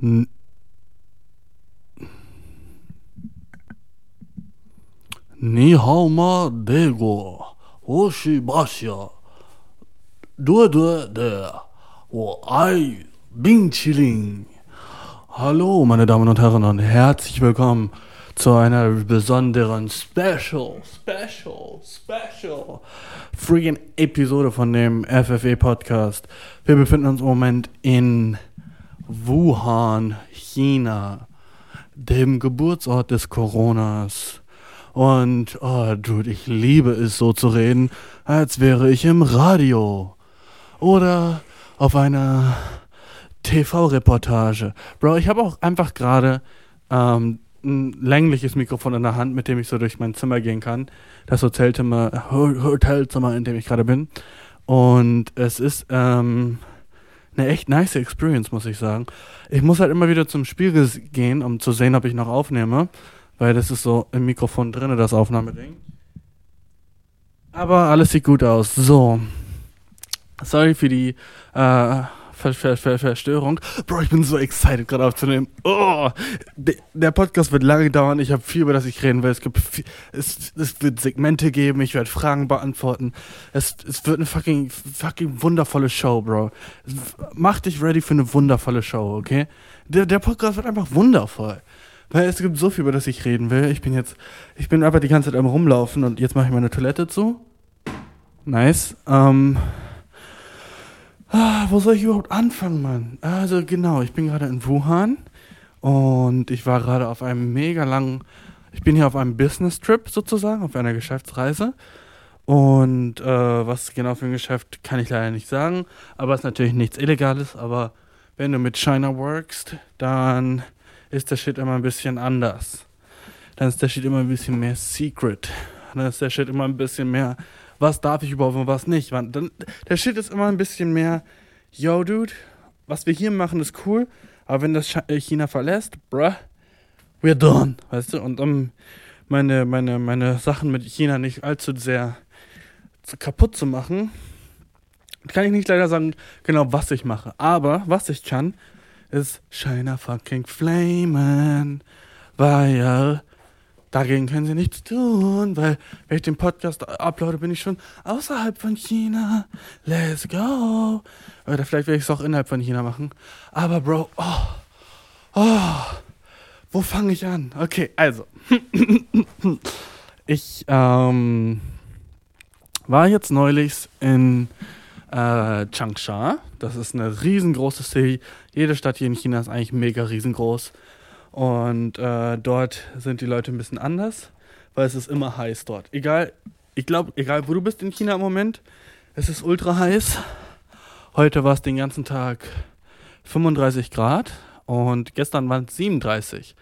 Ni hao ma dego, oshi basha, du du de, wo ai Bingchiling. Hallo, meine Damen und Herren, und herzlich willkommen zu einer besonderen Special, Special, Special freaking Episode von dem FFE Podcast. Wir befinden uns im Moment in Wuhan, China, dem Geburtsort des Coronas. Und, oh, Dude, ich liebe es so zu reden, als wäre ich im Radio. Oder auf einer TV-Reportage. Bro, ich habe auch einfach gerade ähm, ein längliches Mikrofon in der Hand, mit dem ich so durch mein Zimmer gehen kann. Das Hotelzimmer, Hotelzimmer, in dem ich gerade bin. Und es ist ähm, eine echt nice Experience, muss ich sagen. Ich muss halt immer wieder zum Spiegel gehen, um zu sehen, ob ich noch aufnehme. Weil das ist so im Mikrofon drin, das Aufnahmeding. Aber alles sieht gut aus. So. Sorry für die äh, Ver Ver Ver Verstörung. Bro, ich bin so excited, gerade aufzunehmen. Oh, der Podcast wird lange dauern. Ich habe viel, über das ich reden will. Es, gibt es, es wird Segmente geben. Ich werde Fragen beantworten. Es, es wird eine fucking, fucking wundervolle Show, Bro. Mach dich ready für eine wundervolle Show, okay? Der, der Podcast wird einfach wundervoll. Weil es gibt so viel, über das ich reden will. Ich bin jetzt, ich bin einfach die ganze Zeit am Rumlaufen und jetzt mache ich meine Toilette zu. Nice. Ähm, ah, wo soll ich überhaupt anfangen, Mann? Also genau, ich bin gerade in Wuhan und ich war gerade auf einem mega langen, ich bin hier auf einem Business-Trip sozusagen, auf einer Geschäftsreise. Und äh, was genau für ein Geschäft kann ich leider nicht sagen, aber es ist natürlich nichts Illegales, aber wenn du mit China workst, dann ist der Shit immer ein bisschen anders. Dann ist der Shit immer ein bisschen mehr secret. Dann ist der Shit immer ein bisschen mehr, was darf ich überhaupt und was nicht. Dann, der Shit ist immer ein bisschen mehr, yo, dude, was wir hier machen ist cool, aber wenn das äh, China verlässt, bruh, we're done, weißt du? Und um meine, meine, meine Sachen mit China nicht allzu sehr kaputt zu machen, kann ich nicht leider sagen, genau was ich mache. Aber was ich kann, ist China fucking Flamen, weil dagegen können sie nichts tun, weil wenn ich den Podcast uploade, bin ich schon außerhalb von China. Let's go. Oder vielleicht werde ich es auch innerhalb von China machen. Aber Bro, oh, oh, wo fange ich an? Okay, also. ich ähm, war jetzt neulich in äh, Changsha. Das ist eine riesengroße City. Jede Stadt hier in China ist eigentlich mega riesengroß. Und äh, dort sind die Leute ein bisschen anders, weil es ist immer heiß dort. Egal, ich glaube, egal wo du bist in China im Moment, es ist ultra heiß. Heute war es den ganzen Tag 35 Grad und gestern waren es 37.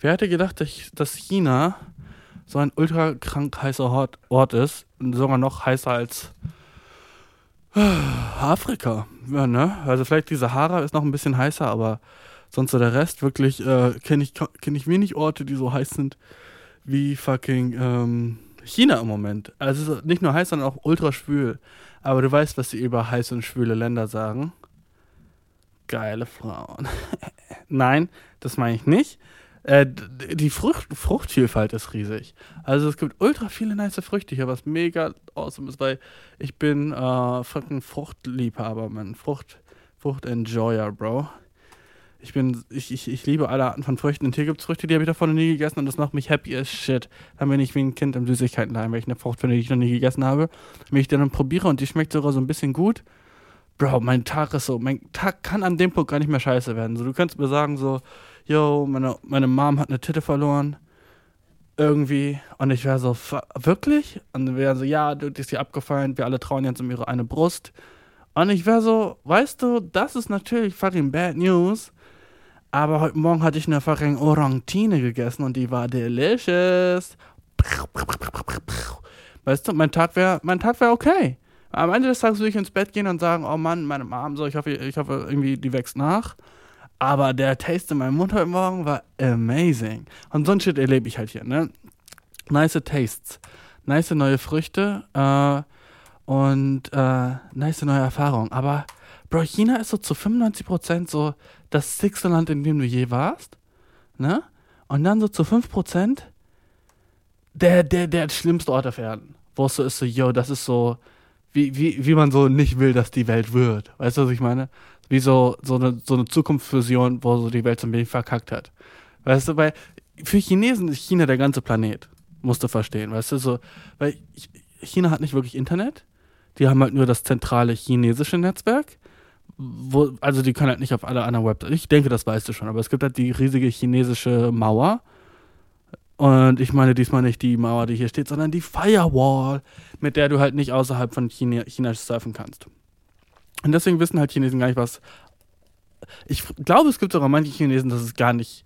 Wer hätte gedacht, dass China so ein ultra krank heißer Ort ist, sogar noch heißer als Afrika, ja, ne? Also vielleicht die Sahara ist noch ein bisschen heißer, aber sonst so der Rest wirklich äh, kenne ich, kenn ich wenig Orte, die so heiß sind wie fucking ähm, China im Moment. Also es ist nicht nur heiß, sondern auch ultra schwül. Aber du weißt, was sie über heiße und schwüle Länder sagen. Geile Frauen. Nein, das meine ich nicht. Äh, die Frucht, Fruchtvielfalt ist riesig. Also es gibt ultra viele nice Früchte hier, was mega awesome ist, weil ich bin äh, fucking Fruchtliebhaber, man. Frucht, Frucht-Enjoyer, Bro. Ich bin, ich, ich, ich liebe alle Arten von Früchten. Und hier gibt es Früchte, die habe ich davon noch nie gegessen und das macht mich happy as shit. Dann bin ich wie ein Kind im Süßigkeitenladen, weil ich eine Frucht finde, die ich noch nie gegessen habe. Wenn ich die dann probiere und die schmeckt sogar so ein bisschen gut, Bro, mein Tag ist so, mein Tag kann an dem Punkt gar nicht mehr scheiße werden. So, du kannst mir sagen, so, yo, meine, meine Mom hat eine Titte verloren. Irgendwie. Und ich wäre so, wirklich? Und dann wäre so, ja, du, ist hier abgefallen, wir alle trauen jetzt um ihre eine Brust. Und ich wäre so, weißt du, das ist natürlich fucking bad news. Aber heute Morgen hatte ich eine Orangtine gegessen und die war delicious. Weißt du, mein Tag wäre mein Tag wäre okay. Am Ende des Tages würde ich ins Bett gehen und sagen, oh Mann, meine Mom, so, ich hoffe, ich hoffe irgendwie, die wächst nach. Aber der Taste in meinem Mund heute Morgen war amazing. Und so ein Shit erlebe ich halt hier, ne? Nice Tastes, nice neue Früchte äh, und äh, nice neue Erfahrungen. Aber, Bro, China ist so zu 95% so das sechste Land, in dem du je warst. Ne? Und dann so zu 5% der, der, der schlimmste Ort auf Erden. Wo es so ist, so, yo, das ist so, wie, wie, wie man so nicht will, dass die Welt wird. Weißt du, was ich meine? Wie so, so eine, so eine Zukunftsvision, wo so die Welt so ein bisschen verkackt hat. Weißt du, weil für Chinesen ist China der ganze Planet. Musst du verstehen, weißt du, so, weil China hat nicht wirklich Internet. Die haben halt nur das zentrale chinesische Netzwerk. Wo, also die können halt nicht auf alle anderen Websites. Ich denke, das weißt du schon, aber es gibt halt die riesige chinesische Mauer. Und ich meine diesmal nicht die Mauer, die hier steht, sondern die Firewall, mit der du halt nicht außerhalb von China, China surfen kannst. Und deswegen wissen halt Chinesen gar nicht, was. Ich glaube, es gibt sogar manche Chinesen, dass es gar nicht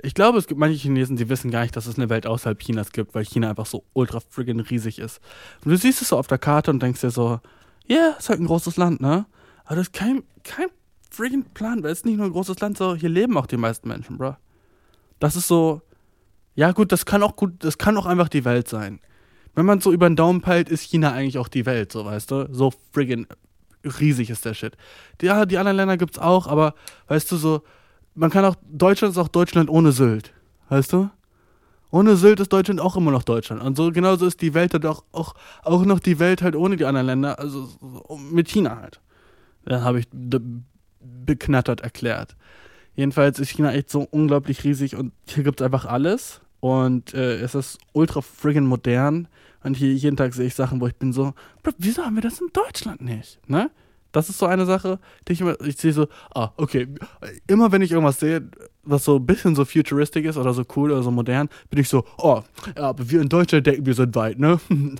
ich glaube, es gibt manche Chinesen, die wissen gar nicht, dass es eine Welt außerhalb Chinas gibt, weil China einfach so ultra friggin' riesig ist. Und du siehst es so auf der Karte und denkst dir so, ja, yeah, ist halt ein großes Land, ne? Aber das ist kein, kein friggin' Plan, weil es ist nicht nur ein großes Land, so hier leben auch die meisten Menschen, bro. Das ist so, ja gut, das kann auch gut, das kann auch einfach die Welt sein. Wenn man so über den Daumen peilt, ist China eigentlich auch die Welt, so weißt du? So friggin' riesig ist der Shit. Ja, die anderen Länder gibt's auch, aber weißt du so, man kann auch, Deutschland ist auch Deutschland ohne Sylt. Weißt du? Ohne Sylt ist Deutschland auch immer noch Deutschland. Und so genauso ist die Welt halt auch, auch, auch noch die Welt halt ohne die anderen Länder, also mit China halt. Da habe ich beknattert erklärt. Jedenfalls ist China echt so unglaublich riesig und hier gibt es einfach alles. Und äh, es ist ultra friggin' modern. Und hier jeden Tag sehe ich Sachen, wo ich bin so, wieso haben wir das in Deutschland nicht? Ne? Das ist so eine Sache, die ich immer, ich sehe so, ah, okay, immer wenn ich irgendwas sehe, was so ein bisschen so futuristisch ist oder so cool oder so modern, bin ich so, oh, ja, aber wir in Deutschland denken, wir sind weit, ne?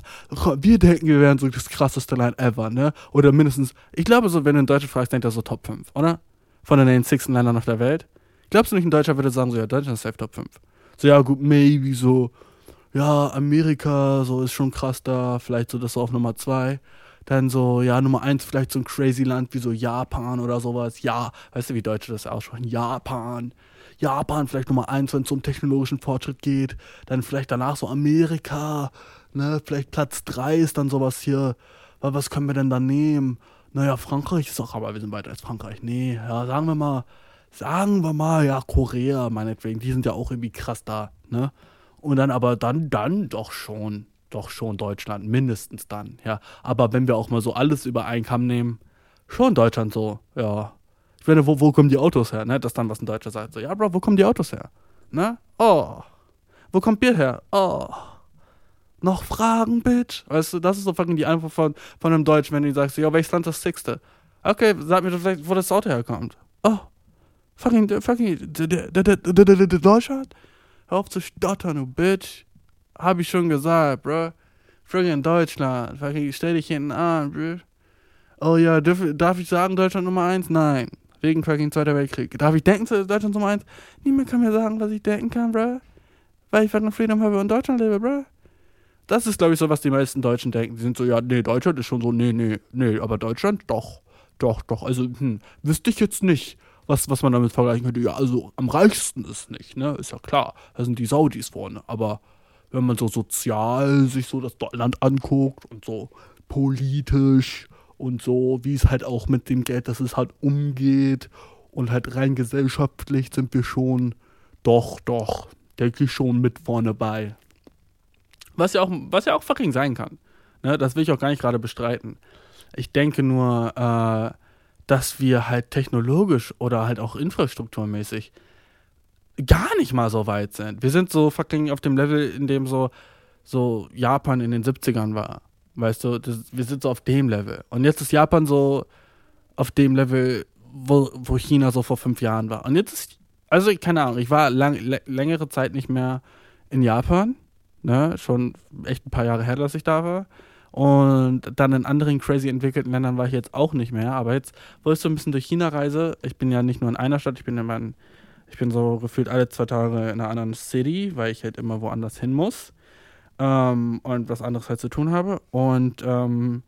Wir denken, wir wären so das krasseste Land ever, ne? Oder mindestens, ich glaube so, wenn du in Deutschland fragst, denkt er so Top 5, oder? Von den sechsten Ländern auf der Welt. Glaubst du nicht, ein Deutscher würde sagen, so, ja, Deutschland ist safe Top 5. So, ja, gut, maybe so, ja, Amerika, so ist schon krass da, vielleicht so das so auf Nummer 2. Dann so, ja, Nummer eins, vielleicht so ein crazy Land wie so Japan oder sowas. Ja, weißt du, wie Deutsche das aussprechen? Japan. Japan vielleicht Nummer eins, wenn es um technologischen Fortschritt geht. Dann vielleicht danach so Amerika. Ne, vielleicht Platz drei ist dann sowas hier. Was können wir denn da nehmen? Naja, Frankreich ist auch, aber wir sind weiter als Frankreich. Nee, ja, sagen wir mal, sagen wir mal, ja, Korea, meinetwegen, die sind ja auch irgendwie krass da, ne? Und dann aber dann, dann doch schon doch schon Deutschland, mindestens dann, ja. Aber wenn wir auch mal so alles über einen nehmen, schon Deutschland so, ja. Ich meine, wo, wo kommen die Autos her, ne? Das dann, was ein Deutscher sagt. So, ja, Bro, wo kommen die Autos her? Ne? Oh. Wo kommt Bier her? Oh. Noch Fragen, Bitch? Weißt du, das ist so fucking die Antwort von, von einem Deutschen, wenn du sagst, ja, welches Land das sechste? Okay, sag mir doch vielleicht, wo das Auto herkommt. Oh. Fucking, fucking, Deutschland? Hör auf zu stottern, du Bitch. Hab ich schon gesagt, bro. Friggin' Deutschland. Fucking stell dich hinten an, bro. Oh ja, darf, darf ich sagen, Deutschland Nummer 1? Nein. Wegen fucking Zweiter Weltkrieg. Darf ich denken, Deutschland Nummer 1? Niemand kann mir sagen, was ich denken kann, bro. Weil ich fucking Freedom habe und Deutschland lebe, bro. Das ist, glaube ich, so, was die meisten Deutschen denken. Die sind so, ja, nee, Deutschland ist schon so, nee, nee, nee, aber Deutschland, doch, doch, doch. Also, hm, wüsste ich jetzt nicht, was, was man damit vergleichen könnte. Ja, also am reichsten ist nicht, ne? Ist ja klar. Da sind die Saudis vorne. Aber wenn man so sozial sich so das Land anguckt und so politisch und so, wie es halt auch mit dem Geld, dass es halt umgeht und halt rein gesellschaftlich sind wir schon doch, doch, denke ich schon mit vorne bei. Was ja auch, was ja auch fucking sein kann. Ne, das will ich auch gar nicht gerade bestreiten. Ich denke nur, äh, dass wir halt technologisch oder halt auch infrastrukturmäßig gar nicht mal so weit sind. Wir sind so fucking auf dem Level, in dem so, so Japan in den 70ern war. Weißt du, das, wir sind so auf dem Level. Und jetzt ist Japan so auf dem Level, wo, wo China so vor fünf Jahren war. Und jetzt ist, also keine Ahnung, ich war lang, längere Zeit nicht mehr in Japan. Ne? Schon echt ein paar Jahre her, dass ich da war. Und dann in anderen crazy entwickelten Ländern war ich jetzt auch nicht mehr. Aber jetzt, wo ich so ein bisschen durch China reise, ich bin ja nicht nur in einer Stadt, ich bin immer in ich bin so gefühlt alle zwei Tage in einer anderen City, weil ich halt immer woanders hin muss ähm, und was anderes halt zu tun habe. Und ähm,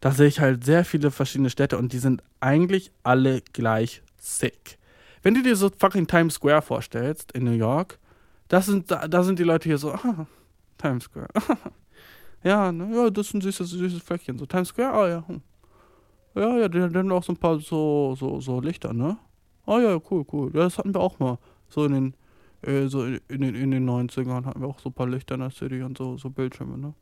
da sehe ich halt sehr viele verschiedene Städte und die sind eigentlich alle gleich sick. Wenn du dir so fucking Times Square vorstellst in New York, das sind, da, da sind die Leute hier so, ah, Times Square. ja, ne, ja, das ist ein süßes, süßes Fleckchen. So Times Square, oh ja. Hm. Ja, ja, die, die haben auch so ein paar so, so, so Lichter, ne? Ah ja, cool, cool. Ja, das hatten wir auch mal. So in den, äh, so in, den, in den 90ern hatten wir auch so ein paar Lichter in der City und so, so Bildschirme, ne?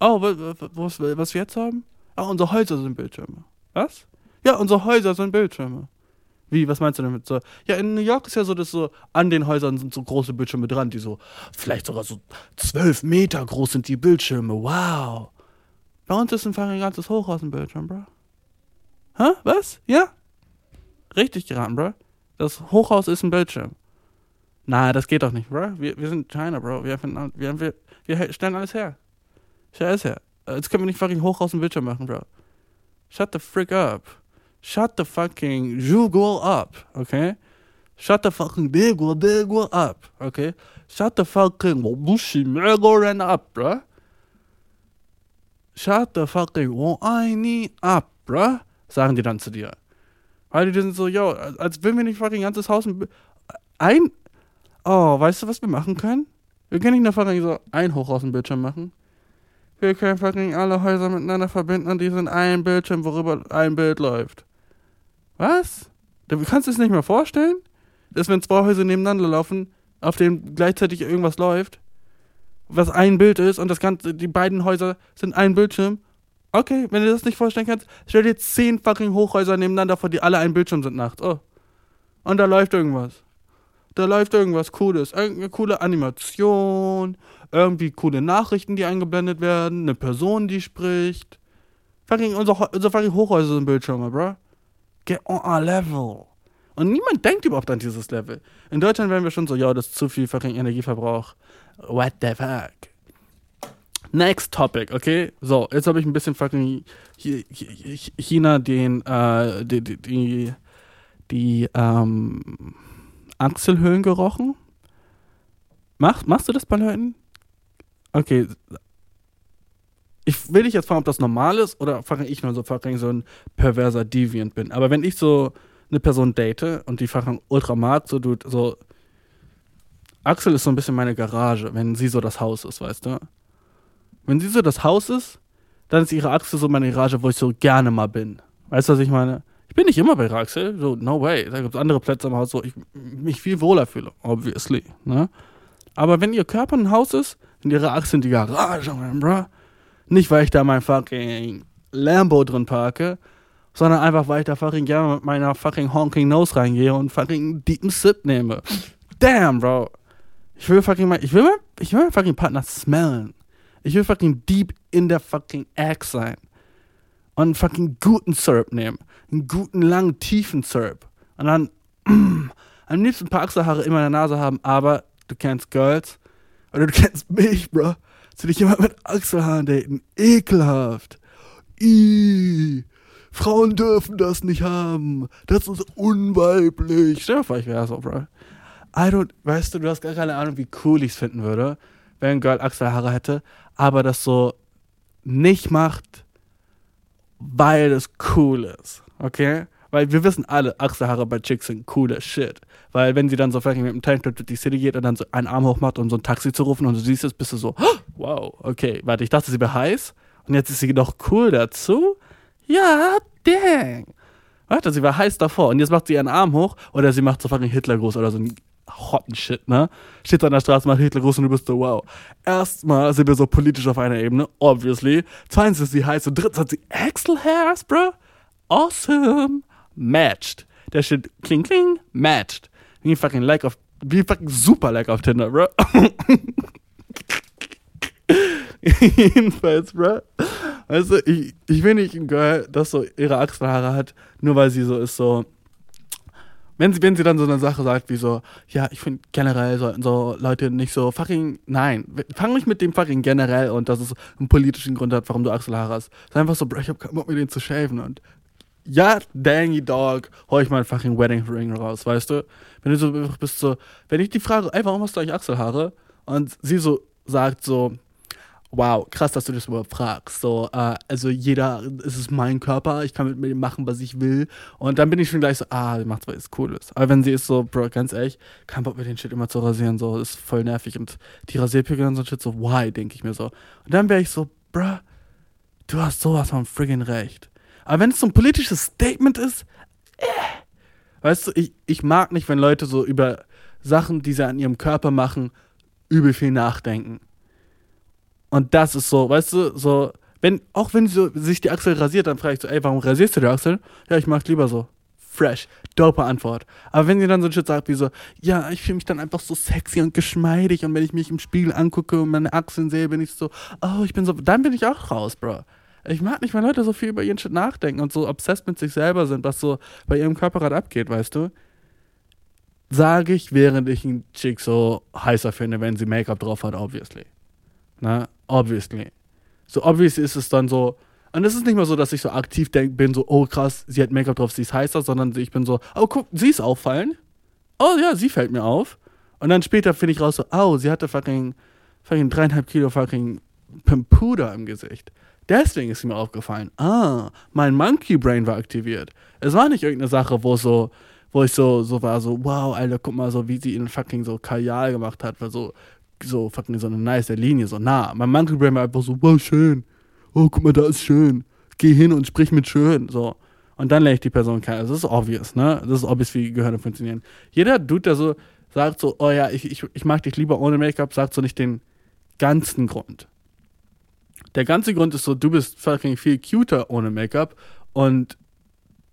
Oh, was, was, was wir jetzt haben? Ah, unsere Häuser sind Bildschirme. Was? Ja, unsere Häuser sind Bildschirme. Wie, was meinst du damit? So, ja, in New York ist ja so, dass so an den Häusern sind so große Bildschirme dran, die so vielleicht sogar so zwölf Meter groß sind, die Bildschirme. Wow. Bei uns ist ein ganzes Hochhaus ein Bildschirm, bro. Hä? Was? Ja? Richtig geraten, bro. Das Hochhaus ist ein Bildschirm. Na, das geht doch nicht, bro. Wir, wir sind China, bro. Wir, wir, wir, wir stellen alles her. Stell alles her. Jetzt können wir nicht fucking Hochhaus ein Bildschirm machen, bro. Shut the frick up. Shut the fucking Google up, okay? Shut the fucking Diggle Diggle up, okay? Shut the fucking Wabushi Megoran up, bruh. Shut the fucking Woini up, bruh. Sagen die dann zu dir. Weil die sind so, yo, als würden wir nicht fucking ganzes Haus ein. Oh, weißt du, was wir machen können? Wir können nicht nur fucking so ein Hoch aus dem Bildschirm machen. Wir können fucking alle Häuser miteinander verbinden und die sind ein Bildschirm, worüber ein Bild läuft. Was? Du kannst es nicht mehr vorstellen? Dass wenn zwei Häuser nebeneinander laufen, auf denen gleichzeitig irgendwas läuft, was ein Bild ist und das ganze, die beiden Häuser sind ein Bildschirm. Okay, wenn du das nicht vorstellen kannst, stell dir zehn fucking Hochhäuser nebeneinander vor, die alle ein Bildschirm sind nachts. Oh. Und da läuft irgendwas. Da läuft irgendwas Cooles. Irgendeine coole Animation, irgendwie coole Nachrichten, die eingeblendet werden, eine Person, die spricht. Fucking, unser, unser fucking Hochhäuser sind Bildschirme, bro. Get on a level. Und niemand denkt überhaupt an dieses Level. In Deutschland wären wir schon so, ja, das ist zu viel fucking Energieverbrauch. What the fuck? Next topic, okay? So, jetzt habe ich ein bisschen fucking China den, äh, die, die, die, die ähm, Achselhöhlen gerochen. Mach, machst du das bei Leuten? Okay. Ich will nicht jetzt fragen, ob das normal ist oder fucking ich nur so fucking so ein perverser Deviant bin. Aber wenn ich so eine Person date und die fucking ultra mag, so du, so. Axel ist so ein bisschen meine Garage, wenn sie so das Haus ist, weißt du? Wenn sie so das Haus ist, dann ist ihre Achse so meine Garage, wo ich so gerne mal bin. Weißt du, was ich meine? Ich bin nicht immer bei Axel, so no way. Da gibt es andere Plätze im Haus, wo ich mich viel wohler fühle, obviously. Ne? Aber wenn ihr Körper ein Haus ist, und ihre Achse in die Garage, man, bro. Nicht, weil ich da mein fucking Lambo drin parke, sondern einfach, weil ich da fucking gerne mit meiner fucking honking Nose reingehe und fucking deepen Sip nehme. Damn, bro. Ich will fucking mal, ich will mal, ich will mal fucking Partner smellen. Ich will fucking deep in der fucking Egg sein. Und einen fucking guten Syrup nehmen. Einen guten, langen, tiefen Syrup. Und dann, mm, am liebsten ein paar Achselhaare in meiner Nase haben, aber du kennst Girls. Oder du kennst mich, bro. Zu dich jemand mit Achselhaaren daten. Ekelhaft. Ih. Frauen dürfen das nicht haben. Das ist unweiblich. Stell dir vor, ich wäre so, bro. I don't, weißt du, du hast gar keine Ahnung, wie cool ich es finden würde, wenn ein Girl Achselhaare hätte, aber das so nicht macht, weil es cool ist. Okay? Weil wir wissen alle, Achselhaare bei Chicks sind cooler Shit. Weil wenn sie dann so fucking mit dem Tanktop durch die City geht und dann so einen Arm hoch macht, um so ein Taxi zu rufen und du siehst es, bist du so, wow, okay, warte, ich dachte, sie wäre heiß und jetzt ist sie noch cool dazu? Ja, dang. Warte, sie war heiß davor und jetzt macht sie ihren Arm hoch oder sie macht so fucking Hitler groß oder so ein hotten Shit, ne? Steht an der Straße, macht Hitler groß und du bist so, wow. Erstmal sind wir so politisch auf einer Ebene, obviously. Zweitens ist sie heiß und drittens hat sie Axel Hairs, bro. Awesome. Matched. Der Shit kling kling, matched. Wie fucking like auf, wie fucking super like auf Tinder, bro. Jedenfalls, bro. Weißt du, ich, ich will nicht ein Girl, das so ihre Achselhaare hat, nur weil sie so ist, so. Wenn sie, wenn sie dann so eine Sache sagt, wie so, ja, ich finde generell sollten so Leute nicht so fucking, nein, fang nicht mit dem fucking generell und dass es einen politischen Grund hat, warum du Achselhaare hast. Sag einfach so, bro, ich hab keinen Bock mit denen zu shaven und ja, dangy dog, hol ich meinen fucking Wedding Ring raus, weißt du? Wenn du so bist so, wenn ich die frage, ey, warum hast du eigentlich Achselhaare? Und sie so sagt so, wow, krass, dass du das überhaupt fragst. So, äh, also jeder, es ist mein Körper, ich kann mit mir machen, was ich will. Und dann bin ich schon gleich so, ah, die macht was cool ist. Aber wenn sie ist so, Bro, ganz ehrlich, kein Bock mit den Shit immer zu rasieren, so, ist voll nervig. Und die Rasierpickel und so Shit, so, why, denke ich mir so. Und dann wäre ich so, Bro, du hast sowas von friggin' recht. Aber wenn es so ein politisches Statement ist, äh, weißt du, ich, ich mag nicht, wenn Leute so über Sachen, die sie an ihrem Körper machen, übel viel nachdenken. Und das ist so, weißt du, so, wenn, auch wenn so, sich die Achsel rasiert, dann frage ich so, ey, warum rasierst du die Achsel? Ja, ich mach's lieber so. Fresh. Dope Antwort. Aber wenn sie dann so ein Shit sagt wie so, ja, ich fühle mich dann einfach so sexy und geschmeidig und wenn ich mich im Spiegel angucke und meine Achseln sehe, bin ich so, oh, ich bin so, dann bin ich auch raus, Bro. Ich mag nicht, wenn Leute so viel über ihren Shit nachdenken und so obsessed mit sich selber sind, was so bei ihrem Körper gerade abgeht, weißt du? Sage ich, während ich einen Chick so heißer finde, wenn sie Make-up drauf hat, obviously. Na, obviously. So obviously ist es dann so, und es ist nicht mal so, dass ich so aktiv denk, bin, so, oh krass, sie hat Make-up drauf, sie ist heißer, sondern ich bin so, oh guck, sie ist auffallen. Oh ja, sie fällt mir auf. Und dann später finde ich raus so, oh, sie hatte fucking, fucking dreieinhalb Kilo fucking Puder im Gesicht. Deswegen ist sie mir aufgefallen. Ah, mein Monkey Brain war aktiviert. Es war nicht irgendeine Sache, wo so, wo ich so, so war, so, wow, Alter, guck mal, so wie sie ihn fucking so Kajal gemacht hat, war so, so fucking so eine nice Linie, so nah. Mein Monkey Brain war einfach so, wow, schön oh, guck mal, da ist schön. Geh hin und sprich mit schön. So. Und dann lerne ich die Person kennen. Also das ist obvious, ne? Das ist obvious, wie Gehirne funktionieren. Jeder Dude, der so sagt so, oh ja, ich, ich, ich mag dich lieber ohne Make-up, sagt so nicht den ganzen Grund. Der ganze Grund ist so, du bist fucking viel cuter ohne Make-up und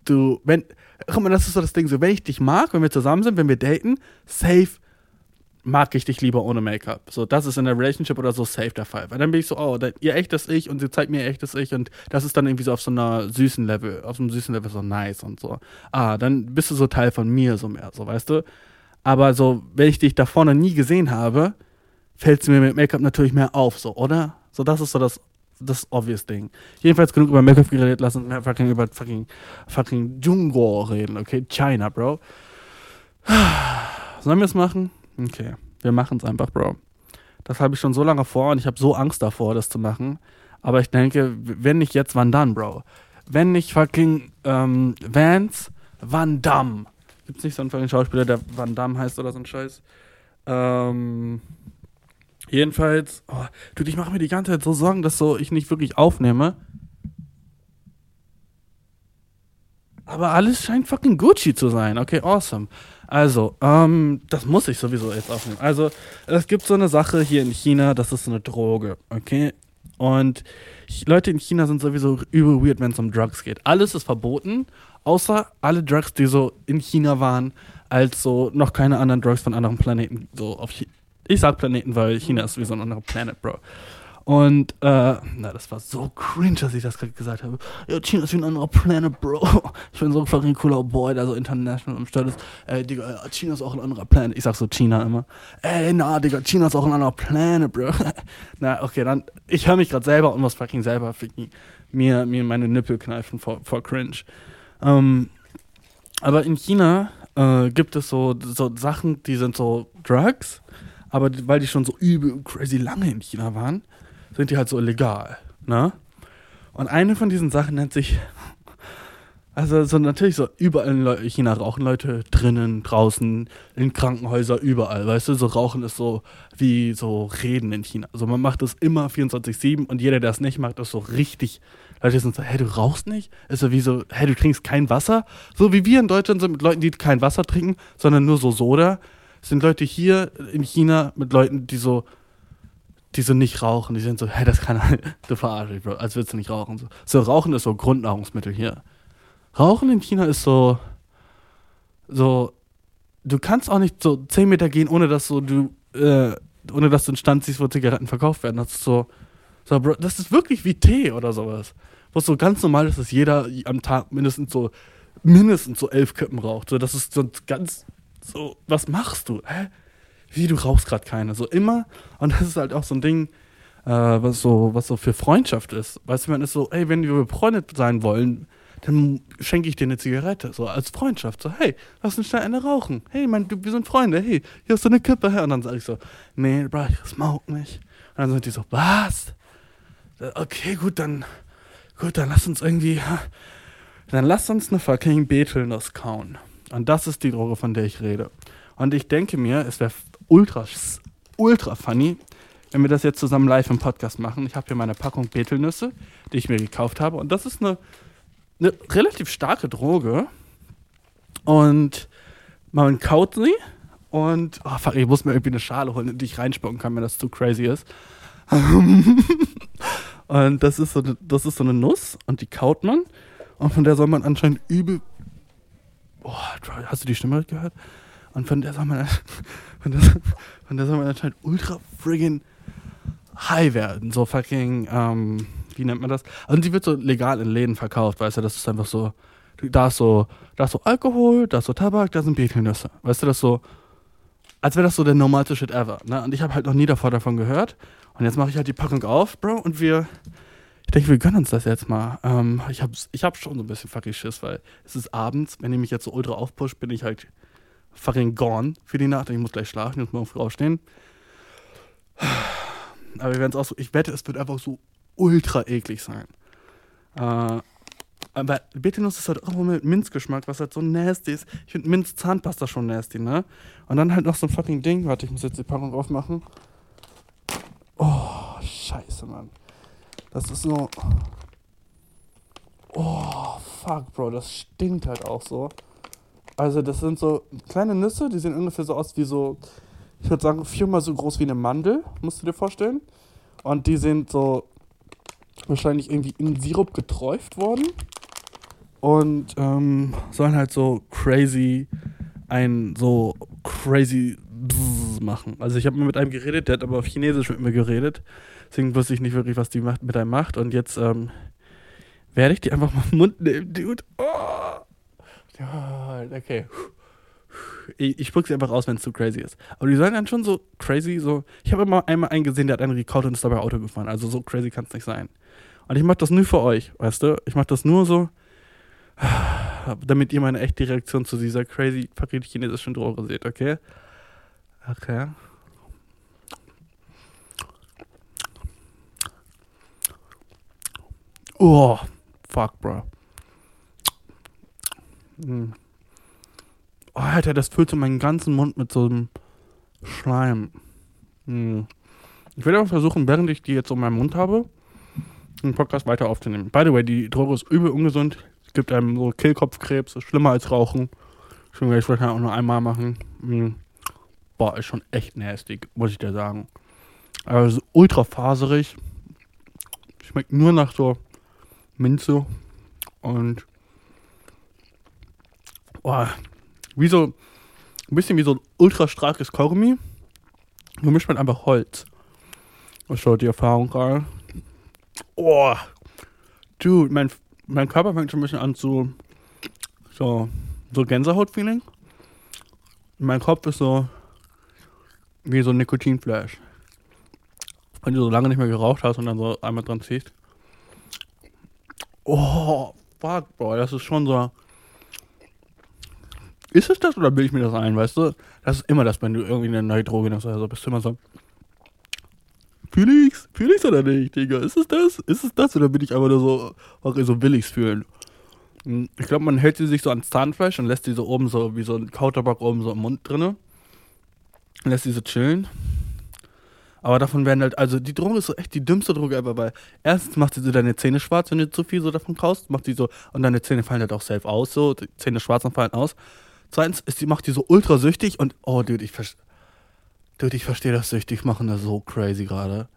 du, wenn, guck mal, das ist so das Ding, so, wenn ich dich mag, wenn wir zusammen sind, wenn wir daten, safe mag ich dich lieber ohne Make-up. So, das ist in der Relationship oder so safe der Fall. Weil dann bin ich so, oh, ihr echtes Ich und sie zeigt mir ihr echtes Ich und das ist dann irgendwie so auf so einer süßen Level, auf so einem süßen Level so nice und so. Ah, dann bist du so Teil von mir, so mehr, so, weißt du? Aber so, wenn ich dich da vorne nie gesehen habe, fällt es mir mit Make-up natürlich mehr auf, so, oder? So, das ist so das, das obvious Ding. Jedenfalls genug über Make-up geredet, lass uns mehr fucking über fucking, fucking Jungo reden, okay? China, Bro. Sollen wir es machen? Okay, wir machen es einfach, Bro. Das habe ich schon so lange vor und ich habe so Angst davor, das zu machen. Aber ich denke, wenn nicht jetzt, wann dann, Bro? Wenn nicht fucking ähm, Vance, Van Damme. Gibt's nicht so einen fucking Schauspieler, der Van Damme heißt oder so ein Scheiß? Ähm, jedenfalls, oh, dude, ich mache mir die ganze Zeit so Sorgen, dass so ich nicht wirklich aufnehme. Aber alles scheint fucking Gucci zu sein. Okay, awesome. Also, ähm, das muss ich sowieso jetzt aufnehmen. Also, es gibt so eine Sache hier in China, das ist eine Droge, okay? Und Leute in China sind sowieso übel weird, wenn es um Drugs geht. Alles ist verboten, außer alle Drugs, die so in China waren, als so noch keine anderen Drugs von anderen Planeten so auf. Ich sag Planeten, weil China ist wie so ein anderer Planet, Bro. Und, äh, na, das war so cringe, dass ich das gerade gesagt habe. Ja, China ist wie ein anderer Planet, Bro. Ich bin so fucking cooler Boy, der so international am Start ist. Ey, Digga, China ist auch ein anderer Planet. Ich sag so China immer. Ey, na, Digga, China ist auch ein anderer Planet, Bro. na, okay, dann, ich höre mich gerade selber und muss fucking selber fucking mir, mir meine Nippel kneifen vor, vor cringe. Ähm, aber in China äh, gibt es so, so Sachen, die sind so Drugs, aber weil die schon so übel crazy lange in China waren, sind die halt so illegal. Ne? Und eine von diesen Sachen nennt sich, also so natürlich so überall in China rauchen Leute drinnen, draußen, in Krankenhäusern, überall, weißt du, so Rauchen ist so wie so Reden in China. Also man macht das immer 24-7 und jeder, der es nicht macht, ist so richtig, Leute sind so, hä, du rauchst nicht? Ist so wie so, hä, du trinkst kein Wasser? So wie wir in Deutschland sind mit Leuten, die kein Wasser trinken, sondern nur so Soda, sind Leute hier in China mit Leuten, die so, die so nicht rauchen, die sind so, hä, das kann du verarsch dich, Bro, als würdest du nicht rauchen. So. so, Rauchen ist so Grundnahrungsmittel hier. Rauchen in China ist so, so, du kannst auch nicht so 10 Meter gehen, ohne dass so du, äh, ohne dass du einen Stand siehst, wo Zigaretten verkauft werden. Das ist so, so, Bro, das ist wirklich wie Tee oder sowas. Wo es so ganz normal ist, dass jeder am Tag mindestens so, mindestens so elf Köppen raucht. So, das ist so ganz, so, was machst du? Hä? Wie du rauchst gerade keine. So immer, und das ist halt auch so ein Ding, äh, was so, was so für Freundschaft ist. Weißt du, man ist so, ey, wenn wir befreundet sein wollen, dann schenke ich dir eine Zigarette, so als Freundschaft. So, hey, lass uns schnell eine rauchen. Hey, mein, wir sind Freunde. Hey, hier hast du eine Kippe her. Und dann sage ich so, nee, bro, ich smoke nicht. Und dann sind die so, was? Okay, gut, dann, gut, dann lass uns irgendwie, dann lass uns eine fucking Betelnuss kauen. Und das ist die Droge, von der ich rede. Und ich denke mir, es wäre ultra, ultra funny, wenn wir das jetzt zusammen live im Podcast machen. Ich habe hier meine Packung Betelnüsse, die ich mir gekauft habe. Und das ist eine eine relativ starke Droge. Und man kaut sie und oh fuck, ich muss mir irgendwie eine Schale holen, in die ich reinspucken kann, wenn das zu crazy ist. und das ist, so, das ist so eine Nuss und die kaut man. Und von der soll man anscheinend übel. Oh, hast du die Stimme gehört? Und von der soll man, von der, von der soll man anscheinend ultra friggin' high werden. So fucking, ähm, wie nennt man das? Also die wird so legal in Läden verkauft, weißt du, das ist einfach so, da ist so, da ist so Alkohol, da ist so Tabak, da sind Betelnüsse. Weißt du, das ist so, als wäre das so der normalste Shit ever. Ne? Und ich habe halt noch nie davor davon gehört. Und jetzt mache ich halt die Packung auf, Bro, und wir, ich denke, wir gönnen uns das jetzt mal. Ähm, ich habe ich hab schon so ein bisschen fucking Schiss, weil es ist abends, wenn ich mich jetzt so ultra aufpush, bin ich halt fucking gone für die Nacht. Ich muss gleich schlafen, ich muss morgen früh aufstehen. Aber wir werden es auch so, ich wette, es wird einfach so ultra eklig sein. Äh, aber Betenuss ist halt auch mit Minzgeschmack, was halt so nasty ist. Ich finde Minz-Zahnpasta schon nasty, ne? Und dann halt noch so ein fucking Ding. Warte, ich muss jetzt die Packung aufmachen. Oh, scheiße, Mann. Das ist so. Oh, fuck, Bro. Das stinkt halt auch so. Also, das sind so kleine Nüsse, die sehen ungefähr so aus wie so. Ich würde sagen, viermal so groß wie eine Mandel, musst du dir vorstellen. Und die sind so wahrscheinlich irgendwie in Sirup geträuft worden und ähm, sollen halt so crazy ein so crazy machen. Also ich habe mit einem geredet, der hat aber auf Chinesisch mit mir geredet. Deswegen wusste ich nicht wirklich, was die macht, mit einem macht. Und jetzt ähm, werde ich die einfach mal im Mund nehmen, Dude. Oh. Ja, okay. Ich, ich sie einfach raus, wenn es zu crazy ist. Aber die sollen dann schon so crazy, so. Ich habe immer einmal einen gesehen, der hat einen Rekord und ist dabei Auto gefahren. Also so crazy kann es nicht sein. Und ich mache das nur für euch, weißt du? Ich mache das nur so, damit ihr meine echte Reaktion zu dieser crazy fucking chinesischen Droge seht, okay? Okay. Oh, fuck, bro. Mm. Oh, Alter, das füllt so meinen ganzen Mund mit so einem Schleim. Mm. Ich werde aber versuchen, während ich die jetzt so in meinem Mund habe, den Podcast weiter aufzunehmen. By the way, die Droge ist übel ungesund. Es gibt einem so Kehlkopfkrebs, ist schlimmer als Rauchen. Ich will das auch nur einmal machen. Mhm. Boah, ist schon echt nasty, muss ich dir sagen. Also ultra faserig. Schmeckt nur nach so Minze und boah, wie so ein bisschen wie so ein ultra starkes Kaugummi. Gemischt mit einfach Holz. Das ist so die Erfahrung gerade. Oh, dude, mein, mein Körper fängt schon ein bisschen an zu so, so Gänsehaut-Feeling. Mein Kopf ist so wie so ein Nikotinflash. Wenn du so lange nicht mehr geraucht hast und dann so einmal dran ziehst. Oh, fuck, boy, das ist schon so. Ist es das oder bilde ich mir das ein, weißt du? Das ist immer das, wenn du irgendwie eine neue Droge nimmst, also bist du immer so. Fühl ich's? Fühl ich's oder nicht, Digga? Ist es das? Ist es das? Oder bin ich aber nur so, okay, so will ich's fühlen? Hm, ich glaube, man hält sie sich so ans Zahnfleisch und lässt sie so oben so wie so ein Kautabak oben so im Mund drinne. Lässt sie so chillen. Aber davon werden halt, also die Droge ist so echt die dümmste Droge ever, weil erstens macht sie so deine Zähne schwarz, wenn du zu viel so davon kaust, macht sie so, und deine Zähne fallen halt auch safe aus, so, die Zähne schwarz und fallen aus. Zweitens ist die, macht die so ultra süchtig und, oh, dude, ich verstehe Dude, ich verstehe das süchtig machen das so crazy gerade.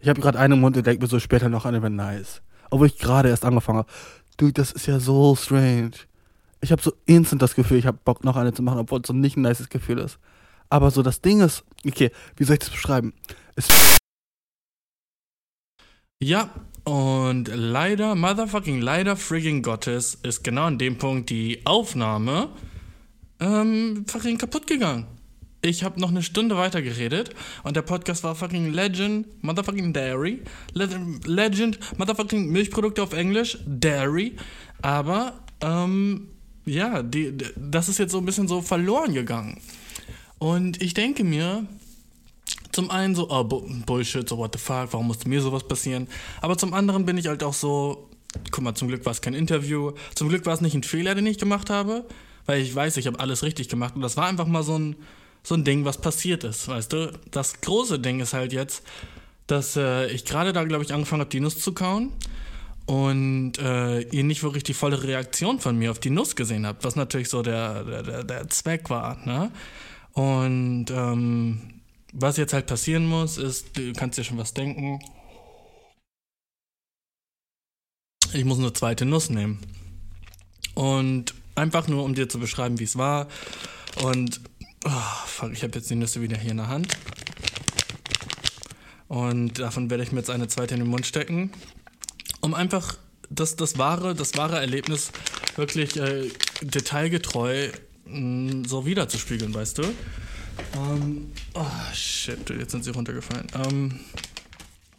Ich habe gerade einen Mund und denke mir so später noch eine, wenn nice. Obwohl ich gerade erst angefangen habe. Dude, das ist ja so strange. Ich habe so instant das Gefühl, ich habe Bock noch eine zu machen, obwohl es so nicht ein nices Gefühl ist. Aber so das Ding ist, okay, wie soll ich das beschreiben? Es ja, und leider, motherfucking leider, frigging Gottes, ist genau an dem Punkt die Aufnahme ähm, fucking kaputt gegangen ich habe noch eine Stunde weiter geredet und der Podcast war fucking Legend, Motherfucking Dairy. Legend, Motherfucking Milchprodukte auf Englisch, Dairy. Aber, ähm, ja, die, das ist jetzt so ein bisschen so verloren gegangen. Und ich denke mir, zum einen so, oh, Bullshit, so what the fuck, warum musste mir sowas passieren? Aber zum anderen bin ich halt auch so, guck mal, zum Glück war es kein Interview, zum Glück war es nicht ein Fehler, den ich gemacht habe, weil ich weiß, ich habe alles richtig gemacht und das war einfach mal so ein so ein Ding, was passiert ist, weißt du? Das große Ding ist halt jetzt, dass äh, ich gerade da, glaube ich, angefangen habe, Dinos zu kauen. und äh, ihr nicht wirklich die volle Reaktion von mir auf die Nuss gesehen habt, was natürlich so der, der, der Zweck war. Ne? Und ähm, was jetzt halt passieren muss, ist, du kannst dir schon was denken. Ich muss eine zweite Nuss nehmen. Und einfach nur, um dir zu beschreiben, wie es war. Und oh, fuck, ich habe jetzt die Nüsse wieder hier in der Hand. Und davon werde ich mir jetzt eine zweite in den Mund stecken, um einfach das, das, wahre, das wahre Erlebnis wirklich äh, detailgetreu mh, mm, so wiederzuspiegeln, weißt du? Ähm, oh shit, jetzt sind sie runtergefallen. Ähm,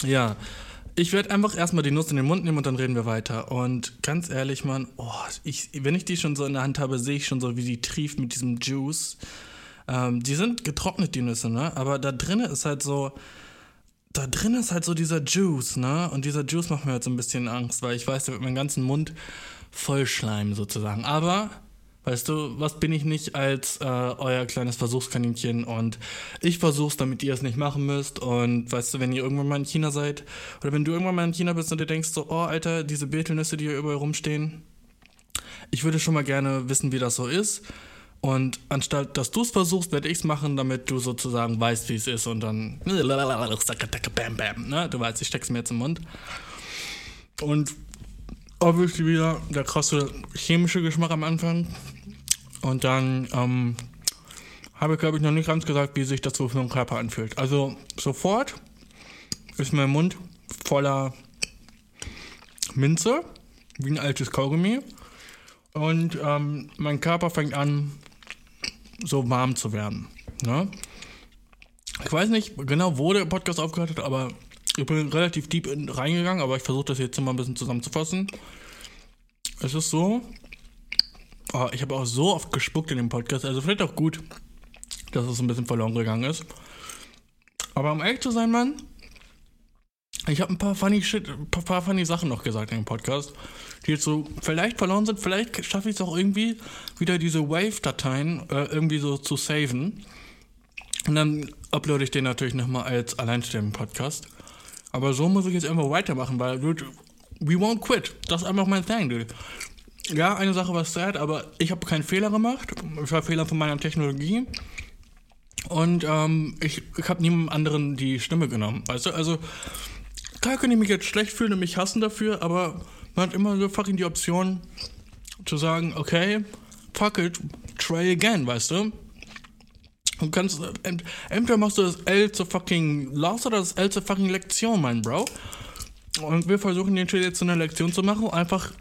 ja, ich werde einfach erstmal die Nuss in den Mund nehmen und dann reden wir weiter. Und ganz ehrlich, Mann, oh, ich, wenn ich die schon so in der Hand habe, sehe ich schon so, wie die trieft mit diesem Juice. Ähm, die sind getrocknet, die Nüsse, ne? Aber da drinnen ist halt so, da drin ist halt so dieser Juice, ne? Und dieser Juice macht mir halt so ein bisschen Angst, weil ich weiß, der wird meinen ganzen Mund voll schleimen sozusagen. Aber Weißt du, was bin ich nicht als äh, euer kleines Versuchskaninchen und ich versuch's, damit ihr es nicht machen müsst. Und weißt du, wenn ihr irgendwann mal in China seid oder wenn du irgendwann mal in China bist und dir denkst so, oh Alter, diese Betelnüsse, die hier überall rumstehen, ich würde schon mal gerne wissen, wie das so ist. Und anstatt dass du es versuchst, werde ich es machen, damit du sozusagen weißt, wie es ist und dann ne? Du weißt, ich steck's mir jetzt im Mund. Und obviously wieder der krasse chemische Geschmack am Anfang. Und dann ähm, habe ich, glaube ich, noch nicht ganz gesagt, wie sich das so für den Körper anfühlt. Also sofort ist mein Mund voller Minze, wie ein altes Kaugummi. Und ähm, mein Körper fängt an, so warm zu werden. Ne? Ich weiß nicht genau, wo der Podcast aufgehört hat, aber ich bin relativ deep in, reingegangen, aber ich versuche das jetzt mal ein bisschen zusammenzufassen. Es ist so, oh, ich habe auch so oft gespuckt in dem Podcast, also vielleicht auch gut, dass es ein bisschen verloren gegangen ist. Aber um ehrlich zu sein, Mann, ich habe ein paar funny Shit, ein paar, funny Sachen noch gesagt in dem Podcast, die jetzt so vielleicht verloren sind. Vielleicht schaffe ich es auch irgendwie, wieder diese Wave-Dateien äh, irgendwie so zu saven. Und dann uploade ich den natürlich nochmal als alleinstehenden Podcast. Aber so muss ich jetzt einfach weitermachen, weil, dude, we won't quit. Das ist einfach mein Thing, dude. Ja, eine Sache war sad, aber ich habe keinen Fehler gemacht. Es war Fehler von meiner Technologie. Und ähm, ich, ich habe niemandem anderen die Stimme genommen. Weißt du, also klar könnte ich mich jetzt schlecht fühlen und mich hassen dafür, aber man hat immer so fucking die Option zu sagen, okay, fuck it, try again, weißt du? Du kannst, entweder machst du das L zur fucking Loss oder das L zur fucking Lektion, mein Bro. Und wir versuchen den Shit jetzt zu einer Lektion zu machen, einfach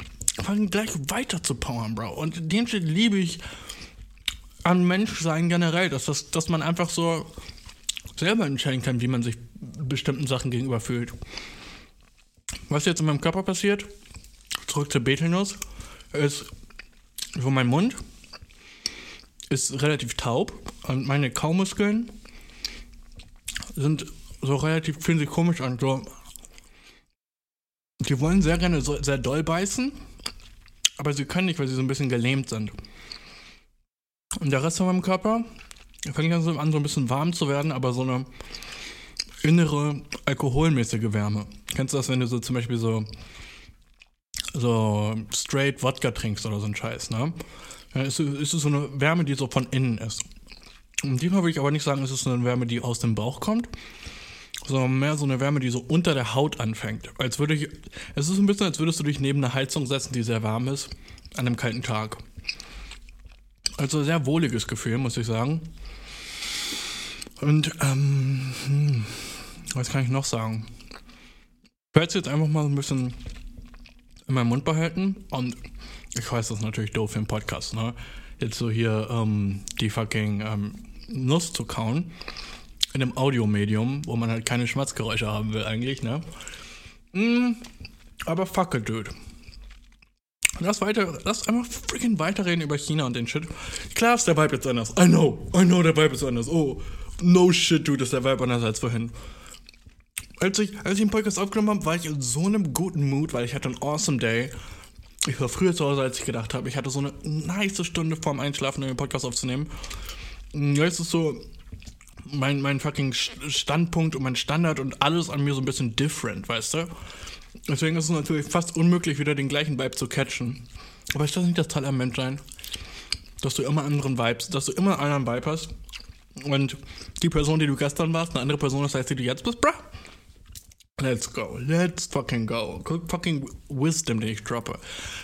fucking gleich weiter zu powern, Bro. Und den Shit liebe ich an Menschsein generell, dass, das, dass man einfach so selber entscheiden kann, wie man sich bestimmten Sachen gegenüber fühlt. Was jetzt in meinem Körper passiert, zurück zur Betelnuss, ist, wo mein Mund ist relativ taub und meine Kaumuskeln sind so relativ, fühlen sich komisch an. So, die wollen sehr gerne so, sehr doll beißen, aber sie können nicht, weil sie so ein bisschen gelähmt sind. Und der Rest von meinem Körper fängt dann so an, so ein bisschen warm zu werden, aber so eine innere alkoholmäßige Wärme. Kennst du das, wenn du so zum Beispiel so so straight Wodka trinkst oder so ein Scheiß, ne? Ist es so eine Wärme, die so von innen ist. Und diesmal würde ich aber nicht sagen, es ist eine Wärme, die aus dem Bauch kommt, sondern mehr so eine Wärme, die so unter der Haut anfängt. Als würde ich, es ist ein bisschen, als würdest du dich neben einer Heizung setzen, die sehr warm ist, an einem kalten Tag. Also sehr wohliges Gefühl, muss ich sagen. Und, ähm, hm, was kann ich noch sagen? Ich werde es jetzt einfach mal ein bisschen in meinem Mund behalten und ich weiß, das ist natürlich doof für einen Podcast, ne? Jetzt so hier ähm, die fucking ähm, Nuss zu kauen. In einem Audiomedium, wo man halt keine Schmatzgeräusche haben will, eigentlich, ne? Mm, aber fuck it, dude. Lass weiter, lass einfach freaking weiterreden über China und den Shit. Klar ist der Vibe jetzt anders. I know, I know, der Vibe ist anders. Oh, no shit, dude, ist der Vibe anders als vorhin. Als ich, als ich den Podcast aufgenommen habe, war ich in so einem guten Mood, weil ich hatte einen awesome day. Ich war früher zu Hause, als ich gedacht habe. Ich hatte so eine nice Stunde vorm Einschlafen, um den Podcast aufzunehmen. Jetzt ist so mein, mein fucking Standpunkt und mein Standard und alles an mir so ein bisschen different, weißt du? Deswegen ist es natürlich fast unmöglich, wieder den gleichen Vibe zu catchen. Aber ist das nicht das Talent sein? Dass du immer anderen Vibes, dass du immer einen anderen Vibe hast. Und die Person, die du gestern warst, eine andere Person ist, als die du jetzt bist, bruh. Let's go. Let's fucking go. Fucking Wisdom, den ich droppe.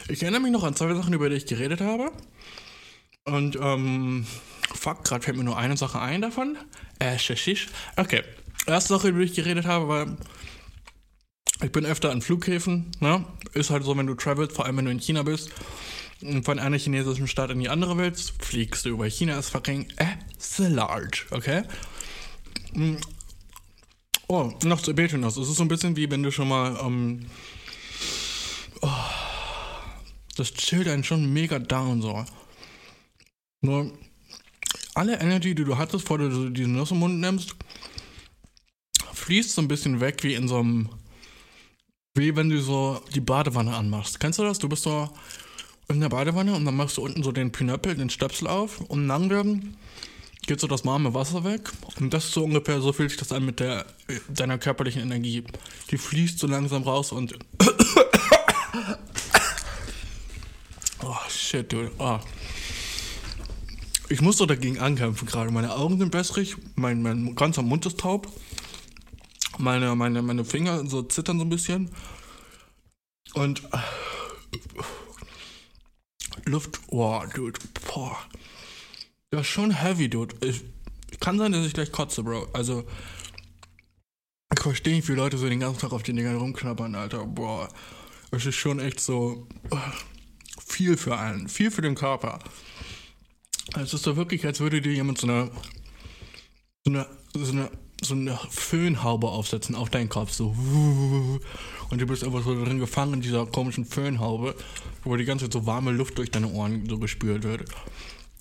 Ich erinnere mich noch an zwei Sachen, über die ich geredet habe. Und, ähm, fuck, gerade fällt mir nur eine Sache ein davon. Äh, shishish. Okay. Erste Sache, über die ich geredet habe, war, ich bin öfter an Flughäfen, ne? Ist halt so, wenn du travelst, vor allem wenn du in China bist, und von einer chinesischen Stadt in die andere willst, fliegst du über China, ist fucking äh, so large, okay? Hm. Oh, noch zu Betinos. Es ist so ein bisschen wie wenn du schon mal, ähm, oh, das chillt einen schon mega down, so. Nur, alle Energy, die du hattest, bevor du diesen Nuss im Mund nimmst, fließt so ein bisschen weg wie in so einem, wie wenn du so die Badewanne anmachst. Kennst du das? Du bist so in der Badewanne und dann machst du unten so den Pinöppel, den Stöpsel auf und langsam geht so das warme Wasser weg. Und das ist so ungefähr, so fühlt sich das an mit der, deiner körperlichen Energie. Die fließt so langsam raus und. oh, shit, dude. Oh. Ich muss so dagegen ankämpfen gerade. Meine Augen sind wässrig, mein, mein ganzer Mund ist taub. Meine, meine, meine Finger so zittern so ein bisschen. Und. Luft. Oh, dude. Boah. Das ist schon heavy, dude. Ich, kann sein, dass ich gleich kotze, Bro. Also, ich verstehe nicht, wie Leute so den ganzen Tag auf den Dingern rumknabbern, Alter. Boah. Es ist schon echt so viel für einen. Viel für den Körper. Es ist so wirklich, als würde dir jemand so eine, so eine, so eine, so eine Föhnhaube aufsetzen auf deinen Kopf. So. Und du bist einfach so drin gefangen in dieser komischen Föhnhaube, wo die ganze Zeit so warme Luft durch deine Ohren so gespürt wird.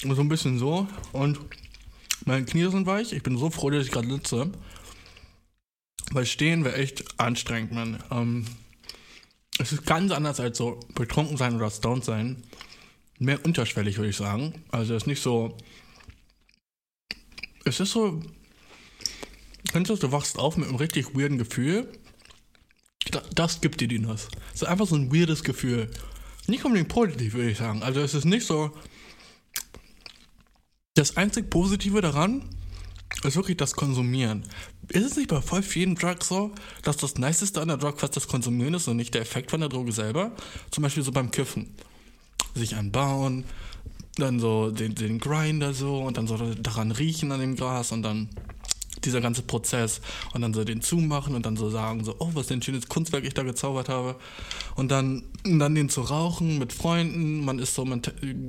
So ein bisschen so. Und meine Knie sind weich. Ich bin so froh, dass ich gerade sitze. Weil stehen wäre echt anstrengend, man. Ähm, es ist ganz anders als so betrunken sein oder stoned sein. Mehr unterschwellig, würde ich sagen. Also es ist nicht so. Es ist so. Kennst du du wachst auf mit einem richtig weirden Gefühl. Das gibt dir die Nuss. Es ist einfach so ein weirdes Gefühl. Nicht unbedingt positiv, würde ich sagen. Also es ist nicht so das einzig Positive daran ist wirklich das Konsumieren. Ist es nicht bei voll vielen Drugs so, dass das Niceste an der Drug fast das Konsumieren ist und nicht der Effekt von der Droge selber? Zum Beispiel so beim Kiffen. Sich anbauen, dann so den, den Grinder so und dann so daran riechen an dem Gras und dann dieser ganze Prozess und dann so den zumachen und dann so sagen so, oh, was für ein schönes Kunstwerk ich da gezaubert habe und dann, dann den zu rauchen mit Freunden, man ist so, man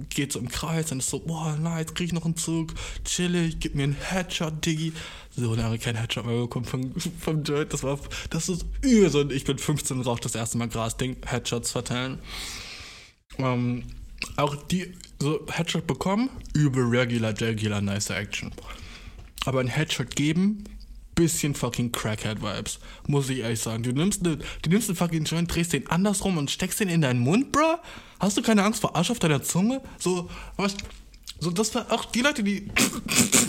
geht so im Kreis und ist so, boah, nice, krieg ich noch einen Zug, chillig, gib mir einen Headshot, Diggi. So lange kein Headshot mehr bekommen vom, vom Dirt, das war, das ist übel so, ich bin 15 raucht das erste Mal Gras-Ding, Headshots verteilen. Ähm, auch die, so Headshot bekommen, übel regular, regular, nice Action. Aber ein Headshot geben, bisschen fucking Crackhead-Vibes. Muss ich ehrlich sagen. Du nimmst, ne, du nimmst einen fucking Joint, drehst den andersrum und steckst den in deinen Mund, bro? Hast du keine Angst vor Arsch auf deiner Zunge? So, was? So, das war auch die Leute, die.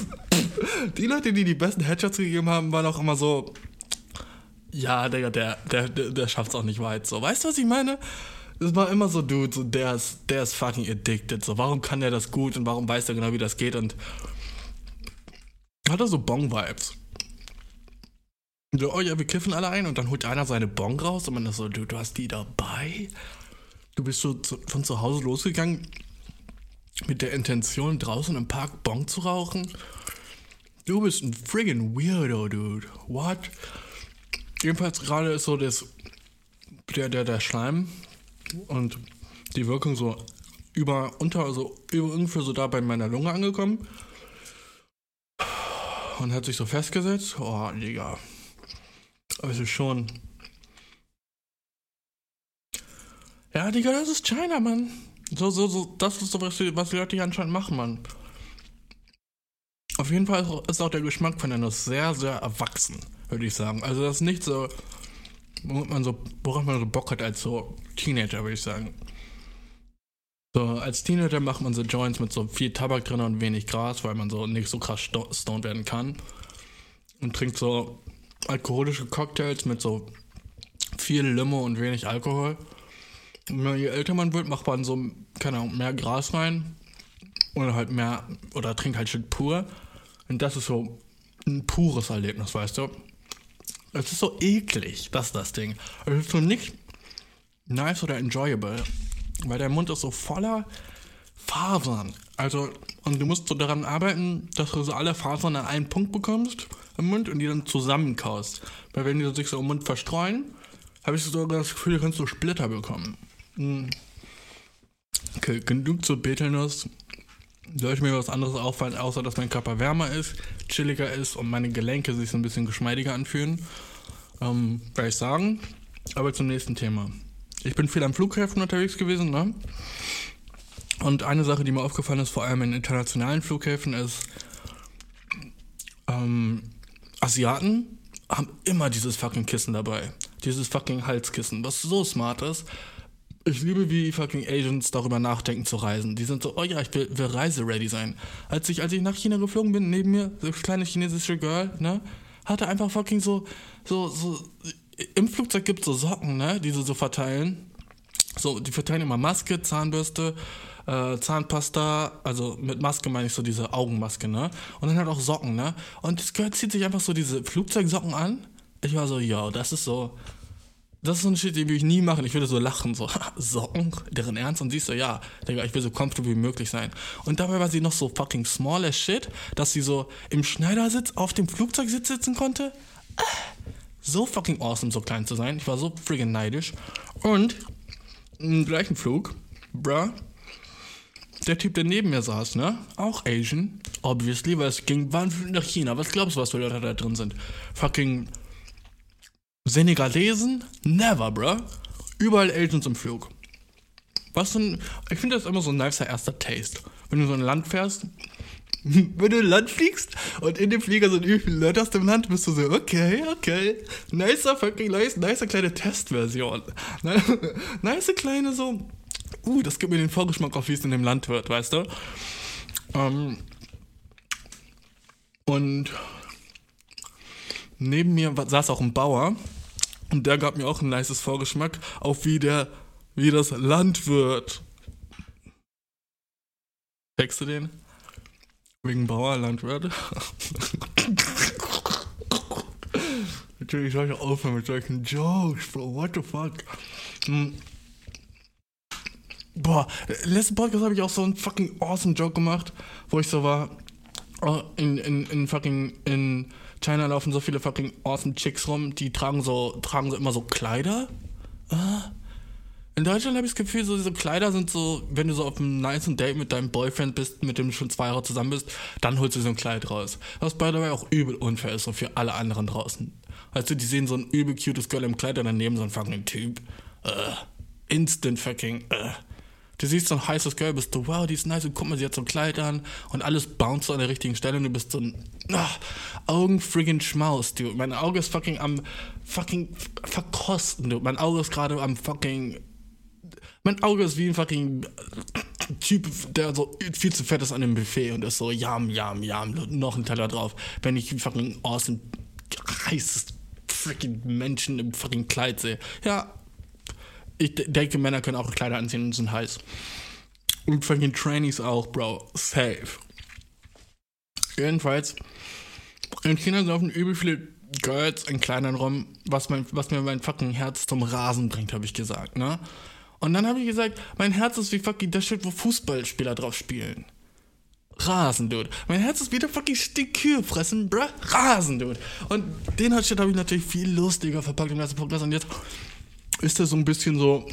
die Leute, die die besten Headshots gegeben haben, waren auch immer so. Ja, Digga, der, der, der, der schafft's auch nicht weit. So, weißt du, was ich meine? Das war immer so, Dude, so, der ist, der ist fucking addicted. So, warum kann der das gut und warum weiß er genau, wie das geht? Und hat er so Bong-Vibes. So, oh ja, wir kiffen alle ein und dann holt einer seine Bong raus und man ist so, du, du hast die dabei? Du bist so zu, von zu Hause losgegangen mit der Intention, draußen im Park Bong zu rauchen? Du bist ein friggin' Weirdo, dude. What? Jedenfalls gerade ist so das, der, der, der Schleim und die Wirkung so über, unter, also über ungefähr so da bei meiner Lunge angekommen und hat sich so festgesetzt. Oh, Digga. Also schon. Ja, Digga, das ist China, Mann. So, so, so, das ist so, was die, was die Leute hier anscheinend machen, Mann. Auf jeden Fall ist auch der Geschmack von der Nuss sehr, sehr erwachsen, würde ich sagen. Also das ist nicht so, worauf man so, worauf man so Bock hat als so Teenager, würde ich sagen. So, als Teenager macht man so Joints mit so viel Tabak drin und wenig Gras, weil man so nicht so krass stoned werden kann. Und trinkt so alkoholische Cocktails mit so viel Limo und wenig Alkohol. Und je älter man wird, macht man so, keine Ahnung, mehr Gras rein. Oder halt mehr, oder trinkt halt Shit pur. Und das ist so ein pures Erlebnis, weißt du? Es ist so eklig, das ist das Ding. Es ist so nicht nice oder enjoyable. Weil der Mund ist so voller Fasern. Also, und du musst so daran arbeiten, dass du so alle Fasern an einen Punkt bekommst im Mund und die dann zusammenkaust. Weil wenn die sich so im Mund verstreuen, habe ich so das Gefühl, du kannst so Splitter bekommen. Hm. Okay, genug zu Betelnuss. Sollte mir was anderes auffallen, außer dass mein Körper wärmer ist, chilliger ist und meine Gelenke sich so ein bisschen geschmeidiger anfühlen, ähm, werde ich sagen. Aber zum nächsten Thema. Ich bin viel am Flughäfen unterwegs gewesen, ne? Und eine Sache, die mir aufgefallen ist, vor allem in internationalen Flughäfen, ist, ähm, Asiaten haben immer dieses fucking Kissen dabei. Dieses fucking Halskissen, was so smart ist. Ich liebe, wie fucking Asians darüber nachdenken zu reisen. Die sind so, oh ja, ich will, will reiseready sein. Als ich, als ich nach China geflogen bin, neben mir, so kleine chinesische Girl, ne, hatte einfach fucking so, so, so, im Flugzeug gibt es so Socken, ne, die sie so verteilen. So, die verteilen immer Maske, Zahnbürste, äh, Zahnpasta, also mit Maske meine ich so diese Augenmaske, ne? Und dann halt auch Socken, ne? Und das Girl zieht sich einfach so diese Flugzeugsocken an. Ich war so, yo, das ist so, das ist so ein Shit, den würde ich nie machen. Ich würde so lachen, so, Socken, deren Ernst. Und siehst so, ja, ich will so comfortable wie möglich sein. Und dabei war sie noch so fucking small as shit, dass sie so im Schneidersitz auf dem Flugzeugsitz sitzen konnte. So fucking awesome, so klein zu sein. Ich war so friggin' neidisch. Und im gleichen Flug, bruh, der Typ, der neben mir saß, ne? Auch Asian, obviously, weil es ging wann nach China. Was glaubst du, was für Leute da drin sind? Fucking Senegalesen? Never, bruh. Überall Asians im Flug. Was denn? Ich finde das immer so ein nicer erster Taste. Wenn du so ein Land fährst, wenn du in ein Land fliegst und in dem Flieger sind übel Leute aus dem Land, bist du so, okay, okay, nicer fucking nice, nicer kleine Testversion. nice kleine so, uh, das gibt mir den Vorgeschmack auf, wie es in dem Land wird, weißt du? Ähm, und neben mir saß auch ein Bauer und der gab mir auch ein nices Vorgeschmack auf wie der, wie das Land wird. Checkst du den? Wegen Bauer, Landwirt. Natürlich soll ich aufhören mit solchen Jokes, Bro. What the fuck? Hm. Boah, letzten Podcast habe ich auch so einen fucking awesome Joke gemacht, wo ich so war, oh, in, in, in fucking, in China laufen so viele fucking awesome Chicks rum, die tragen so, tragen so immer so Kleider. Ah. In Deutschland habe ich das Gefühl, so diese Kleider sind so, wenn du so auf einem nice Date mit deinem Boyfriend bist, mit dem du schon zwei Jahre zusammen bist, dann holst du so ein Kleid raus. Was by the way auch übel unfair ist, so für alle anderen draußen. Weißt du, die sehen so ein übel cutes Girl im Kleid und daneben so ein fucking Typ. Uh, instant fucking, uh. Du siehst so ein heißes Girl, bist du, wow, die ist nice, und guck mal, sie hat so ein Kleid an und alles bounce so an der richtigen Stelle und du bist so ein ach, Augen Schmaus, du. Mein Auge ist fucking am fucking verkosten, du. Mein Auge ist gerade am fucking. Mein Auge ist wie ein fucking Typ, der so viel zu fett ist an dem Buffet und ist so, jam, jam, jam, noch ein Teller drauf. Wenn ich fucking awesome, heißes freaking Menschen im fucking Kleid sehe. Ja, ich denke, Männer können auch Kleider anziehen und sind heiß. Und fucking Trainees auch, Bro. Safe. Jedenfalls, in China laufen übel viele Girls in Kleidern rum, was, mein, was mir mein fucking Herz zum Rasen bringt, habe ich gesagt, ne? Und dann habe ich gesagt, mein Herz ist wie fucking das Shit, wo Fußballspieler drauf spielen. Rasen, Dude. Mein Herz ist wie der fucking Stickkühe fressen, bruh. Rasen, Dude. Und den Shit habe ich natürlich viel lustiger verpackt im letzten Podcast. Und jetzt ist er so ein bisschen so.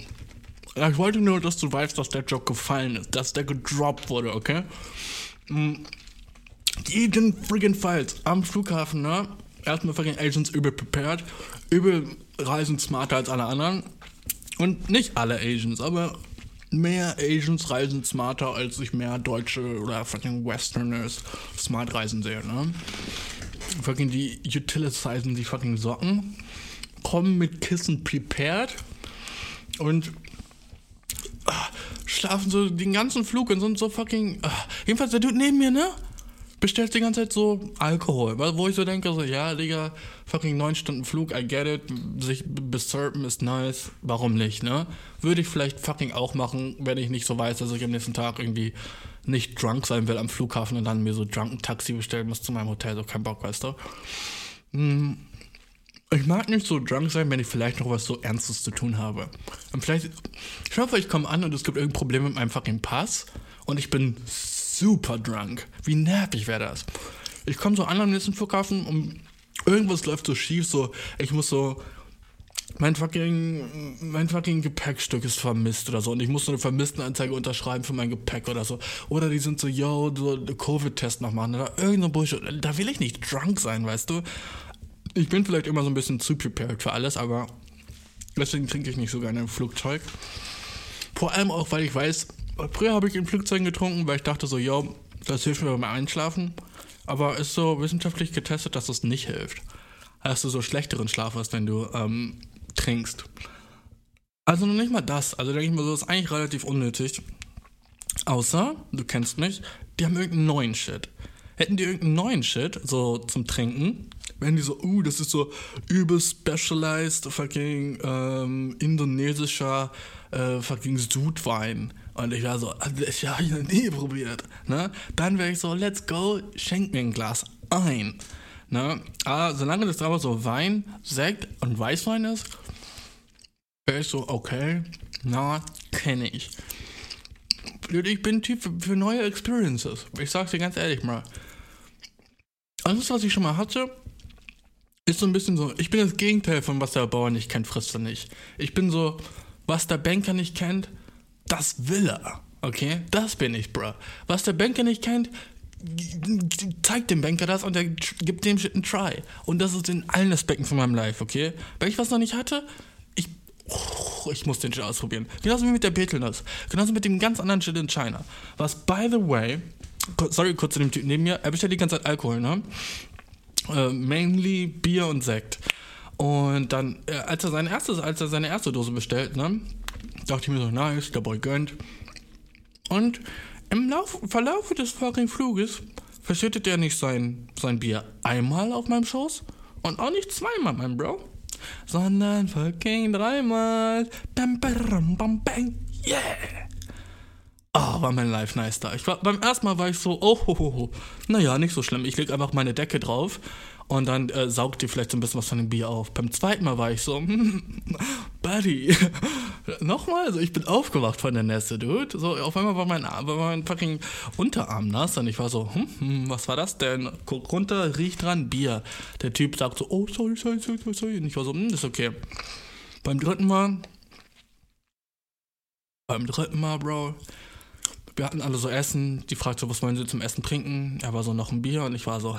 Ich wollte nur, dass du weißt, dass der Joke gefallen ist, dass der gedroppt wurde, okay? Jeden friggin' Falls am Flughafen, ne? Erstmal fucking Agents übel prepared, übel reisen smarter als alle anderen. Und nicht alle Asians, aber mehr Asians reisen smarter, als ich mehr Deutsche oder fucking Westerners smart reisen sehe, ne? Fucking die Utilitizen die fucking Socken kommen mit Kissen prepared und ah, schlafen so den ganzen Flug und sind so fucking. Ah, jedenfalls der Dude neben mir, ne? bestellst die ganze Zeit so Alkohol, wo ich so denke, so, ja, Digga, fucking 9 Stunden Flug, I get it, sich besurpen ist nice, warum nicht, ne? Würde ich vielleicht fucking auch machen, wenn ich nicht so weiß, dass ich am nächsten Tag irgendwie nicht drunk sein will am Flughafen und dann mir so drunken Taxi bestellen muss zu meinem Hotel, so kein Bock, weißt du? Hm. Ich mag nicht so drunk sein, wenn ich vielleicht noch was so Ernstes zu tun habe. Und vielleicht, ich hoffe, ich komme an und es gibt irgendein Problem mit meinem fucking Pass und ich bin super drunk. Wie nervig wäre das? Ich komme so an am nächsten Flughafen und irgendwas läuft so schief, so, ich muss so, mein fucking, mein fucking Gepäckstück ist vermisst oder so und ich muss so eine Vermisstenanzeige unterschreiben für mein Gepäck oder so. Oder die sind so, yo, so Covid-Test noch machen oder irgendein Bullshit. Da will ich nicht drunk sein, weißt du? Ich bin vielleicht immer so ein bisschen zu prepared für alles, aber deswegen trinke ich nicht so gerne im Flugzeug. Vor allem auch, weil ich weiß, Früher habe ich in Flugzeugen getrunken, weil ich dachte so, ja, das hilft mir beim Einschlafen. Aber ist so wissenschaftlich getestet, dass das nicht hilft. Dass du so schlechteren Schlaf hast, wenn du ähm, trinkst. Also noch nicht mal das. Also denke ich mir so, das ist eigentlich relativ unnötig. Außer, du kennst mich, die haben irgendeinen neuen Shit. Hätten die irgendeinen neuen Shit, so zum Trinken, wenn die so, uh, das ist so übel specialized fucking ähm, indonesischer äh, fucking Sudwein. Und ich war so, das habe ich noch nie probiert. Ne? Dann wäre ich so, let's go, schenk mir ein Glas ein. Ne? Aber solange das aber so Wein, Sekt und Weißwein ist, wäre ich so, okay, na, kenne ich. Ich bin Typ für, für neue Experiences. Ich sag's dir ganz ehrlich mal. Alles, was ich schon mal hatte, ist so ein bisschen so, ich bin das Gegenteil von was der Bauer nicht kennt, frisst er nicht. Ich bin so, was der Banker nicht kennt, das will er. Okay? Das bin ich, bro. Was der Banker nicht kennt, zeigt dem Banker das und er gibt dem Shit einen Try. Und das ist in allen Aspekten von meinem Life, okay? Wenn ich was noch nicht hatte, ich, oh, ich muss den Shit ausprobieren. Genauso wie mit der Betelnuss. Genauso mit dem ganz anderen Shit in China. Was, by the way, sorry, kurz zu dem Typ neben mir, er bestellt die ganze Zeit Alkohol, ne? Uh, mainly Bier und Sekt. Und dann, äh, als er seine erste, als er seine erste Dose bestellt, ne, dachte ich mir so, nice, der Boy gönnt. Und im Lauf, Verlauf des fucking Fluges verschüttet er nicht sein, sein Bier einmal auf meinem Schoß und auch nicht zweimal, mein Bro, sondern fucking dreimal. Bam, bam, bam, bang, yeah! Oh, war mein Life nice da. Ich war, beim ersten Mal war ich so, oh, ho, ho, ho. naja, nicht so schlimm. Ich leg einfach meine Decke drauf und dann äh, saugt ihr vielleicht so ein bisschen was von dem Bier auf. Beim zweiten Mal war ich so, hm, Buddy, nochmal, also ich bin aufgewacht von der Nässe, Dude. So, auf einmal war mein, war mein fucking Unterarm nass und ich war so, hm, hm, was war das denn? Guck runter, riecht dran, Bier. Der Typ sagt so, oh, sorry, sorry, sorry, sorry. Und ich war so, hm, ist okay. Beim dritten Mal, beim dritten Mal, Bro, wir hatten alle so Essen. Die fragte so, was wollen sie zum Essen trinken? Er war so noch ein Bier und ich war so,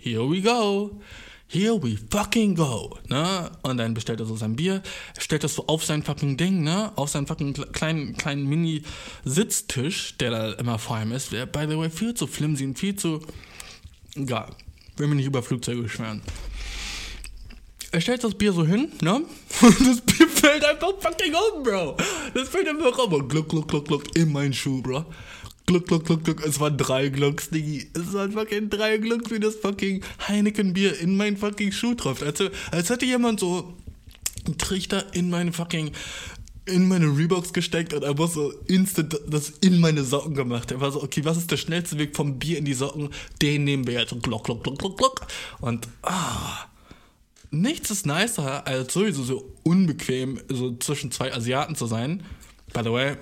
here we go. Here we fucking go, ne? Und dann bestellt er so sein Bier, stellt das so auf sein fucking Ding, ne? Auf seinen fucking kleinen, kleinen Mini-Sitztisch, der da immer vor ihm ist. By the way, viel zu flimsy und viel zu. Egal. Will mir nicht über Flugzeuge beschweren. Er stellt das Bier so hin, ne? Und das Bier fällt einfach fucking um, Bro. Das fällt einfach um. Und gluck, gluck, gluck, gluck, in meinen Schuh, Bro. Gluck, gluck, gluck, gluck. Es waren drei Glucks, Diggi. Es waren fucking drei Glucks, wie das fucking Heineken-Bier in meinen fucking Schuh trifft. Als, als hätte jemand so einen Trichter in meine fucking in meine Reeboks gesteckt und einfach so instant das in meine Socken gemacht. Er war so, okay, was ist der schnellste Weg vom Bier in die Socken? Den nehmen wir jetzt. Glock, glock, glock, glock, glock. Und, ah. Nichts ist nicer, als sowieso so unbequem, so zwischen zwei Asiaten zu sein. By the way,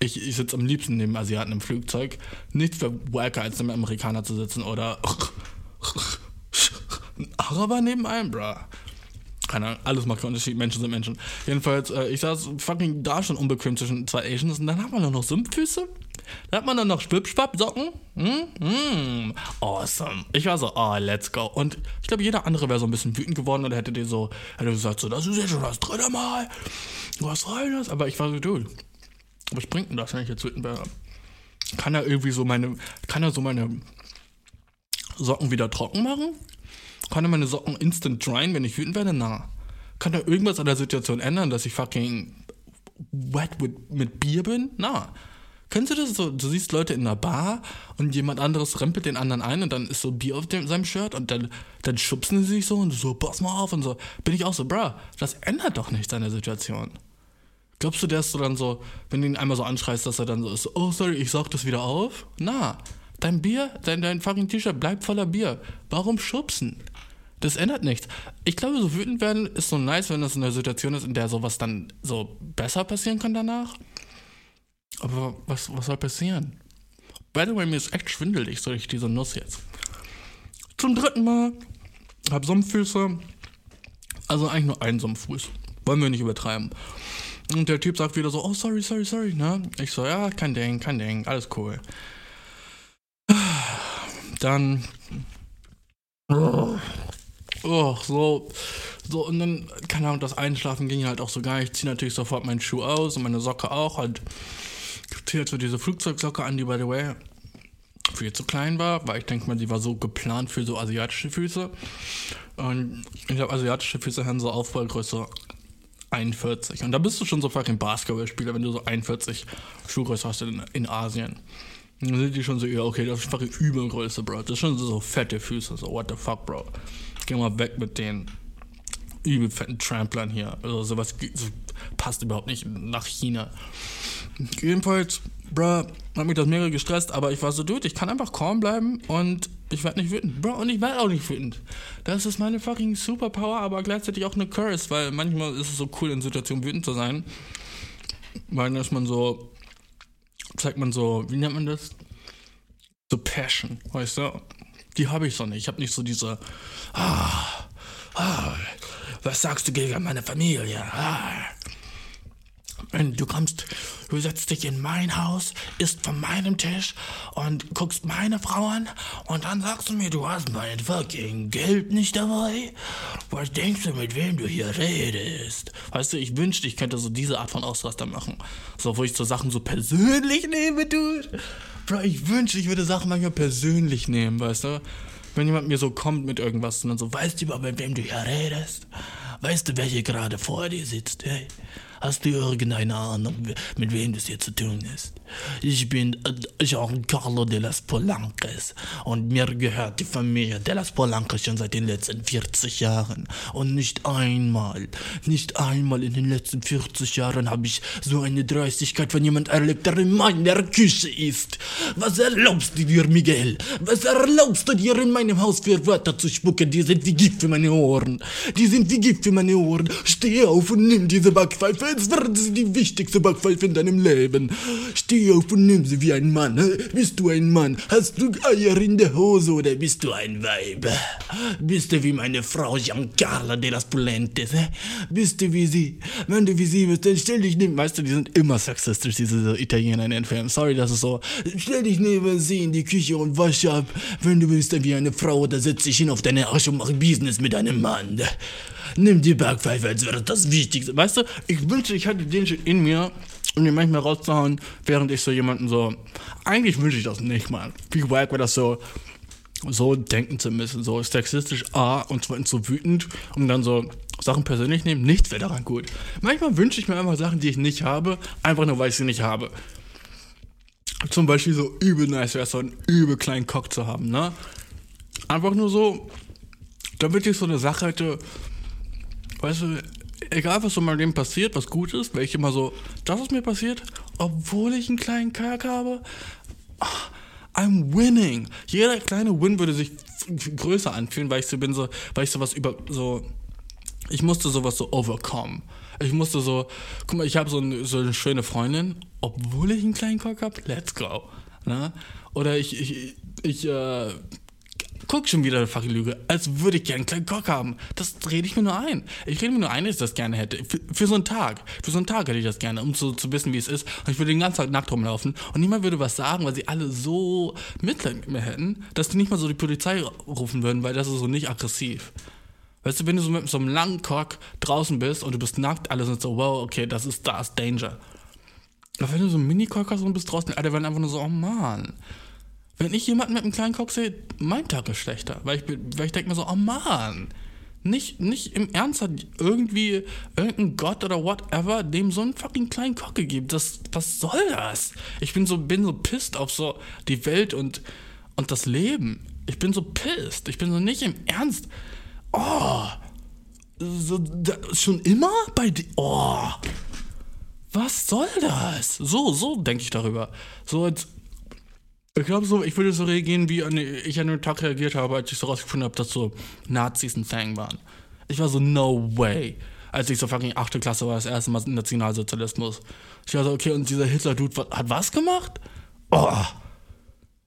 ich, ich sitze am liebsten neben Asiaten im Flugzeug. Nichts wäre wacker, als neben Amerikaner zu sitzen oder ein Araber neben einem, bruh. Keine Ahnung, alles macht keinen Unterschied, Menschen sind Menschen. Jedenfalls, äh, ich saß fucking da schon unbequem zwischen zwei Asians und dann hat man noch Sumpffüße. Da hat man dann noch Schwipschwapp-Socken. Mm, mm, awesome. Ich war so, oh, let's go. Und ich glaube, jeder andere wäre so ein bisschen wütend geworden und hätte dir so, hätte gesagt, so, das ist ja schon das dritte Mal. Was rein das? Aber ich war so, dude, was bringt denn das, wenn ich jetzt wütend wäre? Kann er irgendwie so meine, kann er so meine Socken wieder trocken machen? Kann er meine Socken instant dryen, wenn ich wütend werde? Na. Kann er irgendwas an der Situation ändern, dass ich fucking wet with, mit Bier bin? Na. Kennst du das so? Du siehst Leute in einer Bar und jemand anderes rempelt den anderen ein und dann ist so Bier auf dem, seinem Shirt und dann, dann schubsen sie sich so und so, pass mal auf und so. Bin ich auch so, bruh, das ändert doch nichts an der Situation. Glaubst du, der ist so dann so, wenn du ihn einmal so anschreist, dass er dann so ist, oh sorry, ich saug das wieder auf? Na, dein Bier, dein, dein fucking T-Shirt bleibt voller Bier. Warum schubsen? Das ändert nichts. Ich glaube, so wütend werden ist so nice, wenn das in einer Situation ist, in der sowas dann so besser passieren kann danach. Aber was, was soll passieren? By the way, mir ist echt schwindelig, soll ich diese Nuss jetzt. Zum dritten Mal. Hab Sumpffüße. Also eigentlich nur einen Sumpffuß. Wollen wir nicht übertreiben. Und der Typ sagt wieder so, oh, sorry, sorry, sorry, ne? Ich so, ja, kein Ding, kein Ding, alles cool. Dann. Oh, so. So, und dann, keine Ahnung, das Einschlafen ging halt auch so gar nicht. Ich ziehe natürlich sofort meinen Schuh aus und meine Socke auch. Halt ziehe jetzt so diese Flugzeugsocke an, die, by the way, viel zu klein war, weil ich denke mal, die war so geplant für so asiatische Füße. Und ich glaube, asiatische Füße haben so Aufbaugröße 41. Und da bist du schon so fucking Basketballspieler, wenn du so 41 Schuhgröße hast in, in Asien. Dann sind die schon so, ja, okay, das ist fucking Übergröße, Bro. Das ist schon so, so fette Füße, so, what the fuck, Bro. Geh mal weg mit den übel fetten Tramplern hier. Also sowas so, passt überhaupt nicht nach China. Jedenfalls, bro, hat mich das mega gestresst, aber ich war so, dude, ich kann einfach calm bleiben und ich werde nicht wütend. Bro, und ich werde auch nicht wütend. Das ist meine fucking Superpower, aber gleichzeitig auch eine Curse, weil manchmal ist es so cool, in Situationen wütend zu sein. Weil dann ist man so, zeigt man so, wie nennt man das? So Passion, weißt du? Die habe ich so nicht. Ich habe nicht so diese, ah, ah, was sagst du gegen meine Familie? Ah. Du kommst, du setzt dich in mein Haus, isst von meinem Tisch und guckst meine Frau an und dann sagst du mir, du hast mein fucking Geld nicht dabei. Was denkst du, mit wem du hier redest? Weißt du, ich wünschte, ich könnte so diese Art von Ausraster machen. So, wo ich so Sachen so persönlich nehme, du. Bro, ich wünschte, ich würde Sachen manchmal persönlich nehmen, weißt du? Wenn jemand mir so kommt mit irgendwas und dann so, weißt du mit wem du hier redest? Weißt du, wer hier gerade vor dir sitzt? Hey? Hast du irgendeine Ahnung, mit wem das hier zu tun ist? Ich bin Giancarlo de las Polancas und mir gehört die Familie de las Polancas schon seit den letzten 40 Jahren. Und nicht einmal, nicht einmal in den letzten 40 Jahren habe ich so eine Dreistigkeit von jemand erlebt, der in meiner Küche ist. Was erlaubst du dir, Miguel? Was erlaubst du dir in meinem Haus für Wörter zu spucken? Die sind wie Gift für meine Ohren. Die sind wie Gift für meine Ohren. Steh auf und nimm diese Backpfeife als wäre sie die wichtigste Backpfeife in deinem Leben. Steh auf und nimm sie wie ein Mann. Bist du ein Mann? Hast du Eier in der Hose oder bist du ein Weib? Bist du wie meine Frau Giancarla de las Pulentes? Bist du wie sie? Wenn du wie sie bist, dann stell dich neben. Weißt du, die sind immer sexistisch, diese Italiener in den Filmen. Sorry, das ist so. Stell dich neben sie in die Küche und wasch ab. Wenn du bist dann wie eine Frau, oder setz dich hin auf deine Arsch und mach Business mit deinem Mann. Nimm die Backpfeife, als wäre das Wichtigste. Weißt du, ich wünschte, ich hatte den Shit in mir, um den manchmal rauszuhauen, während ich so jemanden so. Eigentlich wünsche ich das nicht, Mann. Wie wack wäre das so, so denken zu müssen, so sexistisch A und zweitens so wütend, um dann so Sachen persönlich nehmen. Nichts wäre daran gut. Manchmal wünsche ich mir einfach Sachen, die ich nicht habe, einfach nur, weil ich sie nicht habe. Zum Beispiel so übel nice wäre es, so einen übel kleinen Cock zu haben, ne? Einfach nur so, damit ich so eine Sache hätte, weißt du, egal was so in meinem Leben passiert, was gut ist, weil ich immer so, das ist mir passiert, obwohl ich einen kleinen Kack habe. I'm winning. Jeder kleine Win würde sich größer anfühlen, weil ich so bin, so, weil ich sowas über, so, ich musste sowas so overcome. Ich musste so, guck mal, ich habe so, ein, so eine schöne Freundin, obwohl ich einen kleinen Cock habe, let's go. Ne? Oder ich, ich, ich, äh, guck schon wieder eine fucking Lüge, als würde ich gerne einen kleinen Cock haben. Das rede ich mir nur ein. Ich rede mir nur ein, dass ich das gerne hätte. Für, für, so einen Tag. Für so einen Tag hätte ich das gerne, um so, zu wissen, wie es ist. Und ich würde den ganzen Tag nackt rumlaufen und niemand würde was sagen, weil sie alle so Mitleid mit mir hätten, dass die nicht mal so die Polizei rufen würden, weil das ist so nicht aggressiv. Weißt du, wenn du so mit so einem langen Cock draußen bist und du bist nackt, alle sind so, wow, okay, das ist, da ist Danger. Aber wenn du so einen Mini-Cock hast und bist draußen, alle werden einfach nur so, oh Mann. Wenn ich jemanden mit einem kleinen Cock sehe, mein Tag ist schlechter. Weil ich, weil ich denke mir so, oh Mann, Nicht, nicht im Ernst hat irgendwie irgendein Gott oder whatever dem so einen fucking kleinen Cock gegeben. Das, was soll das? Ich bin so, bin so pissed auf so die Welt und, und das Leben. Ich bin so pissed. Ich bin so nicht im Ernst. Oh. So, da, schon immer bei dir. Oh. Was soll das? So, so denke ich darüber. So als ich glaube so, ich würde so reagieren, wie an, ich an den Tag reagiert habe, als ich so rausgefunden habe, dass so Nazis ein Thing waren. Ich war so, no way. Als ich so fucking 8. Klasse war, das erste Mal Nationalsozialismus. Ich war so, okay, und dieser Hitler-Dude hat was gemacht? Oh.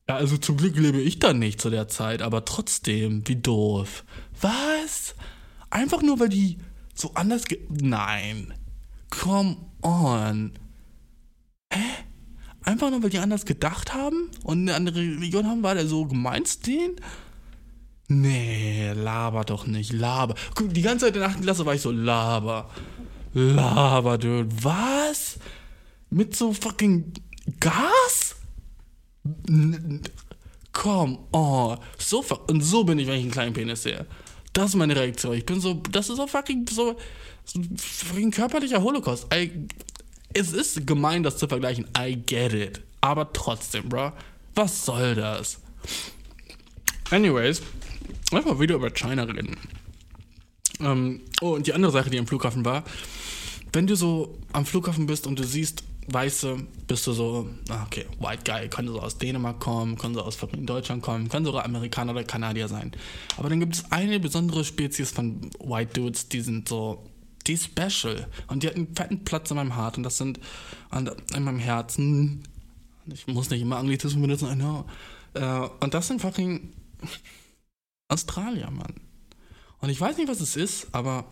Ja, also zum Glück lebe ich da nicht zu der Zeit, aber trotzdem, wie doof. Was? Einfach nur, weil die so anders ge Nein. Come on. Hä? Einfach nur, weil die anders gedacht haben und eine andere Religion haben, war der so gemeinst den? Nee, laber doch nicht, laber. Guck, die ganze Zeit in der 8. Klasse war ich so, laber. Laber, dude. Was? Mit so fucking Gas? Komm, oh. So, und so bin ich, wenn ich einen kleinen Penis sehe. Das ist meine Reaktion. Ich bin so, das ist so fucking, so, so fucking körperlicher Holocaust. I, es ist gemein, das zu vergleichen. I get it. Aber trotzdem, bro. Was soll das? Anyways, einfach wieder über China reden. Ähm, oh, und die andere Sache, die am Flughafen war, wenn du so am Flughafen bist und du siehst Weiße, bist du so, ah, okay, White Guy, kann so aus Dänemark kommen, kann so aus Deutschland kommen, kann sogar Amerikaner oder Kanadier sein. Aber dann gibt es eine besondere Spezies von White Dudes, die sind so die ist special. Und die hat einen fetten Platz in meinem Hart. Und das sind in meinem Herzen. Ich muss nicht immer Anglizismen benutzen, I know. Äh, und das sind fucking Australier, Mann. Und ich weiß nicht, was es ist, aber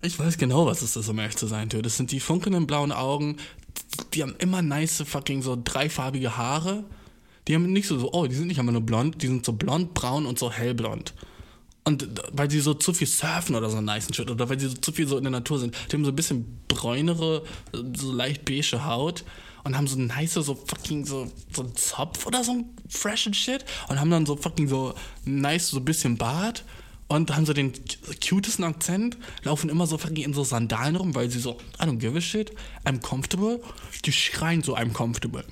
ich weiß genau, was es ist, um ehrlich zu sein, Das sind die funkelnden blauen Augen. Die haben immer nice fucking so dreifarbige Haare. Die haben nicht so, so, oh, die sind nicht einfach nur blond, die sind so blond, braun und so hellblond. Und weil sie so zu viel surfen oder so nice Shit oder weil sie so zu viel so in der Natur sind, die haben so ein bisschen bräunere, so leicht beige Haut und haben so nice, so fucking so, so einen Zopf oder so ein fresh Shit und haben dann so fucking so nice, so ein bisschen Bart und haben so den cutesten Akzent, laufen immer so fucking in so Sandalen rum, weil sie so, I don't give a shit, I'm comfortable, die schreien so, I'm comfortable.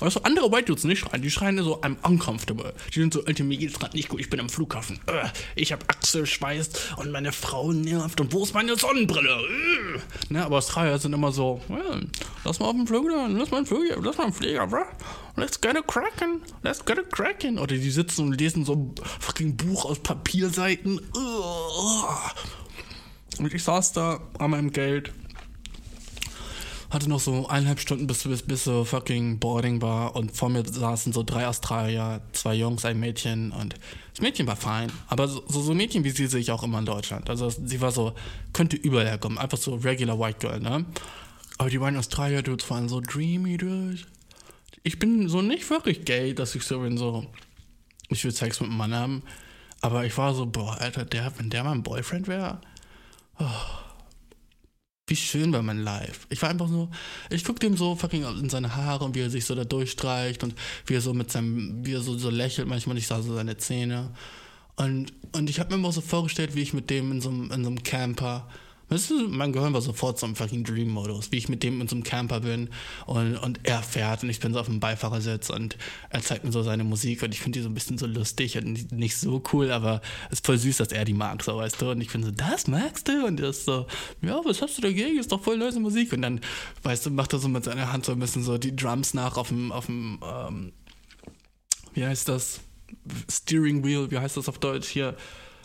Also andere White Dudes nicht schreien, die schreien so, I'm uncomfortable. Die sind so, Alter, mir geht's gerade nicht gut, ich bin am Flughafen. Äh, ich hab Achselschweiß und meine Frau nervt und wo ist meine Sonnenbrille? Äh. Ne, aber Australier sind immer so, well, lass mal auf den Flug da, lass mal einen Flieger, lass mal einen Flieger, bro. Let's get a crackin', let's get a crackin'. Oder die sitzen und lesen so ein fucking Buch aus Papierseiten. Und ich saß da an meinem Geld hatte noch so eineinhalb Stunden bis, bis, bis so fucking Boarding war und vor mir saßen so drei Australier, zwei Jungs, ein Mädchen und das Mädchen war fein, aber so, so Mädchen wie sie sehe ich auch immer in Deutschland. Also sie war so, könnte überall herkommen, einfach so regular white girl, ne? Aber die beiden Australier-Dudes waren so dreamy, dude. Ich bin so nicht wirklich gay, dass ich so bin, so, ich will Sex mit einem Mann haben, aber ich war so, boah, Alter, der, wenn der mein Boyfriend wäre, oh wie schön war mein live. Ich war einfach so, ich guck dem so fucking in seine Haare und wie er sich so da durchstreicht und wie er so mit seinem, wie er so, so lächelt manchmal, ich sah so seine Zähne. Und, und ich habe mir immer so vorgestellt, wie ich mit dem in so, in so einem Camper Weißt du, mein Gehirn war sofort so im fucking Dream-Modus, wie ich mit dem in so einem Camper bin und, und er fährt und ich bin so auf dem Beifahrersitz und er zeigt mir so seine Musik und ich finde die so ein bisschen so lustig und nicht so cool, aber es ist voll süß, dass er die mag, so weißt du. Und ich bin so, das magst du? Und er ist so, ja, was hast du dagegen? Ist doch voll leise Musik. Und dann, weißt du, macht er so mit seiner Hand so ein bisschen so die Drums nach auf dem, auf dem, ähm, wie heißt das? Steering Wheel, wie heißt das auf Deutsch hier?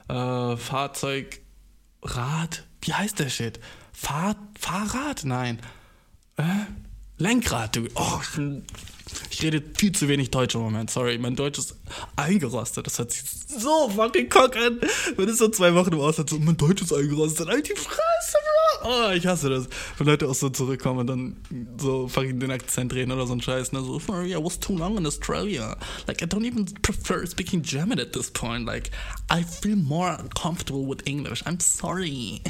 Äh, Fahrzeug, Rad, wie heißt der Shit? Fahr Fahrrad? Nein. Äh? Lenkrad, du. Oh, ich rede viel zu wenig Deutsch im Moment. Sorry, mein Deutsch ist eingerostet. Das hört sich so fucking cock an. Wenn es so zwei Wochen im Ausland so, mein Deutsch ist eingerostet. Halt die Fresse, Bro. Oh, ich hasse das. Wenn Leute auch so zurückkommen und dann so fucking den Akzent reden oder so ein Scheiß. Ne? So, sorry, I was too long in Australia. Like, I don't even prefer speaking German at this point. Like, I feel more comfortable with English. I'm sorry.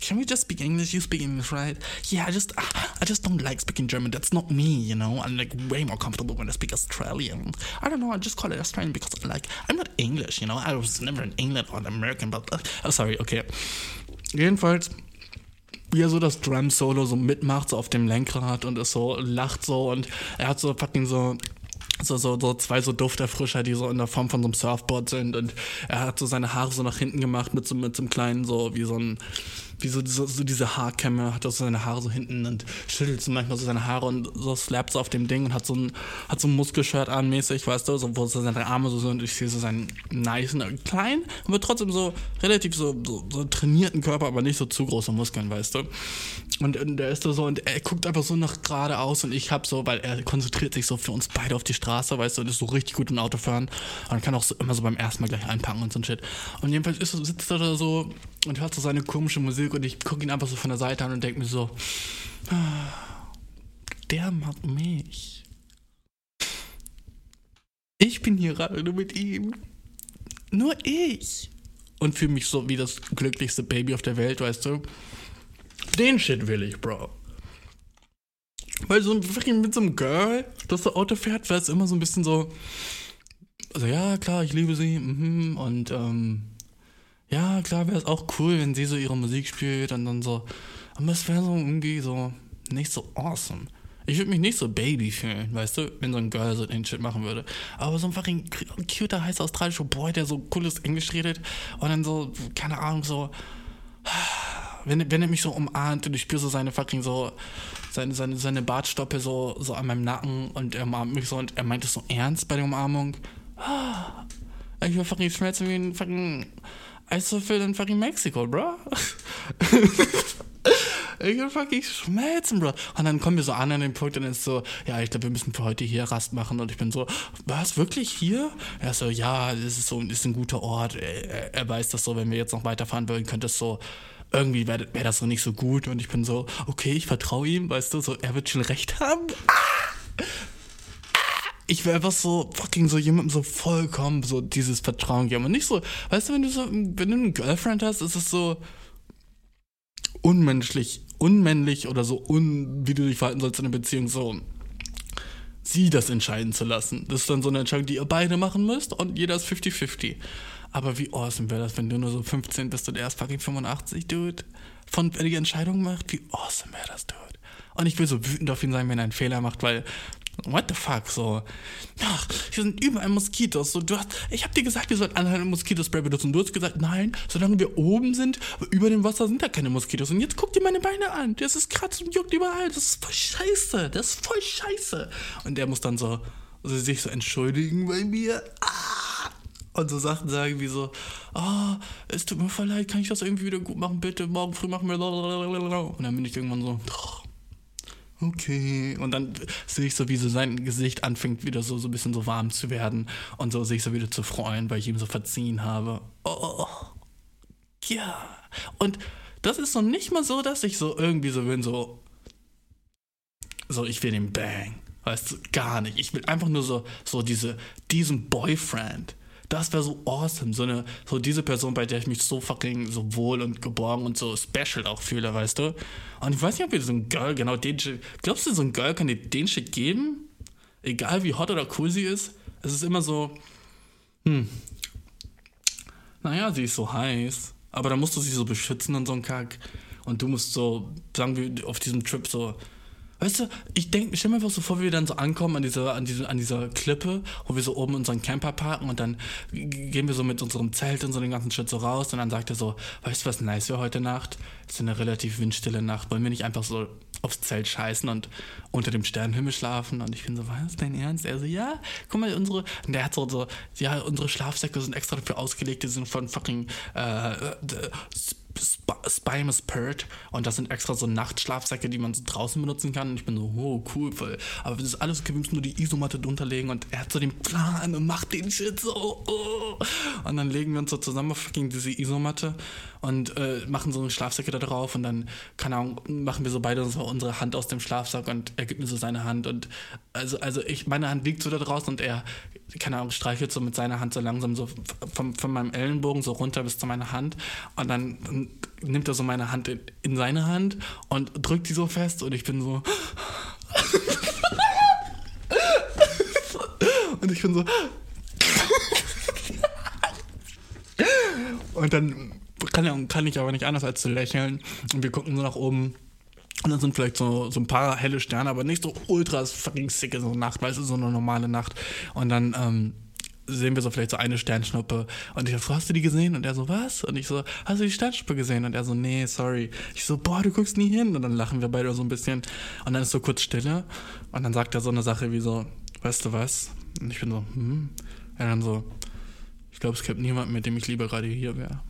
Can we just speak English? You speak English, right? Yeah, I just, I just don't like speaking German. That's not me, you know? I'm like way more comfortable when I speak Australian. I don't know, I just call it Australian because like I'm not English, you know. I was never in England or American, but uh, oh, sorry, okay. Jedenfalls wie er so das Drum-Solo so mitmacht, so auf dem Lenkrad und ist so, lacht so und er hat so fucking so so, so, so zwei so Dufterfrischer, die so in der Form von so einem Surfboard sind und er hat so seine Haare so nach hinten gemacht mit so, mit so einem kleinen, so wie so ein, wie so, so, so diese Haarkämme, hat er so seine Haare so hinten und schüttelt so manchmal so seine Haare und so slappt so auf dem Ding und hat so ein, hat so ein Muskelshirt an mäßig, weißt du, so, wo so seine Arme so sind und ich sehe so seinen nice, klein, aber trotzdem so relativ so, so, so trainierten Körper, aber nicht so zu große Muskeln, weißt du. Und, und der ist da so und er guckt einfach so nach geradeaus und ich hab so, weil er konzentriert sich so für uns beide auf die Straße, weißt du, und ist so richtig gut im Autofahren und kann auch so immer so beim ersten Mal gleich einpacken und so ein Shit. Und jedenfalls ist, sitzt er da so und hört so seine komische Musik und ich gucke ihn einfach so von der Seite an und denke mir so, der mag mich. Ich bin hier gerade nur mit ihm. Nur ich. Und fühle mich so wie das glücklichste Baby auf der Welt, weißt du? Den Shit will ich, Bro. Weil so ein mit so einem Girl, das so Auto fährt, wäre es immer so ein bisschen so. Also ja, klar, ich liebe sie. Mhm, und ähm, ja, klar wäre es auch cool, wenn sie so ihre Musik spielt und dann so. Aber es wäre so irgendwie so nicht so awesome. Ich würde mich nicht so Baby fühlen, weißt du, wenn so ein Girl so den Shit machen würde. Aber so ein fucking cuter, heißer australischer Boy, der so cooles Englisch redet und dann so, keine Ahnung, so. Wenn, wenn er mich so umarmt und ich spüre so seine fucking so, seine, seine, seine Bartstoppe so, so an meinem Nacken und er umarmt mich so und er meint es so ernst bei der Umarmung. Ich will fucking schmelzen wie ein fucking Eiswürfel in fucking Mexiko, bro. ich will fucking schmelzen, bro. Und dann kommen wir so an an den Punkt und ist so, ja, ich glaube, wir müssen für heute hier Rast machen. Und ich bin so, was, wirklich hier? Er so, ja, das ist so, ist ein guter Ort. Er, er weiß das so, wenn wir jetzt noch weiterfahren würden, könnte es so, irgendwie wäre wär das so nicht so gut. Und ich bin so, okay, ich vertraue ihm, weißt du, so, er wird schon recht haben. Ah! Ich wäre einfach so fucking so jemandem so vollkommen so dieses Vertrauen geben und nicht so, weißt du, wenn du so, wenn du einen Girlfriend hast, ist es so unmenschlich, unmännlich oder so un, wie du dich verhalten sollst in einer Beziehung, so sie das entscheiden zu lassen. Das ist dann so eine Entscheidung, die ihr beide machen müsst und jeder ist 50-50. Aber wie awesome wäre das, wenn du nur so 15 bist und er ist fucking 85, Dude? Von, die Entscheidung macht, wie awesome wäre das, Dude? Und ich will so wütend auf ihn sein, wenn er einen Fehler macht, weil what the fuck, so. Ach, hier sind überall Moskitos. So, du hast, ich hab dir gesagt, wir sollten ein Moskitospray benutzen. Du hast gesagt, nein, solange wir oben sind, über dem Wasser sind da keine Moskitos. Und jetzt guck dir meine Beine an. Das ist kratzt und juckt überall. Das ist voll scheiße. Das ist voll scheiße. Und der muss dann so, also sich so entschuldigen bei mir. Ah! Und so Sachen sagen wie so, ah, oh, es tut mir voll leid, kann ich das irgendwie wieder gut machen, bitte, morgen früh machen wir. Und dann bin ich irgendwann so, oh, okay. Und dann sehe ich so, wie so sein Gesicht anfängt, wieder so, so ein bisschen so warm zu werden und so sich so wieder zu freuen, weil ich ihm so verziehen habe. Oh, ja. Und das ist so nicht mal so, dass ich so irgendwie so bin, so, so, ich will den Bang. Weißt du, gar nicht. Ich will einfach nur so, so diese, diesen Boyfriend, das wäre so awesome. So, eine, so diese Person, bei der ich mich so fucking so wohl und geborgen und so special auch fühle, weißt du? Und ich weiß nicht, ob wir so ein Girl genau den Shit. Glaubst du, so ein Girl kann dir den Shit geben? Egal wie hot oder cool sie ist? Es ist immer so, hm. Naja, sie ist so heiß. Aber dann musst du sie so beschützen und so ein Kack. Und du musst so, sagen wir, auf diesem Trip so Weißt du, ich denke, stell mir einfach so vor, wie wir dann so ankommen an dieser, an, diese, an dieser Klippe, wo wir so oben unseren Camper parken und dann gehen wir so mit unserem Zelt und so den ganzen Schritt so raus und dann sagt er so, weißt du, was nice wäre heute Nacht? Es ist eine relativ windstille Nacht. Wollen wir nicht einfach so aufs Zelt scheißen und unter dem Sternenhimmel schlafen? Und ich bin so, was, dein Ernst? Er so, ja, guck mal, unsere, und der hat so, so ja, unsere Schlafsäcke sind extra dafür ausgelegt, die sind von fucking, äh Spimus Pert und das sind extra so Nachtschlafsäcke, die man so draußen benutzen kann. Und ich bin so, oh, cool, voll. Aber das ist alles, wir müssen nur die Isomatte drunter legen und er hat so den Plan und macht den Shit so. Oh. Und dann legen wir uns so zusammen auf fucking diese Isomatte und äh, machen so eine Schlafsäcke da drauf und dann, keine Ahnung, machen wir so beide so unsere Hand aus dem Schlafsack und er gibt mir so seine Hand und also, also ich, meine Hand liegt so da draußen und er, keine Ahnung, streichelt so mit seiner Hand so langsam so von, von meinem Ellenbogen so runter bis zu meiner Hand und dann, nimmt er so meine Hand in, in seine Hand und drückt die so fest und ich bin so Und ich bin so. und dann kann, kann ich aber nicht anders als zu lächeln. Und wir gucken so nach oben. Und dann sind vielleicht so, so ein paar helle Sterne, aber nicht so ultra fucking sicke so Nacht, weißt du, so eine normale Nacht. Und dann ähm, sehen wir so vielleicht so eine Sternschnuppe. Und ich so, hast du die gesehen? Und er so, was? Und ich so, hast du die Sternschnuppe gesehen? Und er so, nee, sorry. Ich so, boah, du guckst nie hin. Und dann lachen wir beide so ein bisschen. Und dann ist so kurz Stille. Und dann sagt er so eine Sache wie so, weißt du was? Und ich bin so, hm. Und dann so, ich glaube, es gibt niemanden, mit dem ich lieber gerade hier wäre.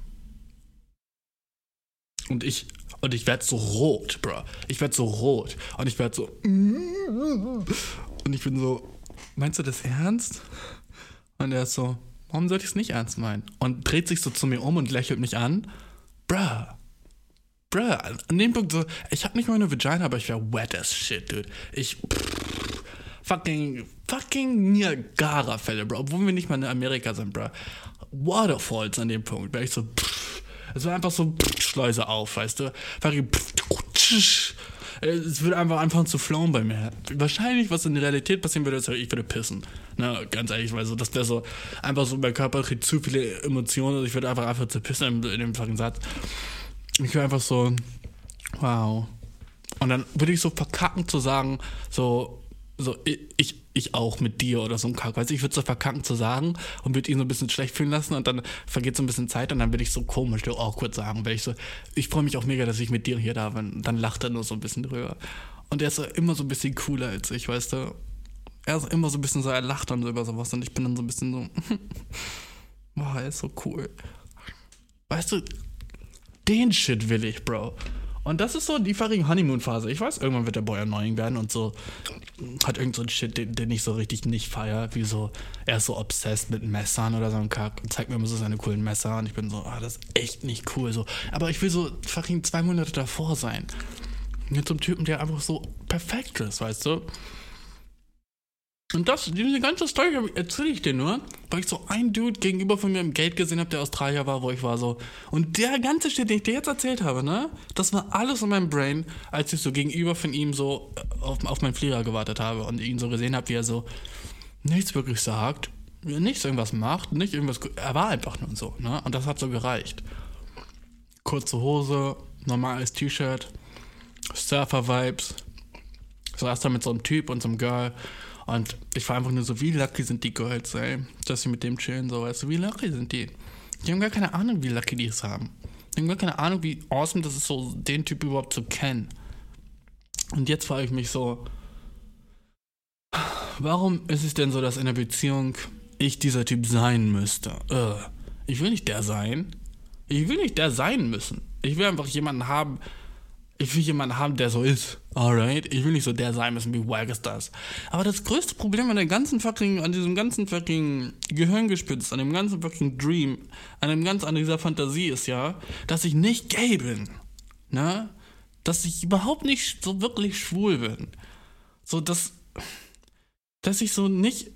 Und ich, und ich werde so rot, bro. Ich werde so rot. Und ich werde so. Und ich bin so, meinst du das ernst? Und er ist so, warum sollte ich es nicht ernst meinen? Und dreht sich so zu mir um und lächelt mich an. Bruh. Bruh. An dem Punkt so, ich habe nicht mal eine Vagina, aber ich wäre wet as shit, dude. Ich. Fucking. Fucking Niagara-Fälle, bro. Obwohl wir nicht mal in Amerika sind, bro. Waterfalls an dem Punkt. Wäre ich so. Pff, es war einfach so Schleuse auf, weißt du? Es würde einfach anfangen zu flowen bei mir. Wahrscheinlich, was in der Realität passieren würde, ist, ich würde pissen. Na, ganz ehrlich, weil so, das wäre so, einfach so, mein Körper kriegt zu viele Emotionen, also ich würde einfach einfach zu pissen in, in dem fucking Satz. Ich wäre einfach so, wow. Und dann würde ich so verkacken zu sagen, so, so, ich, ich auch mit dir oder so ein Kack. Weißt du, ich würde so verkacken zu sagen und würde ihn so ein bisschen schlecht fühlen lassen und dann vergeht so ein bisschen Zeit und dann würde ich so komisch, so awkward sagen, weil ich so, ich freue mich auch mega, dass ich mit dir hier da bin. Und dann lacht er nur so ein bisschen drüber. Und er ist so immer so ein bisschen cooler als ich, weißt du. Er ist immer so ein bisschen so, er lacht dann so über sowas und ich bin dann so ein bisschen so, boah, er ist so cool. Weißt du, den Shit will ich, Bro. Und das ist so die fucking Honeymoon-Phase. Ich weiß, irgendwann wird der Boy annoying werden und so hat irgend so ein Shit, den, den ich so richtig nicht feier, wie so, er ist so obsessed mit Messern oder so ein Kack und zeigt mir immer so seine coolen Messer und ich bin so, ah, das ist echt nicht cool, so. Aber ich will so fucking zwei Monate davor sein. Mit so einem Typen, der einfach so perfekt ist, weißt du? Und das, diese ganze Story erzähle ich dir nur, weil ich so einen Dude gegenüber von mir im Gate gesehen habe, der Australier war, wo ich war so. Und der ganze Shit, den ich dir jetzt erzählt habe, ne? Das war alles in meinem Brain, als ich so gegenüber von ihm so äh, auf, auf meinen Flieger gewartet habe und ihn so gesehen habe, wie er so nichts wirklich sagt, nichts irgendwas macht, nicht irgendwas. Er war einfach nur so, ne? Und das hat so gereicht. Kurze Hose, normales T-Shirt, Surfer-Vibes. So erst da mit so einem Typ und so einem Girl. Und ich war einfach nur so, wie lucky sind die Girls, ey, dass sie mit dem chillen, so, weißt du, wie lucky sind die? Die haben gar keine Ahnung, wie lucky die es haben. Die haben gar keine Ahnung, wie awesome das ist, so den Typ überhaupt zu kennen. Und jetzt frage ich mich so, warum ist es denn so, dass in einer Beziehung ich dieser Typ sein müsste? Uh, ich will nicht der sein. Ich will nicht der sein müssen. Ich will einfach jemanden haben, ich will jemanden haben, der so ist. Alright? Ich will nicht so der sein müssen, wie wack ist das. Aber das größte Problem an der ganzen fucking, an diesem ganzen fucking Gehirngespitz, an dem ganzen fucking Dream, an dem ganz, an dieser Fantasie ist ja, dass ich nicht gay bin. Ne? Dass ich überhaupt nicht so wirklich schwul bin. So, dass, dass ich so nicht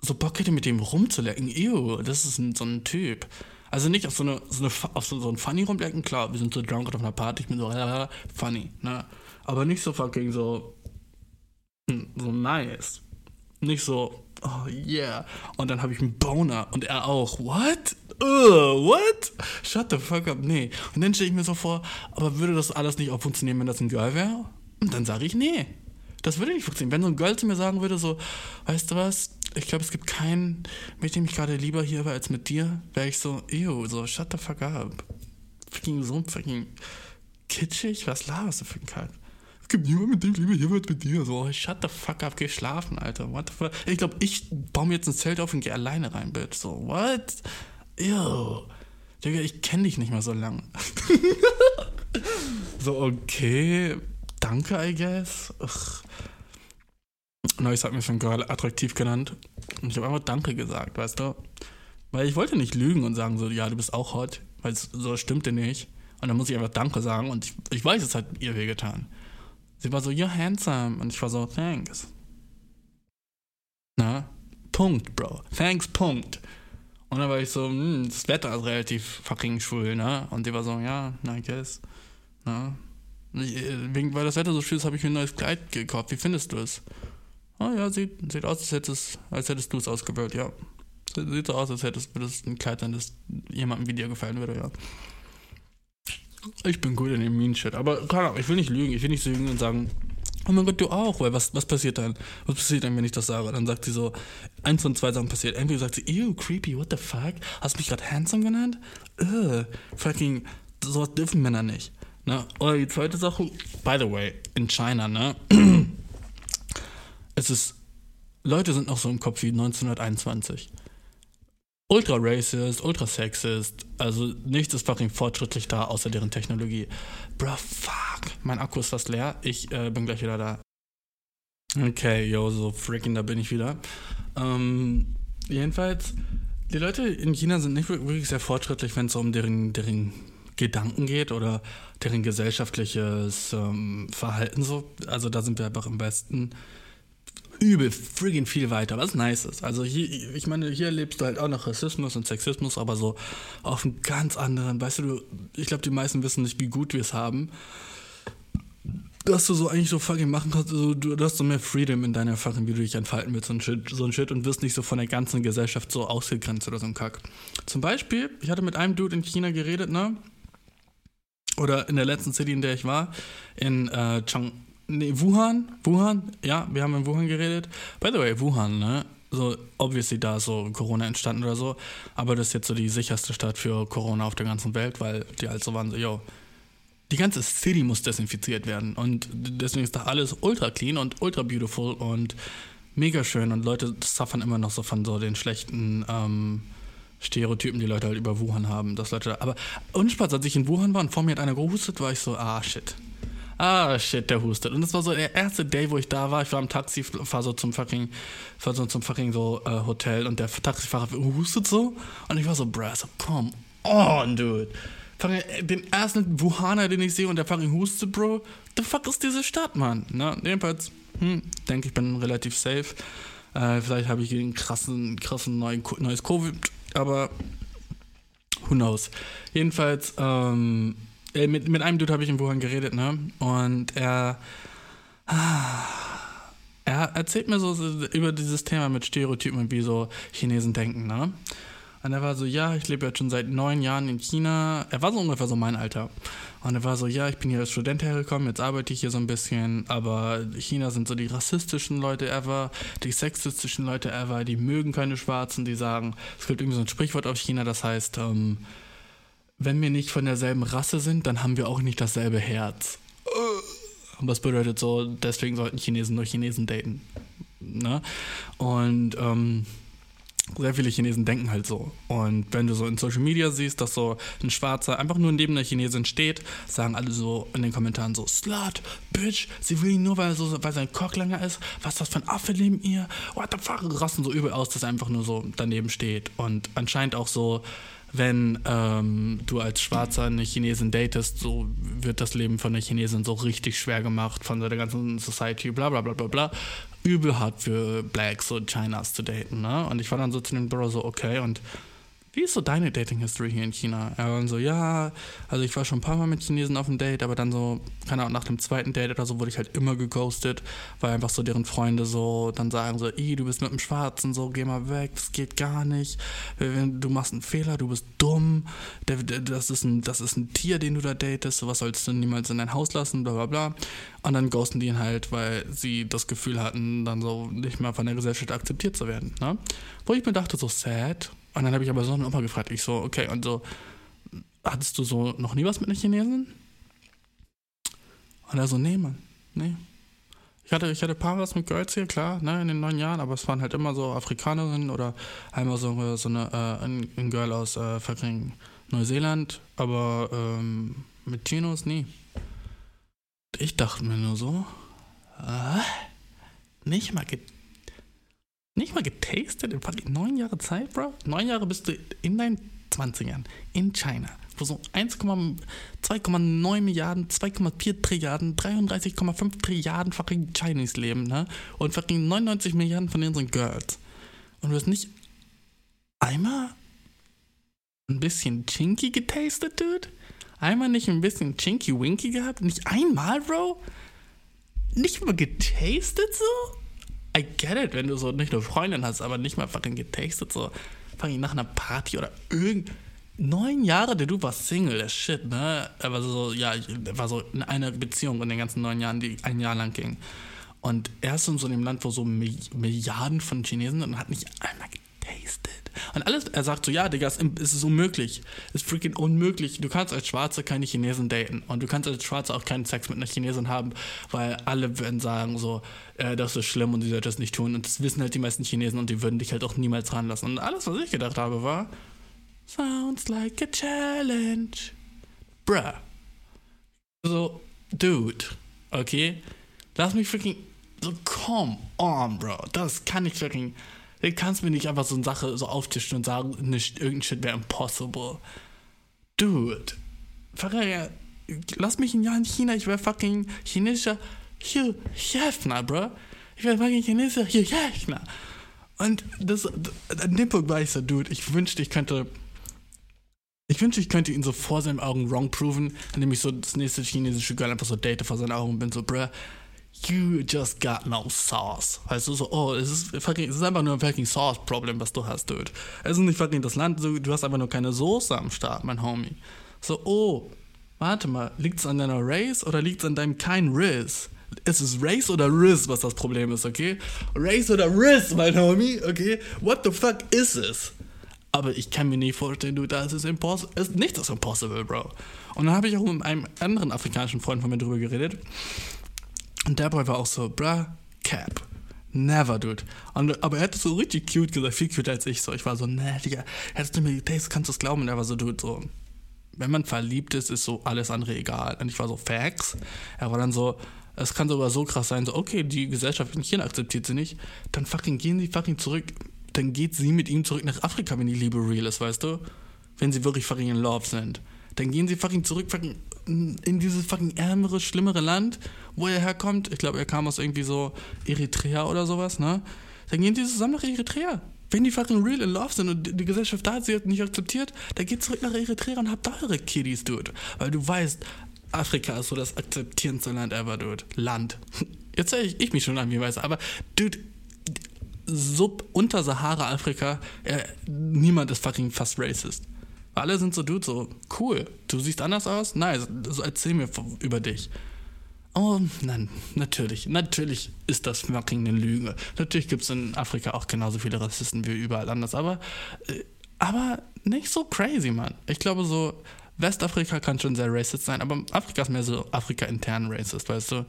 so Bock hätte, mit dem rumzulecken. Ew, das ist ein, so ein Typ. Also nicht auf so eine, so, eine, auf so, so ein Funny rumlecken, klar, wir sind so drunk auf einer Party, ich bin so, äh, funny, ne? Aber nicht so fucking so, hm, so nice. Nicht so, oh yeah. Und dann habe ich einen Boner und er auch. What? Uh, what? Shut the fuck up, nee. Und dann stelle ich mir so vor, aber würde das alles nicht auch funktionieren, wenn das ein Girl wäre? Und dann sage ich, nee. Das würde nicht funktionieren. Wenn so ein Girl zu mir sagen würde, so, weißt du was, ich glaube, es gibt keinen, mit dem ich gerade lieber hier war als mit dir, wäre ich so, ew, so, shut the fuck up. Fucking so fucking kitschig, was laberst du für ein Kack? Es gibt niemanden, mit dem ich lieber hier war als mit dir. So, shut the fuck up, geh schlafen, Alter. What the fuck? Ich glaube, ich baue mir jetzt ein Zelt auf und gehe alleine rein, Bitch. So, what? Ew. Digga, ich kenne dich nicht mehr so lang. so, okay. Danke, I guess. Ugh. Neues hat mir schon Girl attraktiv genannt. Und ich habe einfach Danke gesagt, weißt du? Weil ich wollte nicht lügen und sagen so, ja, du bist auch hot, weil so stimmte nicht. Und dann muss ich einfach Danke sagen und ich, ich weiß, es hat ihr wehgetan. Sie war so, you're handsome. Und ich war so, thanks. Na? Punkt, Bro. Thanks, Punkt. Und dann war ich so, hm, das Wetter ist relativ fucking schwul, ne? Und die war so, ja, I guess. Na? Wegen, weil das Wetter so schön ist, habe ich mir ein neues Kleid gekauft. Wie findest du es? Oh ja, sieht, sieht aus, als hättest, als hättest du es ausgewählt, ja. Sieht so aus, als hättest du ein Kleid sein, das jemandem wie dir gefallen würde, ja. Ich bin gut in dem Mean-Shit, aber keine Ahnung, ich will nicht lügen, ich will nicht lügen und sagen, oh mein Gott, du auch, weil was, was passiert dann? Was passiert dann, wenn ich das sage? Dann sagt sie so, eins von zwei Sachen passiert. Entweder sagt sie, ew, creepy, what the fuck? Hast du mich gerade handsome genannt? Ugh, fucking, sowas dürfen Männer nicht. Ne? Oder die zweite Sache, by the way, in China, ne? Es ist, Leute sind noch so im Kopf wie 1921 ultra racist, ultra sexist. Also nichts ist fucking fortschrittlich da, außer deren Technologie. Bruh, fuck. Mein Akku ist fast leer. Ich äh, bin gleich wieder da. Okay, yo, so freaking, da bin ich wieder. Ähm, jedenfalls, die Leute in China sind nicht wirklich sehr fortschrittlich, wenn es um deren, deren Gedanken geht oder deren gesellschaftliches ähm, Verhalten so. Also da sind wir einfach im Westen übel friggin' viel weiter, was nice ist. Also hier, ich meine, hier erlebst du halt auch noch Rassismus und Sexismus, aber so auf einem ganz anderen, weißt du, ich glaube, die meisten wissen nicht, wie gut wir es haben. Dass du so eigentlich so fucking machen kannst, also du, du hast so mehr Freedom in deiner Fucking, wie du dich entfalten willst und Shit, so ein Shit und wirst nicht so von der ganzen Gesellschaft so ausgegrenzt oder so ein Kack. Zum Beispiel, ich hatte mit einem Dude in China geredet, ne? Oder in der letzten City, in der ich war, in äh, Chang, Nee, Wuhan? Wuhan? Ja, wir haben in Wuhan geredet. By the way, Wuhan, ne? So, obviously da ist so Corona entstanden oder so. Aber das ist jetzt so die sicherste Stadt für Corona auf der ganzen Welt, weil die halt so waren, so, yo, die ganze City muss desinfiziert werden. Und deswegen ist da alles ultra clean und ultra beautiful und mega schön. Und Leute suffern immer noch so von so den schlechten ähm, Stereotypen, die Leute halt über Wuhan haben. Dass Leute, aber unspaß, als ich in Wuhan war und vor mir hat einer gehustet, war ich so, ah shit ah shit, der hustet. Und das war so der erste Day, wo ich da war. Ich war am Taxi, fahr so zum fucking, fahr so zum fucking so äh, Hotel und der Taxifahrer hustet so. Und ich war so, bruh, so, come on, dude. Den ersten Wuhaner, den ich sehe und der fucking hustet, bro. The fuck ist diese Stadt, Mann? Na, jedenfalls, hm, denke ich bin relativ safe. Äh, vielleicht habe ich einen krassen, krassen neuen, neues Covid, aber who knows. Jedenfalls, ähm, äh, mit, mit einem Dude habe ich in Wuhan geredet, ne? Und er. Er erzählt mir so über dieses Thema mit Stereotypen und wie so Chinesen denken, ne? Und er war so, ja, ich lebe jetzt schon seit neun Jahren in China. Er war so ungefähr so mein Alter. Und er war so, ja, ich bin hier als Student hergekommen, jetzt arbeite ich hier so ein bisschen, aber China sind so die rassistischen Leute ever, die sexistischen Leute ever, die mögen keine Schwarzen, die sagen, es gibt irgendwie so ein Sprichwort auf China, das heißt, ähm, wenn wir nicht von derselben Rasse sind, dann haben wir auch nicht dasselbe Herz. Und das bedeutet so, deswegen sollten Chinesen nur Chinesen daten. Ne? Und ähm, sehr viele Chinesen denken halt so. Und wenn du so in Social Media siehst, dass so ein Schwarzer einfach nur neben der Chinesin steht, sagen alle so in den Kommentaren so, Slut, Bitch, sie will ihn nur, weil, so, weil sein Cock länger ist. Was ist das für ein Affe neben ihr? What the fuck? Rasten so übel aus, dass er einfach nur so daneben steht. Und anscheinend auch so wenn ähm, du als Schwarzer eine Chinesin datest, so wird das Leben von der Chinesin so richtig schwer gemacht, von der ganzen Society, bla bla bla bla bla. Übel hart für Blacks und Chinas zu daten, ne? Und ich war dann so zu dem Bro so, okay, und wie ist so deine Dating-History hier in China? War so, ja, also ich war schon ein paar Mal mit Chinesen auf einem Date, aber dann so, keine Ahnung, nach dem zweiten Date oder so wurde ich halt immer geghostet, weil einfach so deren Freunde so dann sagen so, ey, du bist mit dem Schwarzen, so, geh mal weg, das geht gar nicht, du machst einen Fehler, du bist dumm, das ist ein, das ist ein Tier, den du da datest, sowas sollst du niemals in dein Haus lassen, bla bla bla. Und dann ghosten die ihn halt, weil sie das Gefühl hatten, dann so nicht mehr von der Gesellschaft akzeptiert zu werden, ne? Wo ich mir dachte, so sad, und dann habe ich aber so einen Opa gefragt. Ich so, okay, und so, hattest du so noch nie was mit einer Chinesin? Und er so, nee, Mann, nee. Ich hatte, ich hatte ein paar was mit Girls hier, klar, ne, in den neun Jahren, aber es waren halt immer so Afrikanerinnen oder einmal so, so eine, äh, ein, ein Girl aus äh, Neuseeland, aber ähm, mit Chinos nie. Ich dachte mir nur so, äh, nicht mal gedacht nicht mal getastet in fucking neun Jahre Zeit, Bro? Neun Jahre bist du in deinen 20ern in China, wo so 2,9 Milliarden, 2,4 Trilliarden, 33,5 Trilliarden fucking Chinese leben, ne? Und fucking 99 Milliarden von denen sind Girls. Und du hast nicht einmal ein bisschen Chinky getastet, Dude? Einmal nicht ein bisschen Chinky Winky gehabt? Nicht einmal, Bro? Nicht mal getastet so? I get it, wenn du so nicht nur Freundin hast, aber nicht mal fucking getastet, so fucking nach einer Party oder irgend. Neun Jahre, der du warst Single, der Shit, ne? Er war so, ja, war so in einer Beziehung in den ganzen neun Jahren, die ein Jahr lang ging. Und er ist in so einem Land, wo so Milliarden von Chinesen sind und hat nicht einmal Und alles, er sagt so, ja, Digga, es ist unmöglich. Es ist freaking unmöglich. Du kannst als Schwarze keine Chinesen daten. Und du kannst als Schwarze auch keinen Sex mit einer Chinesin haben, weil alle würden sagen so, äh, das ist schlimm und sie sollte das nicht tun. Und das wissen halt die meisten Chinesen und die würden dich halt auch niemals ranlassen. Und alles, was ich gedacht habe, war, sounds like a challenge. Bruh. So, dude, okay? Lass mich freaking, so, come on, bro. Das kann ich freaking Du kannst mir nicht einfach so eine Sache so auftischen und sagen, nicht, irgendein Shit wäre impossible. Dude. Ferreira, lass mich ein Jahr in China, ich wäre fucking chinesischer Hugh Hefner, bro. Ich wäre fucking chinesischer Hugh Hefner. Und das, an dem Punkt war ich so, Dude, ich wünschte, ich könnte. Ich wünschte, ich könnte ihn so vor seinen Augen wrong proven, indem ich so das nächste chinesische Girl einfach so date vor seinen Augen und bin so, bruh, you just got no sauce. Weißt du, so, oh, es ist, fucking, es ist einfach nur ein fucking Sauce-Problem, was du hast, dude. Es ist nicht fucking das Land, du hast einfach nur keine Soße am Start, mein Homie. So, oh, warte mal, liegt es an deiner Race oder liegt es an deinem kein Riz? Es ist Race oder Riz, was das Problem ist, okay? Race oder Riz, mein Homie, okay? What the fuck is es? Aber ich kann mir nicht vorstellen, du, das ist impossible. Ist impossible, Bro. Und dann habe ich auch mit einem anderen afrikanischen Freund von mir drüber geredet. Und der Boy war auch so, bruh, Cap. Never, dude. Und, aber er hat so richtig cute gesagt, viel cuter als ich. So, ich war so, ne, Digga, hättest du mir das kannst du es glauben? Und er war so, dude, so, wenn man verliebt ist, ist so alles andere egal. Und ich war so, Facts. Er war dann so, es kann sogar so krass sein, so, okay, die Gesellschaft in China akzeptiert sie nicht, dann fucking gehen sie fucking zurück, dann geht sie mit ihm zurück nach Afrika, wenn die Liebe real ist, weißt du? Wenn sie wirklich fucking in love sind. Dann gehen sie fucking zurück, fucking in dieses fucking ärmere, schlimmere Land, wo er herkommt. Ich glaube, er kam aus irgendwie so Eritrea oder sowas, ne? Dann gehen die zusammen nach Eritrea. Wenn die fucking real in love sind und die Gesellschaft da sie nicht akzeptiert, dann geht zurück nach Eritrea und habt da eure Kiddies, dude. Weil du weißt, Afrika ist so das akzeptierendste Land ever, dude. Land. Jetzt zeige ich, ich mich schon an, wie weiß, aber, dude, sub unter Sahara Afrika, äh, niemand ist fucking fast racist. Alle sind so, Dude, so, cool. Du siehst anders aus? Nice. So, erzähl mir über dich. Oh, nein, natürlich. Natürlich ist das fucking eine Lüge. Natürlich gibt es in Afrika auch genauso viele Rassisten wie überall anders, aber, äh, aber nicht so crazy, Mann. Ich glaube, so Westafrika kann schon sehr racist sein, aber Afrika ist mehr so Afrika-intern racist, weißt du?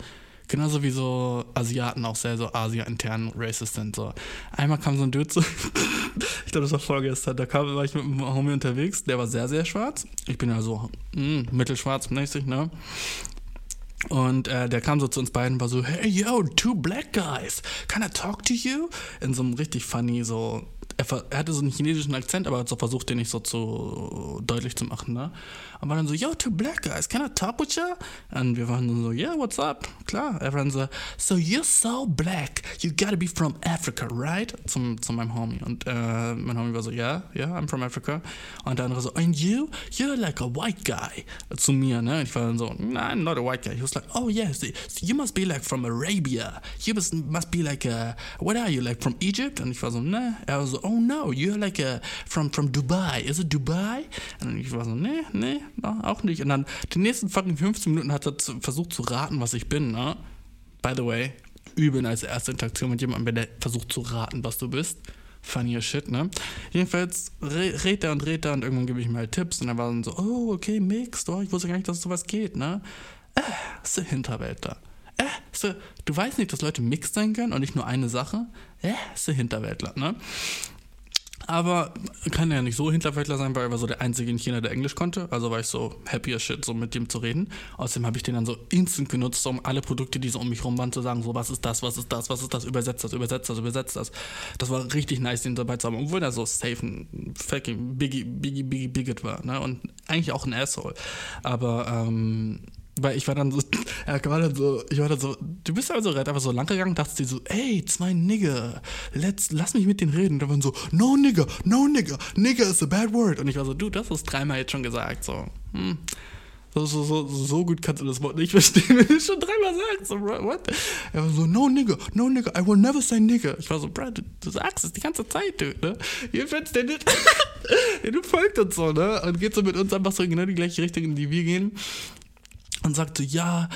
Genauso wie so Asiaten auch sehr so Asia-intern racist sind. So. Einmal kam so ein Dude so, ich glaube, das war vorgestern, da kam, war ich mit einem Homie unterwegs, der war sehr, sehr schwarz. Ich bin ja so mh, hm, mittelschwarz mäßig, ne? Und äh, der kam so zu uns beiden war so, hey yo, two black guys, can I talk to you? In so einem richtig funny, so er, er, hatte so einen chinesischen Akzent, aber hat so versucht, den nicht so zu deutlich zu machen, ne? Und war dann so, yo, two black guys, can I talk with you? Und wir waren dann so, yeah, what's up? Klar. Er dann so, so you're so black, you gotta be from Africa, right? Zum, zu meinem Homie. Und äh, mein Homie war so, yeah, yeah, I'm from Africa. Und der andere so, and you, you're like a white guy. Zu mir, ne? Und ich war dann so, nah, I'm not a white guy. He was like, oh yes, you must be like from Arabia. You must, must be like, a, what are you, like from Egypt? Und ich war so, ne? Er war so, oh no, you're like a, from, from Dubai. Is it Dubai? Und ich war so, ne, ne, no, auch nicht. Und dann die nächsten fucking 15 Minuten hat er zu, versucht zu raten, was ich bin, ne? By the way, übel als erste Interaktion mit jemandem, der versucht zu raten, was du bist. Funny shit, ne? Jedenfalls redet er und redet er und irgendwann gebe ich ihm halt Tipps und er war dann so, oh, okay, Mixed, oh, ich wusste gar nicht, dass sowas geht, ne? Äh, ist eine Hinterwelt da. Äh, so, du weißt nicht, dass Leute mixed sein können und nicht nur eine Sache? Äh, ist eine Hinterweltler, ne? Aber kann ja nicht so Hinterwäldler sein, weil er war so der Einzige in China, der Englisch konnte. Also war ich so happy as shit, so mit dem zu reden. Außerdem habe ich den dann so instant genutzt, um alle Produkte, die so um mich rum waren, zu sagen, so was ist das, was ist das, was ist das, übersetzt das, übersetzt das, übersetzt das. Das war richtig nice, den dabei zu haben. Obwohl er so safe ein fucking Biggie, Biggie, Biggie, Bigot war. Ne? Und eigentlich auch ein Asshole. Aber, ähm, weil ich war dann so, er war dann so, ich war dann so, du bist also einfach so lang gegangen, dachtest dir so, ey, zwei Nigger, let's, lass mich mit denen reden. Und da waren so, no Nigger, no Nigger, Nigger is a bad word. Und ich war so, du, das hast dreimal jetzt schon gesagt, so, hm. So, So, so, so, gut kannst du das Wort nicht verstehen, wenn du es schon dreimal sagst. So, bro, what? Er war so, no nigga, no nigga, I will never say nigga. Ich war so, bro, du, du sagst es die ganze Zeit, dude, ne? Jedenfalls, der, der, der folgt uns so, ne? Und geht so mit uns einfach so in genau die gleiche Richtung, in die wir gehen und sagte, ja,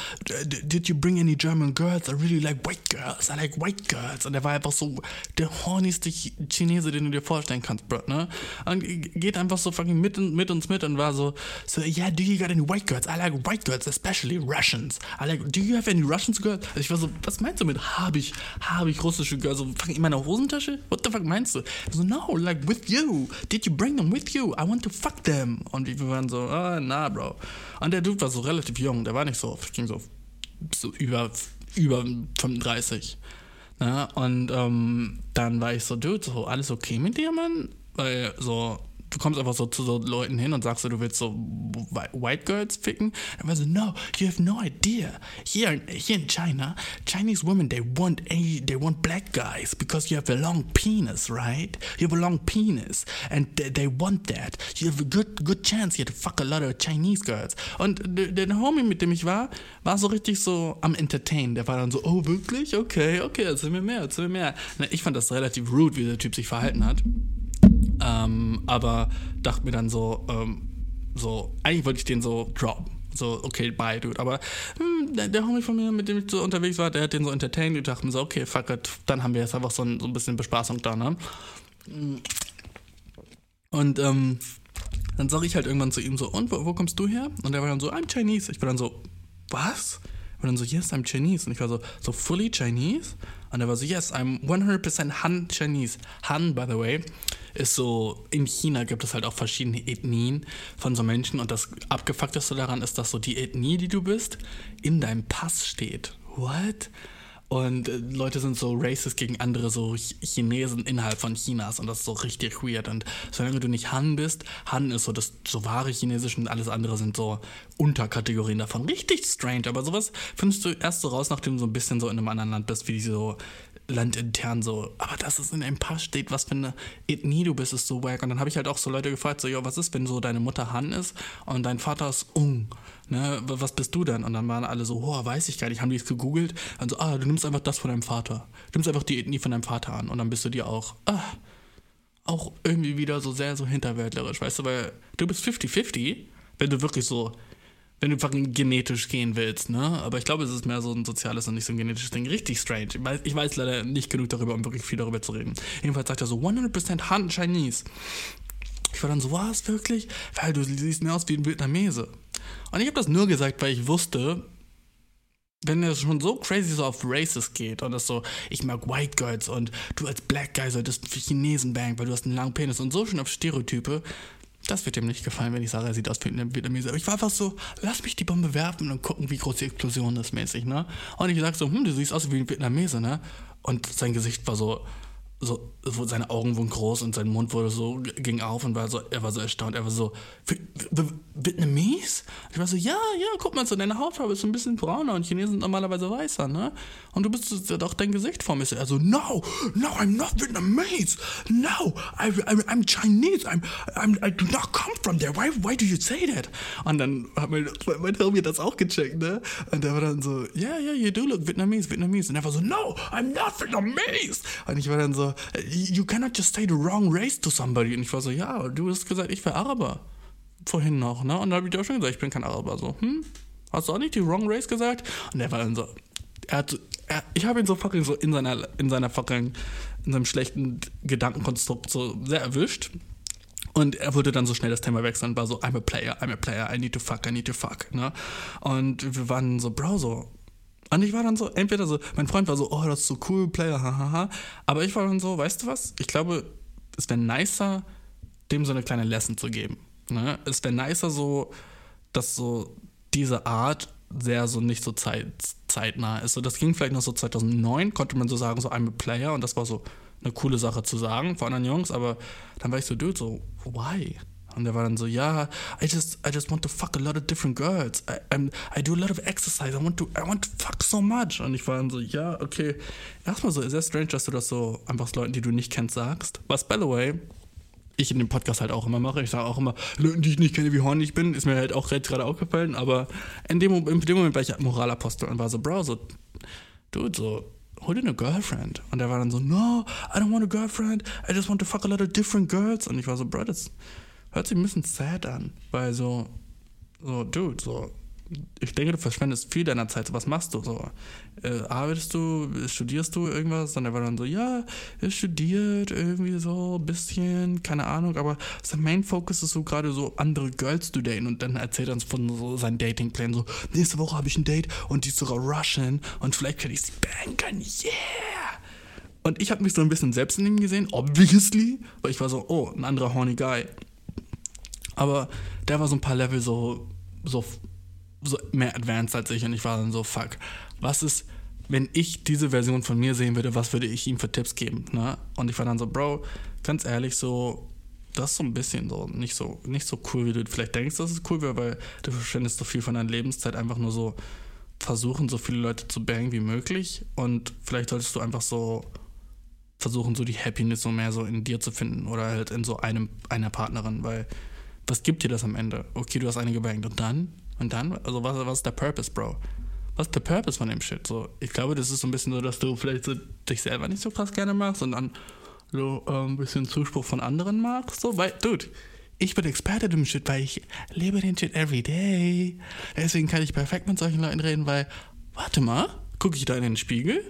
did you bring any German girls? I really like white girls. I like white girls. Und er war einfach so der hornigste Chinese, den du dir vorstellen kannst, Bro, ne? Und geht einfach so fucking mit, mit uns mit und war so, so, yeah, do you got any white girls? I like white girls, especially Russians. I like, do you have any Russians girls? Also ich war so, was meinst du mit, habe ich, habe ich russische Girls? So, fucking in meiner Hosentasche? What the fuck meinst du? So, no, like with you. Did you bring them with you? I want to fuck them. Und wir waren so, ah, oh, na, Bro. Und der Dude war so relativ jung, der war nicht so, ging so, so über, über 35. Ne? Und ähm, dann war ich so, Dude, so, alles okay mit dir, Mann? Weil so, du kommst einfach so zu so Leuten hin und sagst du willst so White Girls ficken. Dann war so, no, you have no idea. Here, here in China, Chinese women, they want, they want black guys because you have a long penis, right? You have a long penis and they, they want that. You have a good, good chance here to fuck a lot of Chinese girls. Und der, der Homie, mit dem ich war, war so richtig so am Entertain. Der war dann so, oh, wirklich? Okay, okay, erzähl mir mehr, erzähl mir mehr. Ich fand das relativ rude, wie der Typ sich verhalten hat. Ähm, aber dachte mir dann so, ähm, so, eigentlich wollte ich den so droppen. So, okay, bye, dude. Aber hm, der, der, Homie von mir, mit dem ich so unterwegs war, der hat den so entertained. Ich dachte mir so, okay, fuck it. Dann haben wir jetzt einfach so ein, so ein bisschen Bespaßung da, ne? Und ähm, dann sage ich halt irgendwann zu ihm so, und wo, wo, kommst du her? Und er war dann so, I'm Chinese. Ich war dann so, was? Und dann so, yes, I'm Chinese. Und ich war so, so fully Chinese? Und er war so, yes, I'm 100% Han Chinese. Han, by the way, ist so, in China gibt es halt auch verschiedene Ethnien von so Menschen und das Abgefuckteste daran ist, dass so die Ethnie, die du bist, in deinem Pass steht. What? Und äh, Leute sind so racist gegen andere so Chinesen innerhalb von Chinas und das ist so richtig weird. Und solange du nicht Han bist, Han ist so das so wahre Chinesisch und alles andere sind so Unterkategorien davon. Richtig strange, aber sowas findest du erst so raus, nachdem du so ein bisschen so in einem anderen Land bist, wie die so landintern so, aber dass es in einem Pass steht, was für eine Ethnie du bist, ist so wack. Und dann habe ich halt auch so Leute gefragt, so, ja, was ist, wenn so deine Mutter Han ist und dein Vater ist Ung? Ne, was bist du denn? Und dann waren alle so, oh, weiß ich gar nicht, haben die es gegoogelt? Und so, ah, du nimmst einfach das von deinem Vater. Du nimmst einfach die Ethnie von deinem Vater an und dann bist du dir auch, ah, auch irgendwie wieder so sehr so hinterwäldlerisch, weißt du, weil du bist 50-50, wenn du wirklich so wenn du fucking genetisch gehen willst, ne? Aber ich glaube, es ist mehr so ein soziales und nicht so ein genetisches Ding. Richtig strange. Ich weiß, ich weiß leider nicht genug darüber, um wirklich viel darüber zu reden. Jedenfalls sagt er so 100% Han Chinese. Ich war dann so, was, wirklich? Weil du siehst mir aus wie ein Vietnamese. Und ich habe das nur gesagt, weil ich wusste, wenn es schon so crazy so auf Races geht und das so, ich mag White Girls und du als Black Guy solltest für Chinesen bang, weil du hast einen langen Penis und so schon auf Stereotype, das wird ihm nicht gefallen, wenn ich sage, er sieht aus wie ein Vietnamese. Aber ich war einfach so, lass mich die Bombe werfen und gucken, wie groß die Explosion ist mäßig, ne? Und ich sag so, hm, du siehst aus wie ein Vietnamese, ne? Und sein Gesicht war so, so, seine Augen wurden groß und sein Mund wurde so, ging auf und war so, er war so erstaunt. Er war so, Vietnamese? Ich war so, ja, ja, guck mal, so deine Hautfarbe ist ein bisschen brauner und Chinesen sind normalerweise weißer, ne? Und du bist doch dein Gesicht vor mir. Er so, no, no, I'm not Vietnamese. No, I, I, I'm Chinese. I'm, I'm, I do not come from there. Why, why do you say that? Und dann hat mein, mein Homie das auch gecheckt, ne? Und der war dann so, yeah, yeah, you do look Vietnamese, Vietnamese. Und er war so, no, I'm not Vietnamese. Und ich war dann so, you cannot just say the wrong race to somebody. Und ich war so, ja, du hast gesagt, ich wäre Araber. Vorhin noch, ne? Und dann habe ich dir auch schon gesagt, ich bin kein Araber. So, hm? Hast du auch nicht die wrong race gesagt? Und er war dann so, er hat, er, ich habe ihn so fucking so in seiner, in seiner fucking, in seinem schlechten Gedankenkonstrukt so sehr erwischt. Und er wollte dann so schnell das Thema wechseln und war so, I'm a player, I'm a player, I need to fuck, I need to fuck, ne? Und wir waren so, Bro, so, und ich war dann so, entweder so, mein Freund war so, oh, das ist so cool, Player, hahaha. Aber ich war dann so, weißt du was? Ich glaube, es wäre nicer, dem so eine kleine Lesson zu geben. Ne? Es wäre nicer so, dass so diese Art sehr so nicht so zeit, zeitnah ist. So, das ging vielleicht noch so 2009, konnte man so sagen, so I'm a Player und das war so eine coole Sache zu sagen vor anderen Jungs, aber dann war ich so, dude, so, why? Und er war dann so, ja, I just, I just want to fuck a lot of different girls. I, I'm, I do a lot of exercise. I want to, I want to fuck so much. Und ich war dann so, ja, okay. Erstmal so, sehr strange, dass du das so einfach Leuten, die du nicht kennst, sagst. Was, by the way, ich in dem Podcast halt auch immer mache. Ich sage auch immer, Leuten, die ich nicht kenne, wie horny ich bin, ist mir halt auch gerade aufgefallen. Aber in dem, in dem Moment war ich Moralapostel und war so, Bro, so, dude, so, hol dir eine Girlfriend. Und er war dann so, no, I don't want a girlfriend, I just want to fuck a lot of different girls. Und ich war so, Bro, das hört sich ein bisschen sad an. Weil so, so, dude, so, ich denke, du verschwendest viel deiner Zeit. Was machst du so? Äh, arbeitest du, studierst du irgendwas? Und er war dann so, ja, er studiert irgendwie so ein bisschen, keine Ahnung, aber sein Main Focus ist so gerade so andere Girls zu daten und dann erzählt er uns von so seinen Datingplänen so, nächste Woche habe ich ein Date und die ist sogar Russian und vielleicht kann ich sie banken, yeah! Und ich habe mich so ein bisschen selbst in ihm gesehen, obviously, weil ich war so, oh, ein anderer horny Guy. Aber der war so ein paar Level so, so so mehr advanced als ich und ich war dann so, fuck, was ist, wenn ich diese Version von mir sehen würde, was würde ich ihm für Tipps geben, ne? Und ich war dann so, Bro, ganz ehrlich, so, das ist so ein bisschen so, nicht so, nicht so cool, wie du vielleicht denkst, dass es cool wäre, weil du verschwendest so viel von deiner Lebenszeit einfach nur so versuchen, so viele Leute zu bangen wie möglich und vielleicht solltest du einfach so versuchen, so die Happiness so mehr so in dir zu finden oder halt in so einem, einer Partnerin, weil was gibt dir das am Ende? Okay, du hast eine gebankt und dann? Und dann, also was, was ist der Purpose, Bro? Was ist der Purpose von dem Shit? So, ich glaube, das ist so ein bisschen so, dass du vielleicht so dich selber nicht so krass gerne magst und dann so äh, ein bisschen Zuspruch von anderen magst. So, weil, Dude, ich bin Experte im Shit, weil ich lebe den Shit every day. Deswegen kann ich perfekt mit solchen Leuten reden, weil, warte mal, gucke ich da in den Spiegel?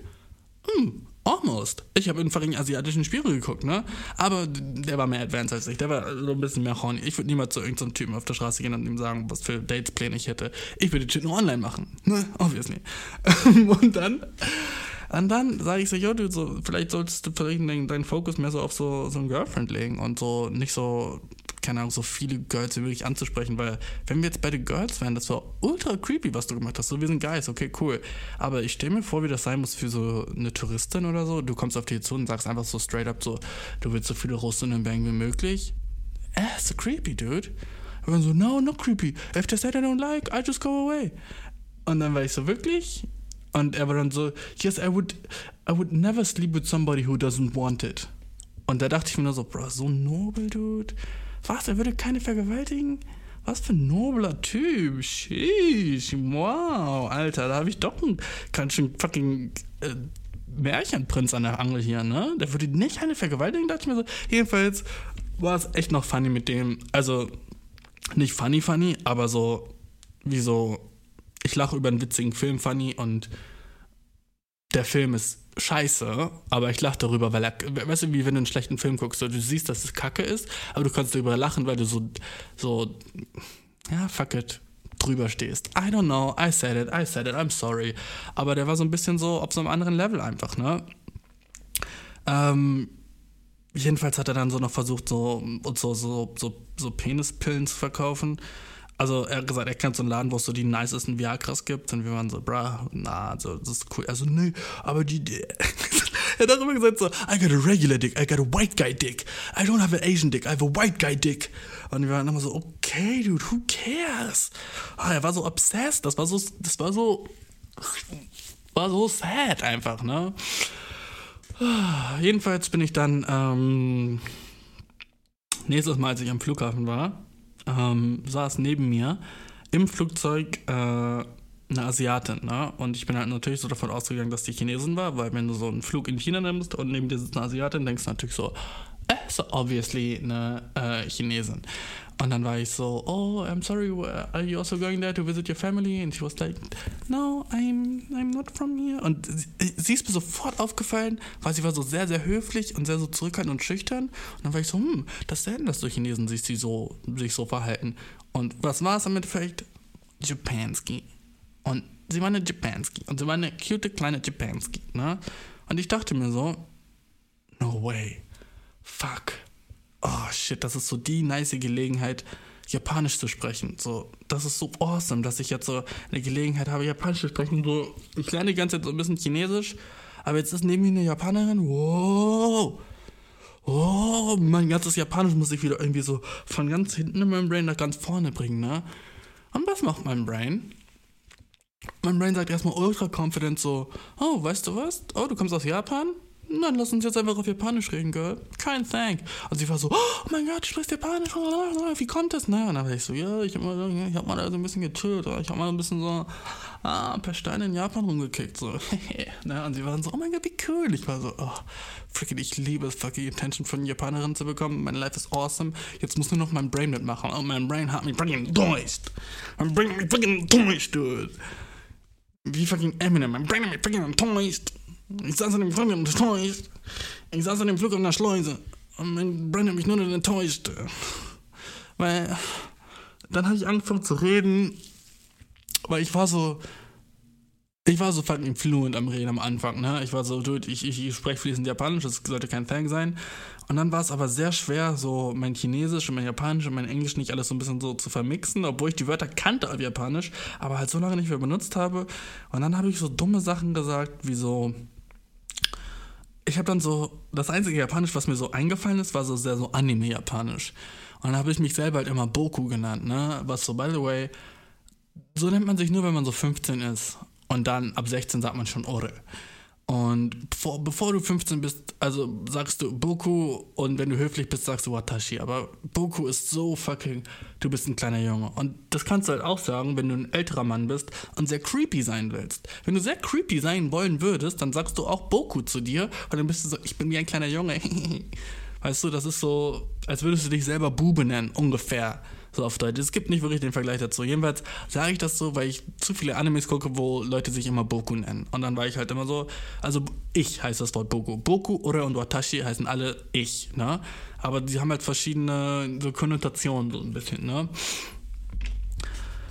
Hm, Almost. Ich habe in fucking asiatischen Spiegel geguckt, ne? Aber der war mehr advanced als ich. Der war so ein bisschen mehr horny. Ich würde niemals zu irgendeinem Typen auf der Straße gehen und ihm sagen, was für Datespläne ich hätte. Ich würde den Shit nur online machen. Ne? Obviously. und dann. Und dann sage ich so, yo, du, so, vielleicht solltest du vielleicht deinen, deinen Fokus mehr so auf so, so ein Girlfriend legen und so nicht so keine Ahnung, so viele Girls wie möglich anzusprechen, weil wenn wir jetzt bei den Girls wären, das war ultra creepy, was du gemacht hast. So, wir sind Guys, okay, cool. Aber ich stelle mir vor, wie das sein muss für so eine Touristin oder so. Du kommst auf die zu und sagst einfach so straight up so, du willst so viele Russinnen bang wie möglich. Eh, so creepy, dude. Und dann so, no, not creepy. If they said I don't like, I just go away. Und dann war ich so, wirklich? Und er war dann so, yes, I would, I would never sleep with somebody who doesn't want it. Und da dachte ich mir nur so, bro, so nobel, dude. Was, er würde keine vergewaltigen? Was für ein nobler Typ. Sheesh, wow, Alter, da habe ich doch einen ganz schön fucking äh, Märchenprinz an der Angel hier, ne? Der würde nicht eine vergewaltigen, dachte ich mir so. Jedenfalls war es echt noch funny mit dem. Also, nicht funny, funny, aber so, wie so, ich lache über einen witzigen Film funny und der Film ist scheiße, aber ich lache darüber, weil er, weißt du, wie wenn du einen schlechten Film guckst, so, du siehst, dass es kacke ist, aber du kannst darüber lachen, weil du so, so, ja, fuck it, drüber stehst. I don't know, I said it, I said it, I'm sorry. Aber der war so ein bisschen so auf so einem anderen Level einfach, ne? Ähm, jedenfalls hat er dann so noch versucht, so, so, so, so, so Penispillen zu verkaufen also er hat gesagt, er kennt so einen Laden, wo es so die nicesten Viagras gibt. Und wir waren so, bra, na, also das ist cool. Also, nee, aber die, die er hat auch immer gesagt so, I got a regular dick, I got a white guy dick. I don't have an Asian dick, I have a white guy dick. Und wir waren immer so, okay, dude, who cares? Ah, er war so obsessed, das war so, das war so, war so sad einfach, ne? Jedenfalls bin ich dann, ähm, nächstes Mal, als ich am Flughafen war, ähm, saß neben mir im Flugzeug äh, eine Asiatin, ne? Und ich bin halt natürlich so davon ausgegangen, dass die Chinesin war, weil wenn du so einen Flug in China nimmst und neben dir sitzt eine Asiatin, denkst du natürlich so, so obviously eine äh, Chinesin. Und dann war ich so, oh, I'm sorry, are you also going there to visit your family? And she was like, no, I'm, I'm not from here. Und sie, sie ist mir sofort aufgefallen, weil sie war so sehr, sehr höflich und sehr so zurückhaltend und schüchtern. Und dann war ich so, hm, das ist selten, dass so Chinesen sich, sie so, sich so verhalten. Und was war es im Endeffekt? Japanski. Und sie war eine Japanski. Und sie war eine cute kleine Japanski, ne? Und ich dachte mir so, no way. Fuck oh shit, das ist so die nice Gelegenheit, Japanisch zu sprechen. So, das ist so awesome, dass ich jetzt so eine Gelegenheit habe, Japanisch zu sprechen. So, ich lerne die ganze Zeit so ein bisschen Chinesisch, aber jetzt ist neben mir eine Japanerin. Wow. Oh, mein ganzes Japanisch muss ich wieder irgendwie so von ganz hinten in meinem Brain nach ganz vorne bringen, ne? Und was macht mein Brain? Mein Brain sagt erstmal ultra confident so, oh, weißt du was? Oh, du kommst aus Japan? Dann lass uns jetzt einfach auf Japanisch reden, Girl. Kein Thank. Und sie war so, oh mein Gott, du sprichst Japanisch, wie kommt das? Ne? Und dann war ich so, ja, ich hab mal, ich hab mal da so ein bisschen gechillt, ich hab mal ein bisschen so ah, ein paar Steine in Japan rumgekickt, so. ne? Und sie waren so, oh mein Gott, wie cool. Ich war so, oh, freaking, ich liebe es, fucking Attention von Japanerinnen zu bekommen. Mein Life is awesome. Jetzt muss nur noch mein Brain mitmachen. Oh, mein Brain hat mich fucking enttäuscht. Mein Brain hat mich fucking enttäuscht, dude. Wie fucking Eminem, mein Brain hat mich fucking enttäuscht. Ich saß an dem Flug und enttäuscht. Ich saß an dem Flug in der Schleuse. Und mein Brain hat mich nur noch enttäuscht. Weil dann habe ich angefangen zu reden, weil ich war so, ich war so fucking fluent am Reden am Anfang, ne? Ich war so, dude, ich, ich, ich spreche fließend Japanisch, das sollte kein Thing sein. Und dann war es aber sehr schwer, so mein Chinesisch und mein Japanisch und mein Englisch nicht alles so ein bisschen so zu vermixen, obwohl ich die Wörter kannte auf Japanisch, aber halt so lange nicht mehr benutzt habe. Und dann habe ich so dumme Sachen gesagt, wie so, ich habe dann so, das einzige Japanisch, was mir so eingefallen ist, war so sehr so Anime-Japanisch. Und dann habe ich mich selber halt immer Boku genannt, ne? Was so, by the way, so nennt man sich nur, wenn man so 15 ist. Und dann ab 16 sagt man schon Ore. Und bevor, bevor du 15 bist, also sagst du Boku und wenn du höflich bist, sagst du Watashi. Aber Boku ist so fucking, du bist ein kleiner Junge. Und das kannst du halt auch sagen, wenn du ein älterer Mann bist und sehr creepy sein willst. Wenn du sehr creepy sein wollen würdest, dann sagst du auch Boku zu dir und dann bist du so, ich bin wie ein kleiner Junge. weißt du, das ist so, als würdest du dich selber Bube nennen, ungefähr so auf Deutsch. Es gibt nicht wirklich den Vergleich dazu. Jedenfalls sage ich das so, weil ich zu viele Animes gucke, wo Leute sich immer Boku nennen. Und dann war ich halt immer so, also ich heißt das Wort Boku. Boku, Ore und Watashi heißen alle ich, ne? Aber die haben halt verschiedene so Konnotationen so ein bisschen, ne?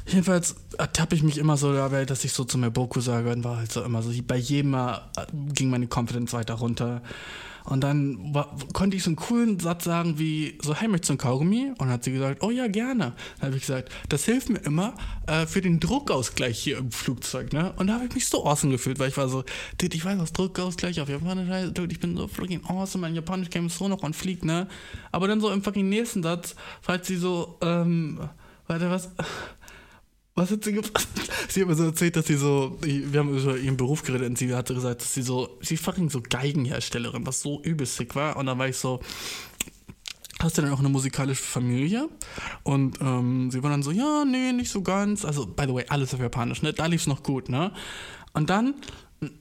Jedenfalls ertappe ich mich immer so dabei, dass ich so zu mir Boku sage und war halt so immer so, bei jedem Mal ging meine Confidence weiter runter. Und dann war, konnte ich so einen coolen Satz sagen wie so, hey, möchtest du ein Kaugummi? Und dann hat sie gesagt, oh ja, gerne. Dann habe ich gesagt, das hilft mir immer äh, für den Druckausgleich hier im Flugzeug, ne? Und da habe ich mich so awesome gefühlt, weil ich war so, dude, ich weiß was, Druckausgleich auf Japanisch, dude, ich bin so fucking awesome, mein Japanisch käme so noch und fliegt, ne? Aber dann so im fucking nächsten Satz, falls sie so, ähm, warte, was... Was hat sie gemacht? Sie hat mir so erzählt, dass sie so, wir haben über ihren Beruf geredet und sie hatte gesagt, dass sie so, sie fucking so Geigenherstellerin, was so übelst sick war. Und dann war ich so, hast du denn auch eine musikalische Familie? Und ähm, sie war dann so, ja, nee, nicht so ganz. Also, by the way, alles auf Japanisch, ne? Da lief es noch gut, ne? Und dann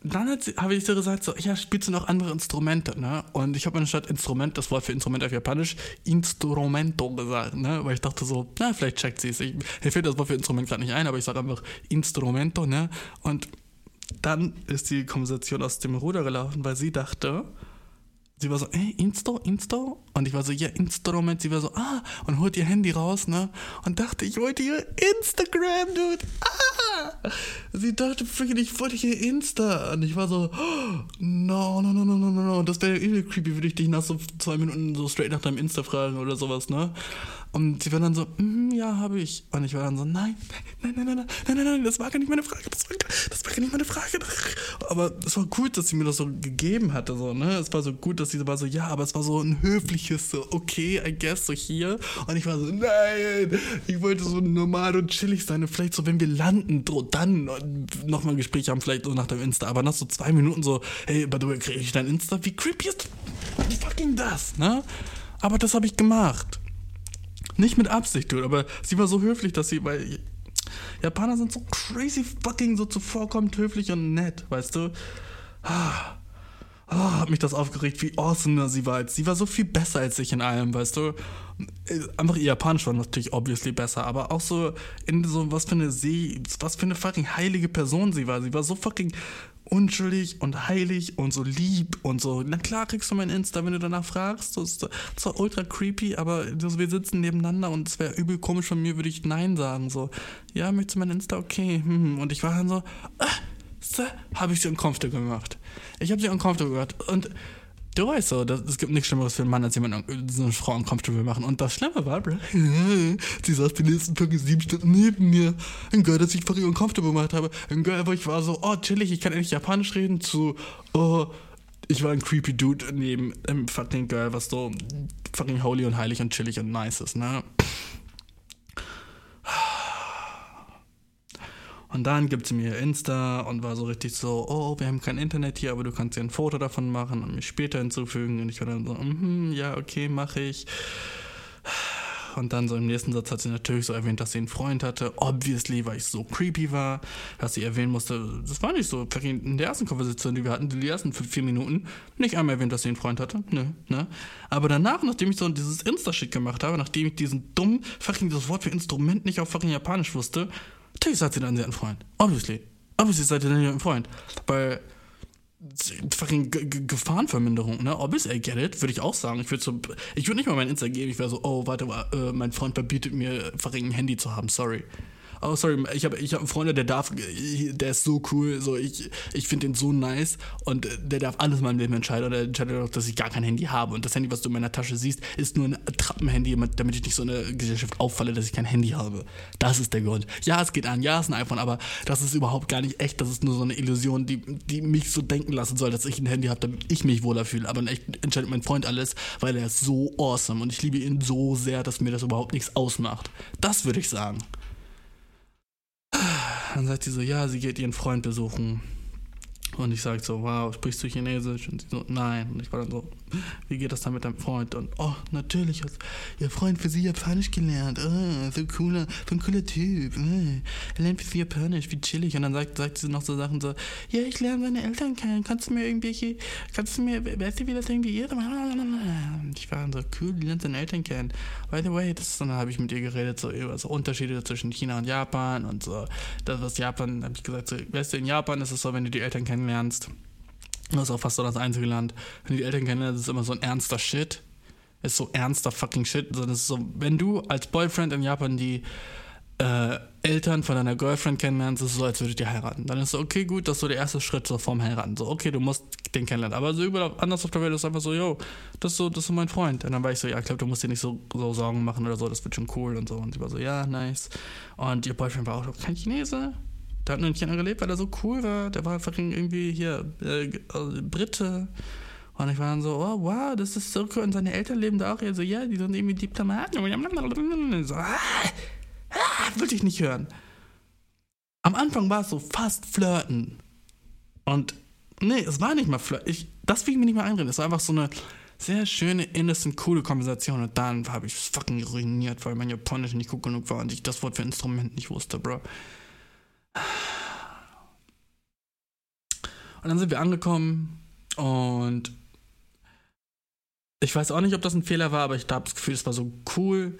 dann habe ich so gesagt, so, ja, spielst du noch andere Instrumente, ne? Und ich habe anstatt Instrument, das Wort für Instrument auf Japanisch, Instrumento gesagt, ne? Weil ich dachte so, na, vielleicht checkt sie es. Mir fällt das Wort für Instrument gerade nicht ein, aber ich sage einfach Instrumento, ne? Und dann ist die Konversation aus dem Ruder gelaufen, weil sie dachte, sie war so, ey, Insto, Insto? Und ich war so, ja, Instrument. Sie war so, ah, und holt ihr Handy raus, ne? Und dachte, ich wollte ihr Instagram, dude. Ah! Sie dachte, freaking, ich wollte ihr Insta. Und ich war so, oh, no, no, no, no, no, no, no. Das wäre übel creepy, würde ich dich nach so zwei Minuten so straight nach deinem Insta fragen oder sowas, ne? Und sie war dann so, mm, ja, habe ich. Und ich war dann so, nein, nein, nein, nein, nein, nein, nein, nein, das war gar nicht meine Frage. Das war, das war gar nicht meine Frage. Aber es war gut, dass sie mir das so gegeben hatte, so, ne? Es war so gut, dass sie war so, ja, aber es war so ein höfliches, so, okay, I guess, so hier. Und ich war so, nein, ich wollte so normal und chillig sein. Und vielleicht so, wenn wir landen, dann nochmal ein Gespräch haben, vielleicht so nach dem Insta. Aber nach so zwei Minuten so, hey, by the way, kriege ich dein Insta? Wie creepy ist fucking das, ne? Aber das habe ich gemacht. Nicht mit Absicht, dude, aber sie war so höflich, dass sie, weil Japaner sind so crazy fucking so zuvorkommend höflich und nett, weißt du? Ah, oh, hat mich das aufgeregt, wie awesome sie war. Sie war so viel besser als ich in allem, weißt du? Einfach ihr Japanisch war natürlich obviously besser, aber auch so in so, was für eine See, was für eine fucking heilige Person sie war. Sie war so fucking unschuldig und heilig und so lieb und so. Na klar kriegst du mein Insta, wenn du danach fragst. Das ist zwar ultra creepy, aber wir sitzen nebeneinander und es wäre übel komisch von mir, würde ich Nein sagen. So, ja, möchtest du mein Insta? Okay. Hm. Und ich war dann so, ah, habe ich sie uncomfortable gemacht. Ich habe sie uncomfortable gemacht. Und Du weißt so, das, es gibt nichts Schlimmeres für einen Mann, als jemand so eine Frau uncomfortable machen. Und das Schlimme war, bro, sie saß die nächsten Tage sieben Stunden neben mir. Ein Girl, das ich fucking uncomfortable gemacht habe. Ein Girl, wo ich war so, oh, chillig, ich kann endlich Japanisch reden, zu, oh, ich war ein creepy Dude neben einem fucking Girl, was so fucking holy und heilig und chillig und nice ist, ne? Und dann gibt sie mir Insta und war so richtig so, oh, wir haben kein Internet hier, aber du kannst dir ein Foto davon machen und mich später hinzufügen. Und ich war dann so, mm, ja, okay, mache ich. Und dann so im nächsten Satz hat sie natürlich so erwähnt, dass sie einen Freund hatte. Obviously, weil ich so creepy war, dass sie erwähnen musste, das war nicht so. In der ersten Konversation, die wir hatten, die ersten vier Minuten, nicht einmal erwähnt, dass sie einen Freund hatte. Nö, ne? Aber danach, nachdem ich so dieses Insta-Shit gemacht habe, nachdem ich diesen dummen, fucking, das Wort für Instrument nicht auf fucking Japanisch wusste, natürlich sagt sie dann, sie hat Freund. Obviously. Obviously seid ihr dann ein Freund. Weil fucking Gefahrenverminderung, ne? Obviously, I get it, würde ich auch sagen. Ich würde so, ich würde nicht mal mein Insta geben, ich wäre so, oh, warte mal, äh, mein Freund verbietet mir, fucking ein Handy zu haben, sorry oh sorry, ich habe ich hab einen Freund, der darf, der ist so cool, so ich, ich finde den so nice und der darf alles in meinem Leben entscheiden und er entscheidet auch, dass ich gar kein Handy habe und das Handy, was du in meiner Tasche siehst, ist nur ein Trappenhandy, damit ich nicht so eine Gesellschaft auffalle, dass ich kein Handy habe. Das ist der Grund. Ja, es geht an, ja, es ist ein iPhone, aber das ist überhaupt gar nicht echt, das ist nur so eine Illusion, die, die mich so denken lassen soll, dass ich ein Handy habe, damit ich mich wohler fühle, aber in echt entscheidet mein Freund alles, weil er ist so awesome und ich liebe ihn so sehr, dass mir das überhaupt nichts ausmacht. Das würde ich sagen. Dann sagt sie so, ja, sie geht ihren Freund besuchen. Und ich sage so, wow, sprichst du Chinesisch? Und sie so, nein. Und ich war dann so, wie geht das dann mit deinem Freund? Und, oh, natürlich, hat ihr Freund für sie Japanisch gelernt. Oh, so cooler, so ein cooler Typ. Oh, er lernt für sie Japanisch, wie chillig. Und dann sagt, sagt sie noch so Sachen so, ja, ich lerne seine Eltern kennen. Kannst du mir irgendwelche, kannst du mir, weißt du, wie das irgendwie ist? Und ich war so, cool, die lernt seine Eltern kennen. By the way, das, dann habe ich mit ihr geredet, so über so Unterschiede zwischen China und Japan und so. Das, was Japan, habe ich gesagt, so, weißt du, in Japan ist es so, wenn du die Eltern kennenlernst, das ist auch fast so das einzige Land, wenn die Eltern kennenlernst, ist es immer so ein ernster Shit. Ist so ernster fucking Shit. Also das ist so, wenn du als Boyfriend in Japan die äh, Eltern von deiner Girlfriend kennenlernst, ist es so, als würdet ihr heiraten. Dann ist so, okay, gut, das ist so der erste Schritt so vorm Heiraten. So, okay, du musst den kennenlernen. Aber so überall anders auf der Welt ist einfach so, yo, das ist so, das ist so mein Freund. Und dann war ich so, ja, ich glaube, du musst dir nicht so, so Sorgen machen oder so, das wird schon cool und so. Und sie war so, ja, nice. Und ihr Boyfriend war auch so, kein Chinese. Der hat in China gelebt, weil er so cool war. Der war fucking irgendwie hier äh, äh, Brite. Und ich war dann so, oh wow, das ist so cool. Und seine Eltern leben da auch. Er so, ja, die sind irgendwie Diplomaten. Und so, ah, ah, wollte ich nicht hören. Am Anfang war es so fast flirten. Und nee, es war nicht mal flirten. Ich, das will ich mir nicht mehr einreden. Es war einfach so eine sehr schöne, innocent, coole Konversation. Und dann habe ich es fucking ruiniert, weil mein Japanisch nicht gut genug war und ich das Wort für Instrument nicht wusste, Bro. Und dann sind wir angekommen und ich weiß auch nicht, ob das ein Fehler war, aber ich habe das Gefühl, es war so cool.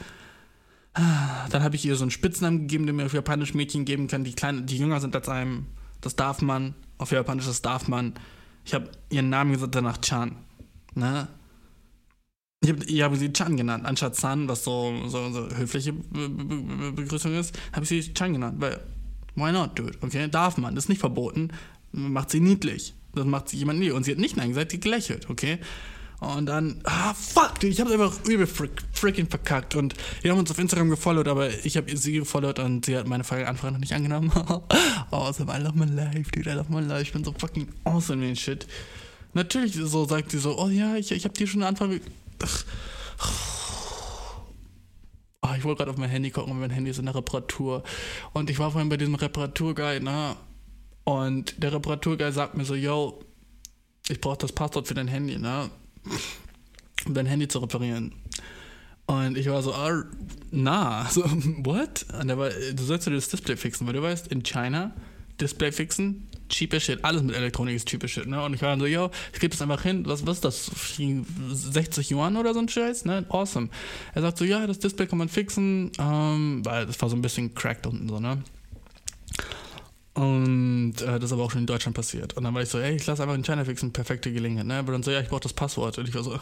Dann habe ich ihr so einen Spitznamen gegeben, den mir auf Japanisch Mädchen geben kann, die klein, die jünger sind als einem. Das darf man. Auf Japanisch, das darf man. Ich habe ihren Namen gesagt, danach Chan. Ne? Ich habe hab sie Chan genannt, anstatt San, was so, so, so höfliche Be Be Begrüßung ist, habe ich sie Chan genannt, weil Why not, dude? Okay, darf man, das ist nicht verboten. Macht sie niedlich. Das macht sie jemand nie. Und sie hat nicht Nein gesagt, sie gelächelt, okay? Und dann, ah, fuck, dude, ich hab's einfach übel frick, freaking verkackt. Und wir haben uns auf Instagram gefollowt, aber ich habe sie gefollowt und sie hat meine Anfrage noch nicht angenommen. awesome, I love my life, dude, I love my life. Ich bin so fucking awesome in shit. Natürlich so sagt sie so, oh ja, ich, ich habe dir schon eine Anfrage. Ach. Oh, ich wollte gerade auf mein Handy gucken, mein Handy ist in der Reparatur. Und ich war vorhin bei diesem Reparaturguy, ne? Und der Reparaturguy sagt mir so, yo, ich brauche das Passwort für dein Handy, ne? Um dein Handy zu reparieren. Und ich war so, ah, na, so, what? Und er war, du sollst dir das Display fixen, weil du weißt, in China, Display fixen, cheaper Shit. Alles mit Elektronik ist cheaper Shit, ne? Und ich war dann so, yo, ich gebe das einfach hin. Was, was ist das? 60 Yuan oder so ein Scheiß, ne? Awesome. Er sagt so, ja, das Display kann man fixen, ähm, weil das war so ein bisschen cracked unten so, ne? Und äh, das ist aber auch schon in Deutschland passiert. Und dann war ich so, ey, ich lasse einfach in China fixen, perfekte Gelegenheit, ne? Aber dann so, ja, ich brauche das Passwort. Und ich war so,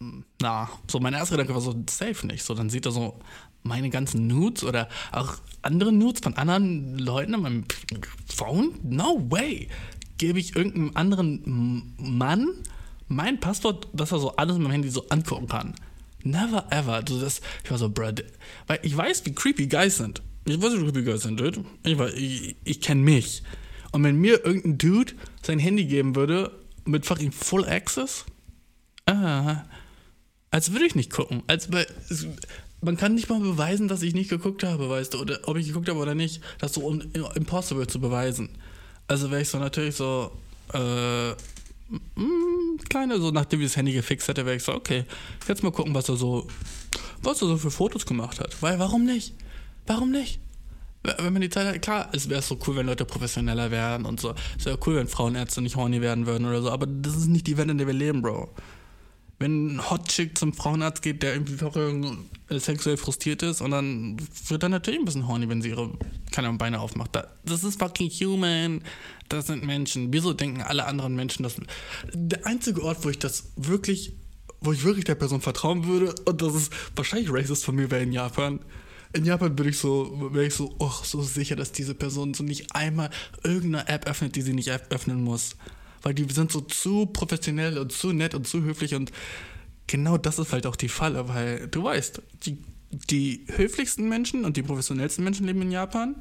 na, so mein erster Gedanke war so, safe nicht. So, dann sieht er so meine ganzen Nudes oder auch andere Nudes von anderen Leuten an meinem Phone? No way. Gebe ich irgendeinem anderen Mann mein Passwort, dass er so alles in meinem Handy so angucken kann. Never ever. Also das, ich war so, bro, weil ich weiß, wie creepy Guys sind. Ich weiß, wie creepy Guys sind, dude. Ich, ich, ich kenne mich. Und wenn mir irgendein Dude sein Handy geben würde mit fucking Full Access, ah, als würde ich nicht gucken. Als man kann nicht mal beweisen, dass ich nicht geguckt habe, weißt du, oder ob ich geguckt habe oder nicht. Das ist so un impossible zu beweisen. Also wäre ich so natürlich so, äh, mh, kleine, so nachdem ich das Handy gefixt hätte, wäre ich so, okay, jetzt mal gucken, was er so, was er so für Fotos gemacht hat. Weil, warum nicht? Warum nicht? Wenn man die Zeit hat, klar, es wäre so cool, wenn Leute professioneller werden und so. Es wäre cool, wenn Frauenärzte nicht horny werden würden oder so, aber das ist nicht die Welt, in der wir leben, Bro. Wenn ein Hot Chick zum Frauenarzt geht, der irgendwie sexuell frustriert ist und dann wird er natürlich ein bisschen horny, wenn sie ihre keine Beine aufmacht. Das ist fucking human. Das sind Menschen. Wieso denken alle anderen Menschen das? Der einzige Ort, wo ich das wirklich, wo ich wirklich der Person vertrauen würde, und das ist wahrscheinlich racist von mir, wäre in Japan in Japan bin ich so, wäre ich so, oh, so sicher, dass diese Person so nicht einmal irgendeine App öffnet, die sie nicht öffnen muss. Weil die sind so zu professionell und zu nett und zu höflich und genau das ist halt auch die Falle, weil du weißt, die, die höflichsten Menschen und die professionellsten Menschen leben in Japan,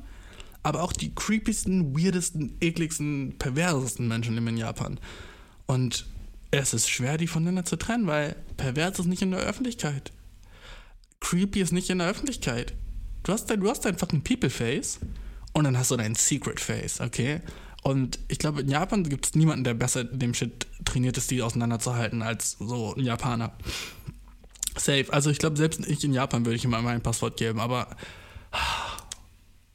aber auch die creepiesten, weirdesten, ekligsten, perversesten Menschen leben in Japan. Und es ist schwer, die voneinander zu trennen, weil pervers ist nicht in der Öffentlichkeit. Creepy ist nicht in der Öffentlichkeit. Du hast dein, du hast dein fucking People Face und dann hast du dein Secret Face, okay? Und ich glaube, in Japan gibt es niemanden, der besser dem Shit trainiert ist, die auseinanderzuhalten, als so ein Japaner. Safe. Also ich glaube, selbst ich in Japan würde ich immer mein Passwort geben, aber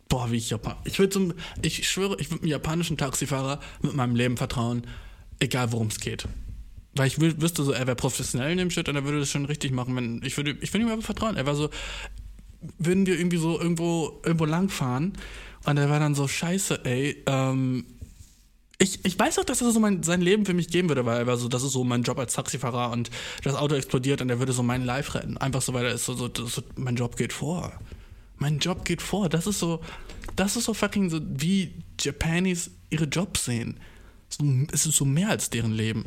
boah, wie ich Japan. Ich würde zum, ich schwöre, ich würde einem japanischen Taxifahrer mit meinem Leben vertrauen, egal worum es geht. Weil ich wüsste so, er wäre professionell in dem Shit und er würde das schon richtig machen. Wenn, ich würde, ich würde ihm aber vertrauen. Er war so, würden wir irgendwie so irgendwo, irgendwo langfahren und er war dann so, scheiße, ey, ähm, ich, ich weiß auch, dass er so mein, sein Leben für mich geben würde, weil er war so, das ist so mein Job als Taxifahrer und das Auto explodiert und er würde so mein Life retten. Einfach so, weil er ist so, so, so, mein Job geht vor. Mein Job geht vor. Das ist so, das ist so fucking so, wie Japanis ihre Jobs sehen. So, es ist so mehr als deren Leben.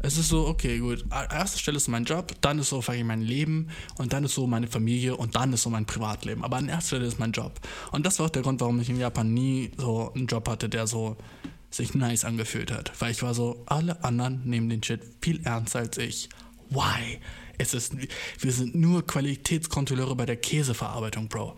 Es ist so, okay, gut. An erster Stelle ist mein Job, dann ist so fucking mein Leben und dann ist so meine Familie und dann ist so mein Privatleben. Aber an erster Stelle ist mein Job. Und das war auch der Grund, warum ich in Japan nie so einen Job hatte, der so sich nice angefühlt hat. Weil ich war so, alle anderen nehmen den Shit viel ernster als ich. Why? Es ist, wir sind nur Qualitätskontrolleure bei der Käseverarbeitung, Bro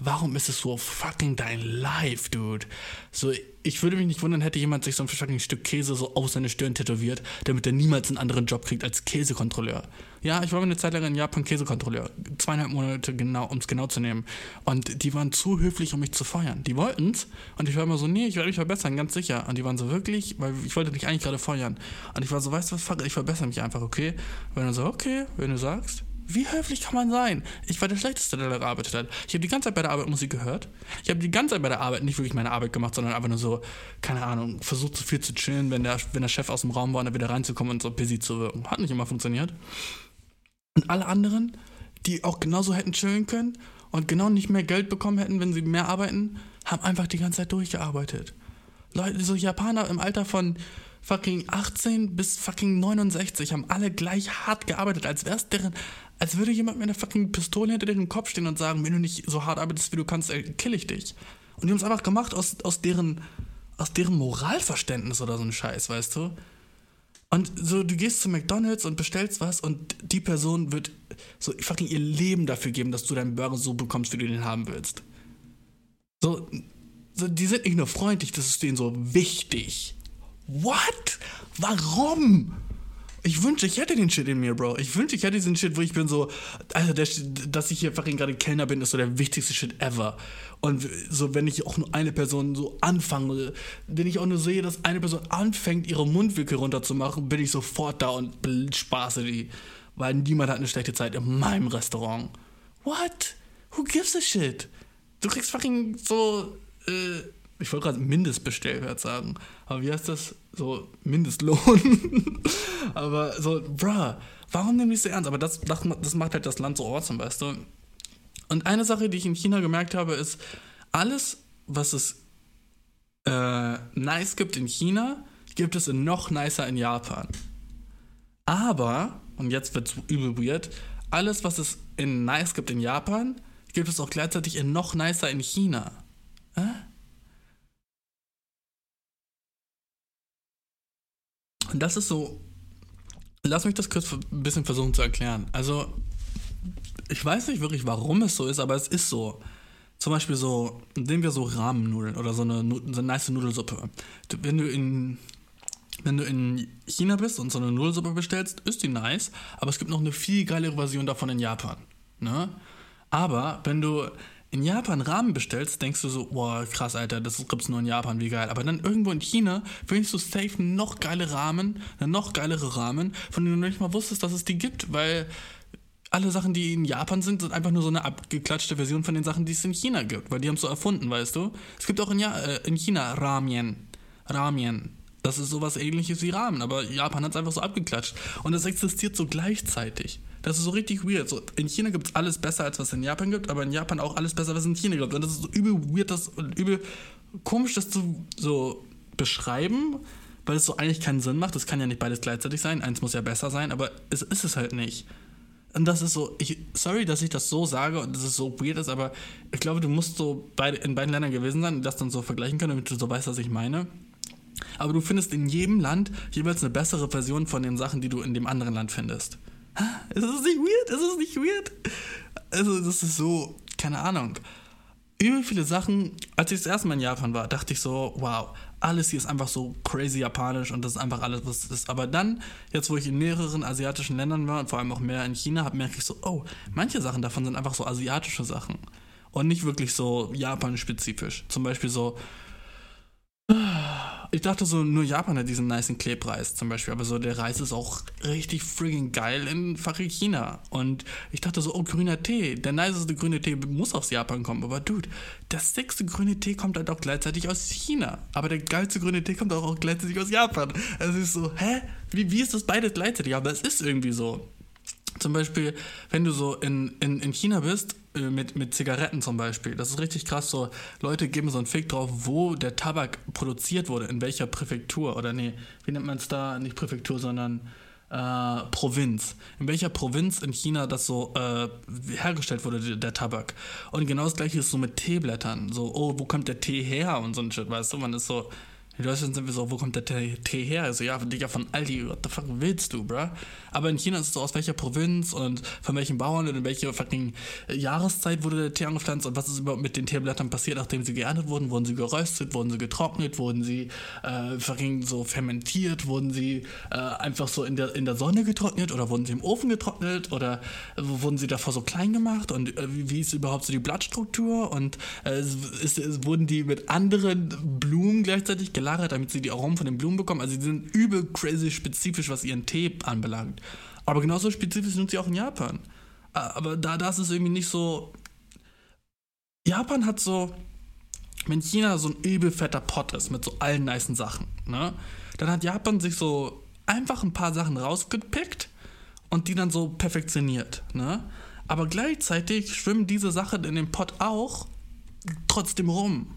warum ist es so fucking dein Life, dude? So, ich würde mich nicht wundern, hätte jemand sich so ein fucking Stück Käse so auf seine Stirn tätowiert, damit er niemals einen anderen Job kriegt als Käsekontrolleur. Ja, ich war eine Zeit lang in Japan Käsekontrolleur. Zweieinhalb Monate genau, um es genau zu nehmen. Und die waren zu höflich, um mich zu feuern. Die wollten's. Und ich war immer so, nee, ich werde mich verbessern, ganz sicher. Und die waren so, wirklich? Weil ich wollte dich eigentlich gerade feuern. Und ich war so, weißt du was, fuck, ich verbessere mich einfach, okay? Und dann so, okay, wenn du sagst. Wie höflich kann man sein? Ich war der Schlechteste, der da gearbeitet hat. Ich habe die ganze Zeit bei der Arbeit Musik gehört. Ich habe die ganze Zeit bei der Arbeit nicht wirklich meine Arbeit gemacht, sondern einfach nur so, keine Ahnung, versucht so viel zu chillen, wenn der, wenn der Chef aus dem Raum war und dann wieder reinzukommen und so busy zu wirken. Hat nicht immer funktioniert. Und alle anderen, die auch genauso hätten chillen können und genau nicht mehr Geld bekommen hätten, wenn sie mehr arbeiten, haben einfach die ganze Zeit durchgearbeitet. Leute, so Japaner im Alter von fucking 18 bis fucking 69 haben alle gleich hart gearbeitet, als wär's deren, als würde jemand mit einer fucking Pistole hinter deren Kopf stehen und sagen, wenn du nicht so hart arbeitest, wie du kannst, kill ich dich. Und die haben es einfach gemacht aus, aus deren, aus deren Moralverständnis oder so ein Scheiß, weißt du? Und so, du gehst zu McDonalds und bestellst was und die Person wird so fucking ihr Leben dafür geben, dass du deinen Burger so bekommst, wie du den haben willst. So, so die sind nicht nur freundlich, das ist denen so wichtig. What? Warum? Ich wünsche, ich hätte den Shit in mir, Bro. Ich wünsche, ich hätte diesen Shit, wo ich bin so, Alter, der, dass ich hier fucking gerade Kellner bin, ist so der wichtigste Shit ever. Und so, wenn ich auch nur eine Person so anfange, wenn ich auch nur sehe, dass eine Person anfängt, ihre Mundwinkel runterzumachen, bin ich sofort da und spaße die. Weil niemand hat eine schlechte Zeit in meinem Restaurant. What? Who gives a shit? Du kriegst fucking so, äh, ich wollte gerade Mindestbestellwert sagen, aber wie heißt das? So Mindestlohn. aber so, bruh, warum nimm ich so ernst? Aber das, das, das macht halt das Land so awesome, weißt du? Und eine Sache, die ich in China gemerkt habe, ist, alles, was es äh, nice gibt in China, gibt es in noch nicer in Japan. Aber, und jetzt wird es übel weird, alles, was es in nice gibt in Japan, gibt es auch gleichzeitig in noch nicer in China. Äh? Und das ist so. Lass mich das kurz ein bisschen versuchen zu erklären. Also, ich weiß nicht wirklich, warum es so ist, aber es ist so. Zum Beispiel so, nehmen wir so Rahmennudeln oder so eine, so eine nice Nudelsuppe. Wenn du in wenn du in China bist und so eine Nudelsuppe bestellst, ist die nice, aber es gibt noch eine viel geilere Version davon in Japan. Ne? Aber wenn du in Japan Ramen bestellst, denkst du so, boah, krass, Alter, das gibt's nur in Japan, wie geil. Aber dann irgendwo in China findest du safe noch geile Ramen, eine noch geilere Ramen, von denen du nicht mal wusstest, dass es die gibt, weil alle Sachen, die in Japan sind, sind einfach nur so eine abgeklatschte Version von den Sachen, die es in China gibt, weil die haben es so erfunden, weißt du? Es gibt auch in, ja äh, in China Ramen. Ramen. Das ist sowas ähnliches wie Ramen, aber Japan hat es einfach so abgeklatscht. Und es existiert so gleichzeitig. Das ist so richtig weird. So, in China gibt es alles besser, als was es in Japan gibt, aber in Japan auch alles besser, was es in China gibt. Und das ist so übel weird, das und übel komisch, das zu so beschreiben, weil es so eigentlich keinen Sinn macht. Es kann ja nicht beides gleichzeitig sein. Eins muss ja besser sein, aber es ist es halt nicht. Und das ist so, ich, sorry, dass ich das so sage und dass es so weird ist, aber ich glaube, du musst so beide, in beiden Ländern gewesen sein und das dann so vergleichen können, damit du so weißt, was ich meine. Aber du findest in jedem Land jeweils eine bessere Version von den Sachen, die du in dem anderen Land findest. Ist es nicht weird? Ist es nicht weird? Also, das ist so, keine Ahnung. Übel viele Sachen, als ich das erste Mal in Japan war, dachte ich so, wow, alles hier ist einfach so crazy japanisch und das ist einfach alles, was es ist. Aber dann, jetzt wo ich in mehreren asiatischen Ländern war und vor allem auch mehr in China, habe merke ich so, oh, manche Sachen davon sind einfach so asiatische Sachen und nicht wirklich so Japan-spezifisch. Zum Beispiel so, ich dachte so, nur Japan hat diesen niceen Klebreis zum Beispiel, aber so der Reis ist auch richtig friggin' geil in fucking China. Und ich dachte so, oh, grüner Tee, der niceste grüne Tee muss aus Japan kommen. Aber dude, der sechste grüne Tee kommt halt auch gleichzeitig aus China. Aber der geilste grüne Tee kommt auch, gleichzeitig aus Japan. Also ist so, hä? Wie, wie ist das beides gleichzeitig? Aber es ist irgendwie so. Zum Beispiel, wenn du so in, in, in China bist äh, mit, mit Zigaretten zum Beispiel. Das ist richtig krass. So, Leute geben so einen Fick drauf, wo der Tabak produziert wurde, in welcher Präfektur. Oder nee, wie nennt man es da? Nicht Präfektur, sondern äh, Provinz. In welcher Provinz in China das so äh, hergestellt wurde, der, der, Tabak. Und genau das gleiche ist so mit Teeblättern. So, oh, wo kommt der Tee her? Und so ein Shit, weißt du? Man ist so, in Deutschland sind wir so, wo kommt der Tee her? Also ja, Digga, von Aldi, what the fuck willst du, bruh? Aber in China ist es so, aus welcher Provinz und von welchen Bauern und in welcher fucking Jahreszeit wurde der Tee angepflanzt und was ist überhaupt mit den Teeblättern passiert, nachdem sie geerntet wurden? Wurden sie geröstet? Wurden sie getrocknet? Wurden sie äh, fucking so fermentiert? Wurden sie äh, einfach so in der, in der Sonne getrocknet oder wurden sie im Ofen getrocknet oder äh, wurden sie davor so klein gemacht und äh, wie, ist überhaupt so die Blattstruktur und äh, ist, ist, wurden die mit anderen Blumen gleichzeitig gelagert? Gelagert, damit sie die Aromen von den Blumen bekommen. Also sie sind übel crazy spezifisch, was ihren Tee anbelangt. Aber genauso spezifisch sind sie auch in Japan. Aber da das ist irgendwie nicht so. Japan hat so, wenn China so ein übel fetter Pot ist mit so allen nicen Sachen, ne, dann hat Japan sich so einfach ein paar Sachen rausgepickt und die dann so perfektioniert, ne. Aber gleichzeitig schwimmen diese Sachen in dem Pot auch trotzdem rum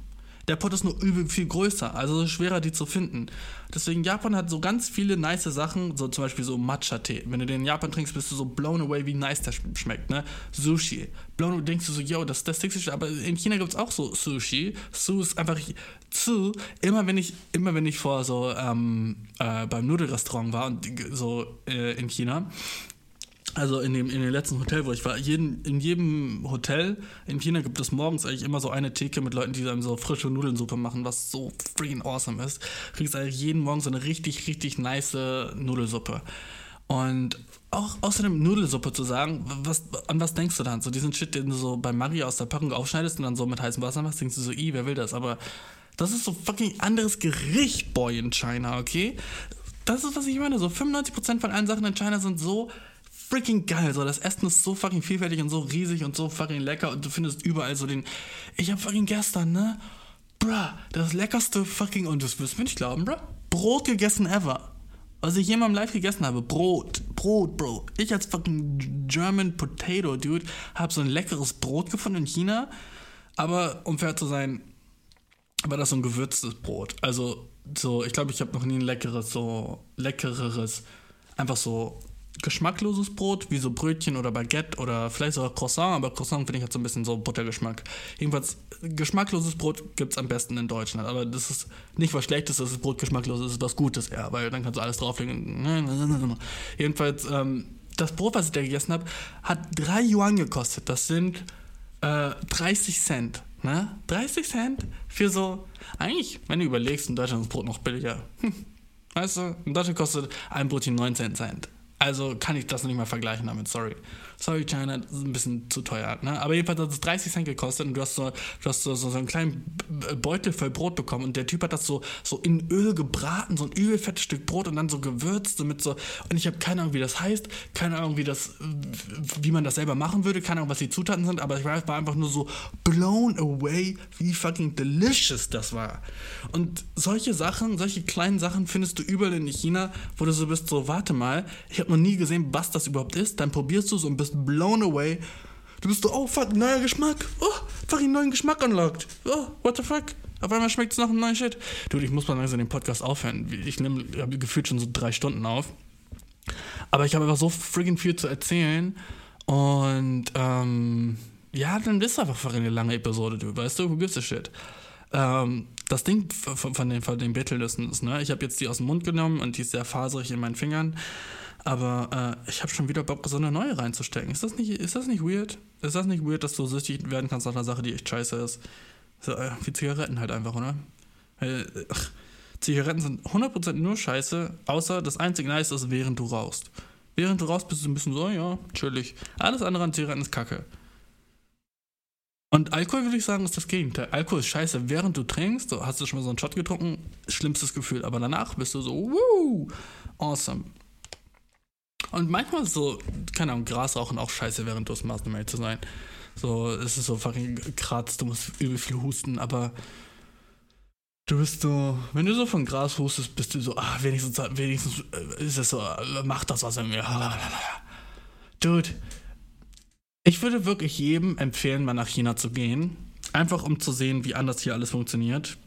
der Pot ist nur übel viel größer, also schwerer die zu finden. Deswegen Japan hat so ganz viele nice Sachen, so zum Beispiel so Matcha-Tee. Wenn du den in Japan trinkst, bist du so blown away, wie nice der schmeckt, ne? Sushi. Blown away, denkst du so, yo, das ist das Sexy, aber in China gibt es auch so Sushi. Su ist einfach zu. Immer wenn ich, immer wenn ich vor so ähm, äh, beim Nudelrestaurant war und so äh, in China, also in dem, in dem letzten Hotel, wo ich war, jeden, in jedem Hotel in China gibt es morgens eigentlich immer so eine Theke mit Leuten, die dann so frische Nudelnsuppe machen, was so freaking awesome ist. Kriegst eigentlich jeden Morgen so eine richtig, richtig nice Nudelsuppe. Und auch außerdem Nudelsuppe zu sagen, was, an was denkst du dann? So diesen Shit, den du so bei Mario aus der Packung aufschneidest und dann so mit heißem Wasser machst, denkst du so, i, wer will das? Aber das ist so fucking anderes Gericht, Boy, in China, okay? Das ist, was ich meine. So 95% von allen Sachen in China sind so freaking geil. So, das Essen ist so fucking vielfältig und so riesig und so fucking lecker und du findest überall so den. Ich hab fucking gestern, ne? Bruh, das leckerste fucking, und das wirst du mir nicht glauben, bruh, Brot gegessen ever. Was ich jemandem live gegessen habe. Brot. Brot, Bro. Ich als fucking German Potato Dude habe so ein leckeres Brot gefunden in China. Aber um fair zu sein, war das so ein gewürztes Brot. Also so, ich glaube, ich habe noch nie ein leckeres, so leckereres, einfach so geschmackloses Brot, wie so Brötchen oder Baguette oder vielleicht sogar Croissant, aber Croissant finde ich hat so ein bisschen so Buttergeschmack. Jedenfalls, geschmackloses Brot gibt es am besten in Deutschland, aber das ist nicht was Schlechtes, dass das Brot geschmacklos ist, ist was Gutes eher, weil dann kannst du alles drauflegen. Jedenfalls, ähm, das Brot, was ich da gegessen habe, hat 3 Yuan gekostet. Das sind äh, 30 Cent. Ne? 30 Cent für so. Eigentlich, wenn du überlegst, in Deutschland ist Brot noch billiger. Hm. Weißt du, in Deutschland kostet ein Brötchen 19 Cent. Also kann ich das nicht mal vergleichen damit, sorry. Sorry, China, das ist ein bisschen zu teuer. Ne? Aber jedenfalls hat es 30 Cent gekostet und du hast so, du hast so, so, so einen kleinen Beutel voll Brot bekommen und der Typ hat das so, so in Öl gebraten, so ein übel fettes Stück Brot und dann so gewürzt damit so. Und ich habe keine Ahnung, wie das heißt, keine Ahnung, wie das, wie man das selber machen würde, keine Ahnung, was die Zutaten sind, aber ich war einfach nur so blown away, wie fucking delicious das war. Und solche Sachen, solche kleinen Sachen findest du überall in China, wo du so bist, so, warte mal, ich habe noch nie gesehen, was das überhaupt ist. Dann probierst du es und bist blown away. Du bist so, oh fuck, neuer Geschmack. Oh, fucking neuen Geschmack unlocked. Oh, what the fuck? Auf einmal schmeckt es nach einem neuen Shit. Dude, ich muss mal langsam den Podcast aufhören. Ich nehme gefühlt schon so drei Stunden auf. Aber ich habe einfach so friggin' viel zu erzählen. Und, ähm, ja, dann ist einfach eine lange Episode, du. Weißt du, who gives a shit? Ähm, das Ding von, den, von den Betelnüssen ist, ne? Ich habe jetzt die aus dem Mund genommen und die ist sehr faserig in meinen Fingern. Aber äh, ich habe schon wieder Bock, so eine neue reinzustecken. Ist das, nicht, ist das nicht weird? Ist das nicht weird, dass du süchtig werden kannst nach einer Sache, die echt scheiße ist? So, äh, wie Zigaretten halt einfach, oder? Äh, Zigaretten sind 100% nur scheiße, außer das einzige Nice ist, während du rauchst. Während du rauchst, bist du ein bisschen so, ja, chillig. Alles andere an Zigaretten ist kacke. Und Alkohol, würde ich sagen, ist das Gegenteil. Alkohol ist scheiße. Während du trinkst, so, hast du schon mal so einen Shot getrunken, schlimmstes Gefühl. Aber danach bist du so, woo, awesome. Und manchmal so, keine Ahnung, Gras rauchen auch scheiße, während du es machst, um zu sein. So, es ist so fucking kratzt, du musst übel viel husten, aber du bist so, wenn du so von Gras hustest, bist du so, ah, wenigstens, wenigstens äh, ist es so, äh, mach das was in mir. Dude, ich würde wirklich jedem empfehlen, mal nach China zu gehen. Einfach um zu sehen, wie anders hier alles funktioniert.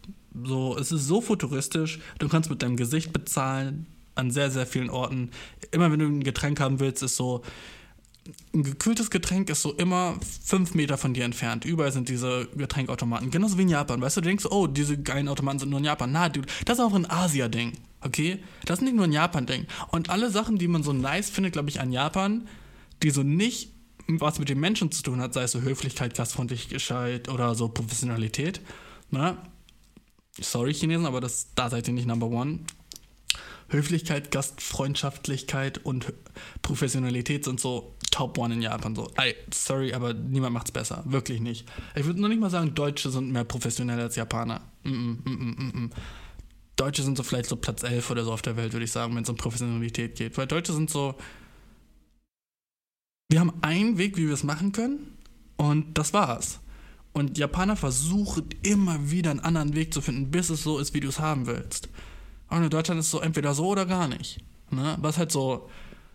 So, es ist so futuristisch. Du kannst mit deinem Gesicht bezahlen an sehr, sehr vielen Orten. Immer wenn du ein Getränk haben willst, ist so, ein gekühltes Getränk ist so immer fünf Meter von dir entfernt. Überall sind diese Getränkautomaten. Genauso wie in Japan. Weißt du, du denkst, oh, diese geilen Automaten sind nur in Japan. Na, dude, das ist auch ein Asia-Ding. Okay? Das ist nicht nur ein Japan-Ding. Und alle Sachen, die man so nice findet, glaube ich, an Japan, die so nicht was mit den Menschen zu tun hat, sei es so Höflichkeit, Gastfreundlichkeit oder so Professionalität. Ne? Sorry, Chinesen, aber das, da seid ihr nicht Number One. Höflichkeit, Gastfreundschaftlichkeit und Professionalität sind so Top One in Japan. So, ey, sorry, aber niemand macht's besser. Wirklich nicht. Ich würde noch nicht mal sagen, Deutsche sind mehr professionell als Japaner. Mm -mm, mm Deutsche sind so vielleicht so Platz 11 oder so auf der Welt, würde ich sagen, wenn es um Professionalität geht. Weil Deutsche sind so. Wir haben einen Weg, wie wir es machen können, und das war's. Und Japaner versuchen immer wieder einen anderen Weg zu finden, bis es so ist, wie du es haben willst. Und in Deutschland ist es so entweder so oder gar nicht. Ne? Was halt so,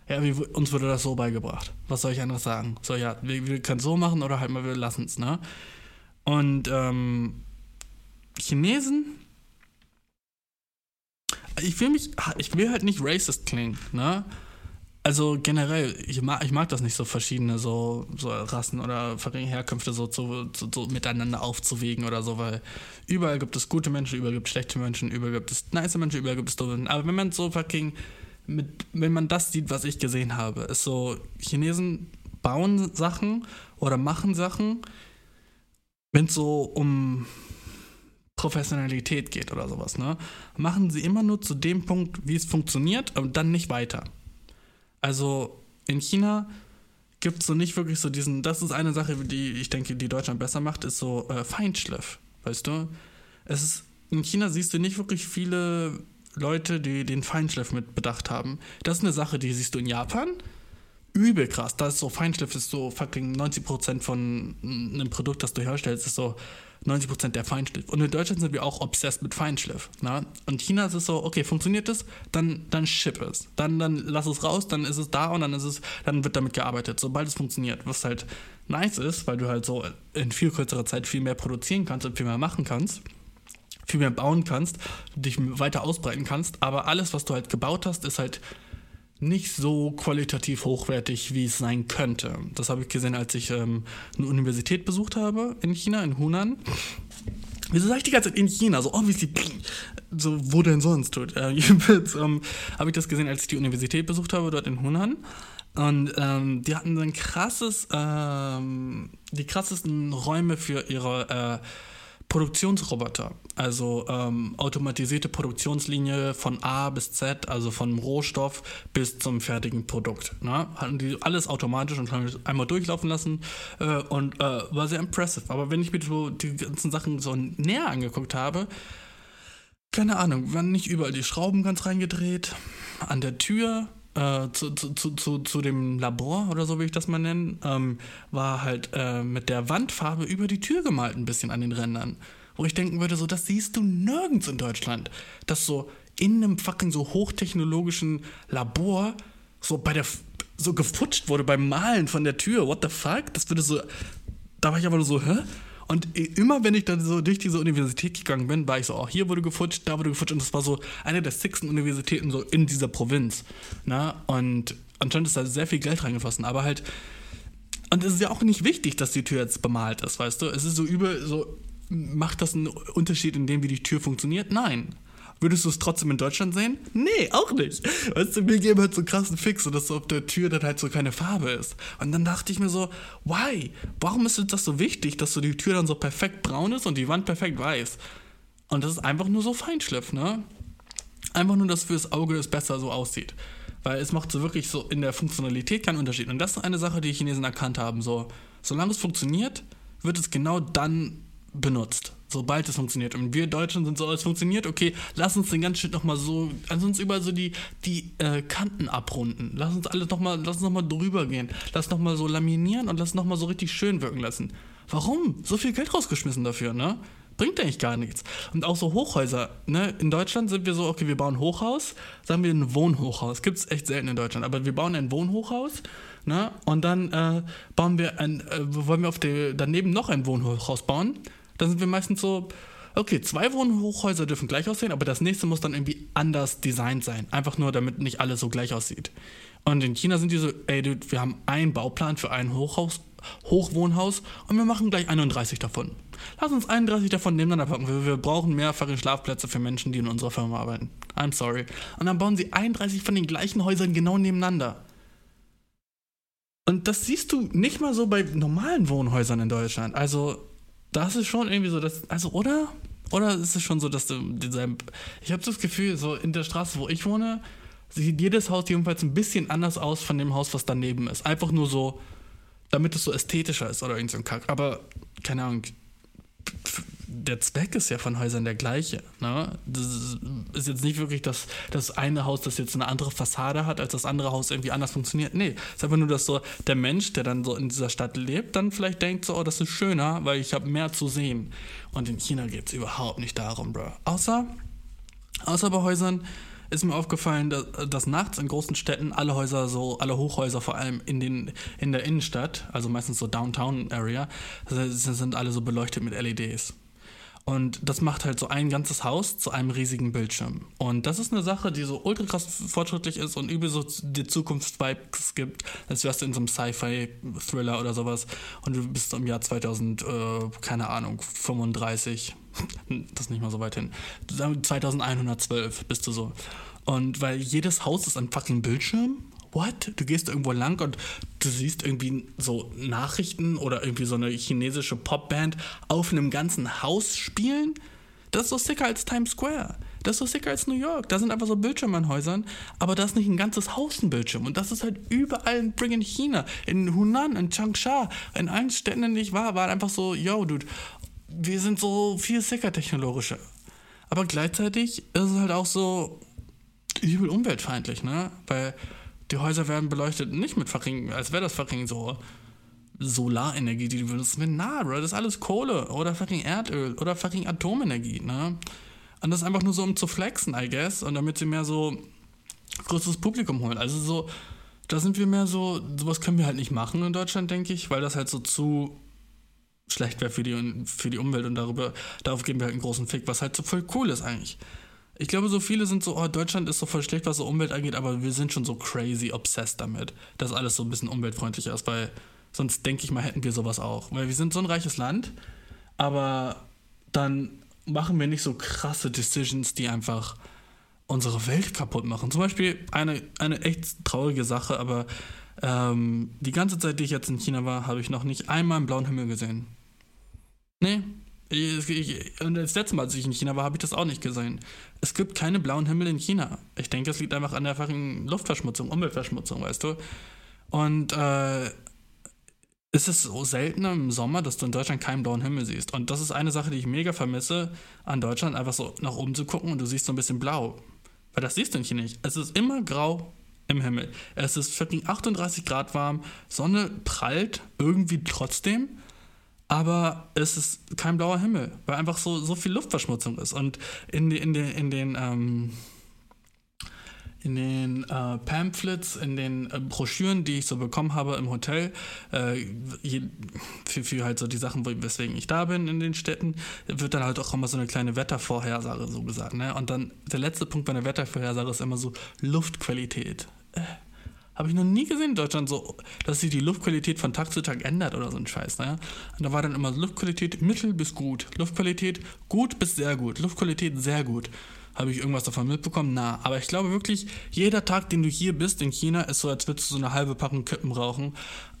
ja, wie, uns wurde das so beigebracht. Was soll ich anderes sagen? So, ja, wir, wir können es so machen oder halt mal, wir lassen es, ne? Und ähm, Chinesen, ich will mich, ich will halt nicht racist klingen, ne? Also generell, ich mag, ich mag das nicht so verschiedene so, so Rassen oder Herkünfte so, zu, so, so miteinander aufzuwägen oder so, weil überall gibt es gute Menschen, überall gibt es schlechte Menschen, überall gibt es nice Menschen, überall gibt es doofe Aber wenn man so fucking, mit, wenn man das sieht, was ich gesehen habe, ist so, Chinesen bauen Sachen oder machen Sachen, wenn es so um Professionalität geht oder sowas, ne, machen sie immer nur zu dem Punkt, wie es funktioniert, und dann nicht weiter. Also in China gibt es so nicht wirklich so diesen, das ist eine Sache, die ich denke, die Deutschland besser macht, ist so äh, Feinschliff, weißt du? Es ist, in China siehst du nicht wirklich viele Leute, die den Feinschliff mit bedacht haben. Das ist eine Sache, die siehst du in Japan. Übel krass. Da ist so Feinschliff ist so fucking 90% von einem Produkt, das du herstellst, ist so 90% der Feinschliff. Und in Deutschland sind wir auch obsessed mit Feinschliff. Na? Und China ist es so, okay, funktioniert es, dann, dann ship es. Dann, dann lass es raus, dann ist es da und dann ist es, dann wird damit gearbeitet, sobald es funktioniert. Was halt nice ist, weil du halt so in viel kürzerer Zeit viel mehr produzieren kannst und viel mehr machen kannst viel mehr bauen kannst, dich weiter ausbreiten kannst, aber alles, was du halt gebaut hast, ist halt nicht so qualitativ hochwertig, wie es sein könnte. Das habe ich gesehen, als ich ähm, eine Universität besucht habe in China, in Hunan. Wieso sag ich die ganze Zeit in China? So obviously, so wo denn sonst? Äh, jedenfalls ähm, habe ich das gesehen, als ich die Universität besucht habe, dort in Hunan. Und ähm, die hatten ein krasses, ähm, die krassesten Räume für ihre äh, Produktionsroboter. Also ähm, automatisierte Produktionslinie von A bis Z, also vom Rohstoff bis zum fertigen Produkt. Ne? Hatten die alles automatisch und haben einmal durchlaufen lassen äh, und äh, war sehr impressive. Aber wenn ich mir so die ganzen Sachen so näher angeguckt habe, keine Ahnung, waren nicht überall die Schrauben ganz reingedreht, an der Tür äh, zu, zu, zu, zu dem Labor oder so will ich das mal nennen, ähm, war halt äh, mit der Wandfarbe über die Tür gemalt ein bisschen an den Rändern. Wo ich denken würde, so, das siehst du nirgends in Deutschland. Dass so in einem fucking so hochtechnologischen Labor so bei der so gefutscht wurde beim Malen von der Tür. What the fuck? Das würde so. Da war ich aber nur so, hä? Und immer, wenn ich dann so durch diese Universität gegangen bin, war ich so, oh, hier wurde gefutscht, da wurde gefutscht. Und das war so eine der sechsten Universitäten so in dieser Provinz. Na? Ne? Und anscheinend ist da sehr viel Geld reingeflossen. Aber halt, und es ist ja auch nicht wichtig, dass die Tür jetzt bemalt ist, weißt du? Es ist so über, so, macht das einen Unterschied in dem, wie die Tür funktioniert? Nein. Würdest du es trotzdem in Deutschland sehen? Nee, auch nicht. Weißt du, wir geben halt so einen krassen Fix, dass so auf der Tür dann halt so keine Farbe ist. Und dann dachte ich mir so, why? Warum ist das so wichtig, dass so die Tür dann so perfekt braun ist und die Wand perfekt weiß? Und das ist einfach nur so Feinschliff, ne? Einfach nur, dass fürs Auge es besser so aussieht. Weil es macht so wirklich so in der Funktionalität keinen Unterschied. Und das ist eine Sache, die die Chinesen erkannt haben. So, solange es funktioniert, wird es genau dann benutzt sobald es funktioniert. Und wir Deutschen sind so, es funktioniert, okay, lass uns den ganzen Shit nochmal so, lass uns überall so die, die äh, Kanten abrunden. Lass uns alles nochmal, lass uns nochmal drüber gehen. Lass nochmal so laminieren und lass nochmal so richtig schön wirken lassen. Warum? So viel Geld rausgeschmissen dafür, ne? Bringt eigentlich gar nichts. Und auch so Hochhäuser, ne? In Deutschland sind wir so, okay, wir bauen Hochhaus, sagen wir ein Wohnhochhaus. Gibt es echt selten in Deutschland, aber wir bauen ein Wohnhochhaus, ne? Und dann äh, bauen wir ein, äh, wollen wir auf der, daneben noch ein Wohnhochhaus bauen dann sind wir meistens so, okay, zwei Wohnhochhäuser dürfen gleich aussehen, aber das nächste muss dann irgendwie anders designt sein. Einfach nur, damit nicht alles so gleich aussieht. Und in China sind die so, ey, dude, wir haben einen Bauplan für ein Hochhaus, Hochwohnhaus und wir machen gleich 31 davon. Lass uns 31 davon nebeneinander packen. Wir, wir brauchen mehrfache Schlafplätze für Menschen, die in unserer Firma arbeiten. I'm sorry. Und dann bauen sie 31 von den gleichen Häusern genau nebeneinander. Und das siehst du nicht mal so bei normalen Wohnhäusern in Deutschland. Also, das ist schon irgendwie so, dass, also, oder? Oder ist es schon so, dass du dieselben. Ich habe das Gefühl, so in der Straße, wo ich wohne, sieht jedes Haus jedenfalls ein bisschen anders aus von dem Haus, was daneben ist. Einfach nur so, damit es so ästhetischer ist oder irgend so ein Kack. Aber, keine Ahnung, der Zweck ist ja von Häusern der gleiche. Ne? Das ist jetzt nicht wirklich das, das eine Haus, das jetzt eine andere Fassade hat, als das andere Haus irgendwie anders funktioniert. Nee, es ist einfach nur, dass so der Mensch, der dann so in dieser Stadt lebt, dann vielleicht denkt so, oh, das ist schöner, weil ich habe mehr zu sehen. Und in China geht es überhaupt nicht darum, Bro. Außer, außer bei Häusern, ist mir aufgefallen, dass, dass, nachts in großen Städten alle Häuser so, alle Hochhäuser vor allem in, den, in der Innenstadt, also meistens so Downtown Area, sind alle so beleuchtet mit LEDs. Und das macht halt so ein ganzes Haus zu einem riesigen Bildschirm. Und das ist eine Sache, die so ultra krass fortschrittlich ist und übel so die Zukunftsvibes gibt, als wärst du in so einem Sci-Fi-Thriller oder sowas und du bist im Jahr 2000, äh, keine Ahnung, 35. das ist nicht mal so weit hin. 2112 bist du so. Und weil jedes Haus ist ein fucking Bildschirm what? Du gehst irgendwo lang und du siehst irgendwie so Nachrichten oder irgendwie so eine chinesische Popband auf einem ganzen Haus spielen? Das ist so sicker als Times Square. Das ist so sicker als New York. Da sind einfach so Bildschirme in Häusern, aber da ist nicht ein ganzes Haus ein Bildschirm. Und das ist halt überall in Bring in China, in Hunan, in Changsha, in allen Städten, in denen ich war, war einfach so, yo, dude, wir sind so viel sicker technologischer. Aber gleichzeitig ist es halt auch so übel umweltfeindlich, ne? Weil die Häuser werden beleuchtet nicht mit fucking, als wäre das fucking so Solarenergie, die du benutzt. Na, Bro, das ist alles Kohle oder fucking Erdöl oder fucking Atomenergie, ne? Und das ist einfach nur so, um zu flexen, I guess, und damit sie mehr so größeres Publikum holen. Also so, da sind wir mehr so, sowas können wir halt nicht machen in Deutschland, denke ich, weil das halt so zu schlecht wäre für die, für die Umwelt und darüber, darauf geben wir halt einen großen Fick, was halt so voll cool ist eigentlich. Ich glaube, so viele sind so, oh, Deutschland ist so voll schlecht, was so Umwelt angeht, aber wir sind schon so crazy obsessed damit, dass alles so ein bisschen umweltfreundlicher ist, weil sonst denke ich mal, hätten wir sowas auch. Weil wir sind so ein reiches Land, aber dann machen wir nicht so krasse Decisions, die einfach unsere Welt kaputt machen. Zum Beispiel eine, eine echt traurige Sache, aber ähm, die ganze Zeit, die ich jetzt in China war, habe ich noch nicht einmal einen blauen Himmel gesehen. Nee. Und das letzte Mal, als ich in China war, habe ich das auch nicht gesehen. Es gibt keine blauen Himmel in China. Ich denke, es liegt einfach an der einfachen Luftverschmutzung, Umweltverschmutzung, weißt du. Und äh, es ist so selten im Sommer, dass du in Deutschland keinen blauen Himmel siehst. Und das ist eine Sache, die ich mega vermisse an Deutschland, einfach so nach oben zu gucken und du siehst so ein bisschen blau. Weil das siehst du hier nicht. Es ist immer grau im Himmel. Es ist fucking 38 Grad warm, Sonne prallt irgendwie trotzdem, aber es ist kein blauer Himmel, weil einfach so, so viel Luftverschmutzung ist. Und in, in, den, in den, ähm, in den äh, Pamphlets, in den äh, Broschüren, die ich so bekommen habe im Hotel, äh, je, für, für halt so die Sachen, weswegen ich da bin in den Städten, wird dann halt auch immer so eine kleine Wettervorhersage so gesagt. Ne? Und dann der letzte Punkt bei der Wettervorhersage ist immer so Luftqualität. Äh, habe ich noch nie gesehen in Deutschland so, dass sich die Luftqualität von Tag zu Tag ändert oder so ein Scheiß. Ne? Und da war dann immer Luftqualität mittel bis gut, Luftqualität gut bis sehr gut, Luftqualität sehr gut. Habe ich irgendwas davon mitbekommen? Na, aber ich glaube wirklich, jeder Tag, den du hier bist in China, ist so, als würdest du so eine halbe Packung Kippen rauchen.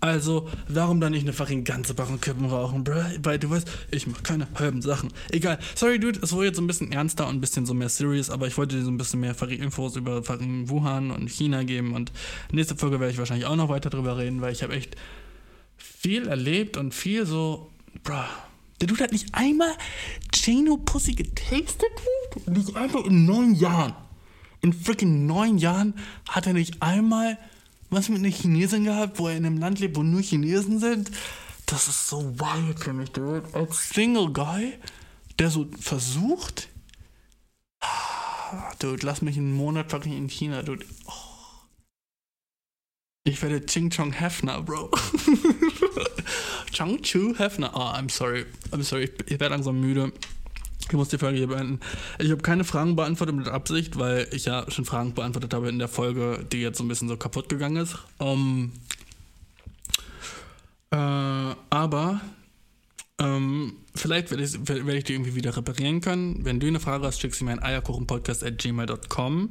Also, warum dann nicht eine fucking ganze Packung Kippen rauchen, bruh? Weil du weißt, ich mache keine halben Sachen. Egal. Sorry, Dude, es wurde jetzt so ein bisschen ernster und ein bisschen so mehr serious, aber ich wollte dir so ein bisschen mehr Infos über fucking Wuhan und China geben und nächste Folge werde ich wahrscheinlich auch noch weiter drüber reden, weil ich habe echt viel erlebt und viel so, bruh der Dude hat nicht einmal Chino Pussy getastet, Nicht einmal in neun Jahren. In freaking neun Jahren hat er nicht einmal was mit einer Chinesin gehabt, wo er in einem Land lebt, wo nur Chinesen sind. Das ist so wild für mich, dude. Als Single Guy, der so versucht. Dude, lass mich einen Monat fucking in China, dude. Oh. Ich werde Ching Chong Hefner, Bro. Chong Chu Hefner. Oh, I'm sorry. I'm sorry. Ich werde langsam müde. Ich muss die Folge hier beenden. Ich habe keine Fragen beantwortet mit Absicht, weil ich ja schon Fragen beantwortet habe in der Folge, die jetzt so ein bisschen so kaputt gegangen ist. Um, äh, aber ähm, vielleicht werde ich, werd ich die irgendwie wieder reparieren können. Wenn du eine Frage hast, schick sie mir an eierkuchenpodcast.gmail.com.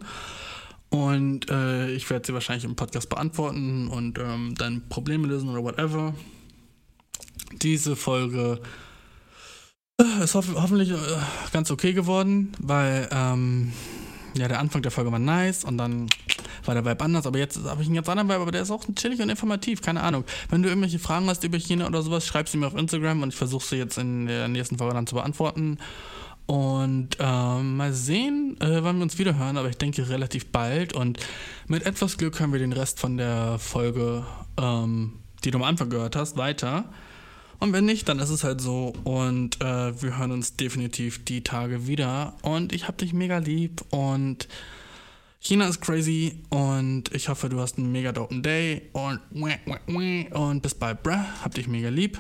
Und äh, ich werde sie wahrscheinlich im Podcast beantworten und ähm, dann Probleme lösen oder whatever. Diese Folge ist hof hoffentlich äh, ganz okay geworden, weil ähm, ja, der Anfang der Folge war nice und dann war der Vibe anders, aber jetzt habe ich einen ganz anderen Vibe, aber der ist auch chillig und informativ, keine Ahnung. Wenn du irgendwelche Fragen hast über China oder sowas, schreib sie mir auf Instagram und ich versuche sie jetzt in der nächsten Folge dann zu beantworten. Und ähm, mal sehen, äh, wann wir uns wieder hören, aber ich denke relativ bald. Und mit etwas Glück hören wir den Rest von der Folge, ähm, die du am Anfang gehört hast, weiter. Und wenn nicht, dann ist es halt so. Und äh, wir hören uns definitiv die Tage wieder. Und ich hab dich mega lieb. Und China ist crazy. Und ich hoffe, du hast einen mega dopen Day. Und, und bis bald, bruh. Hab dich mega lieb.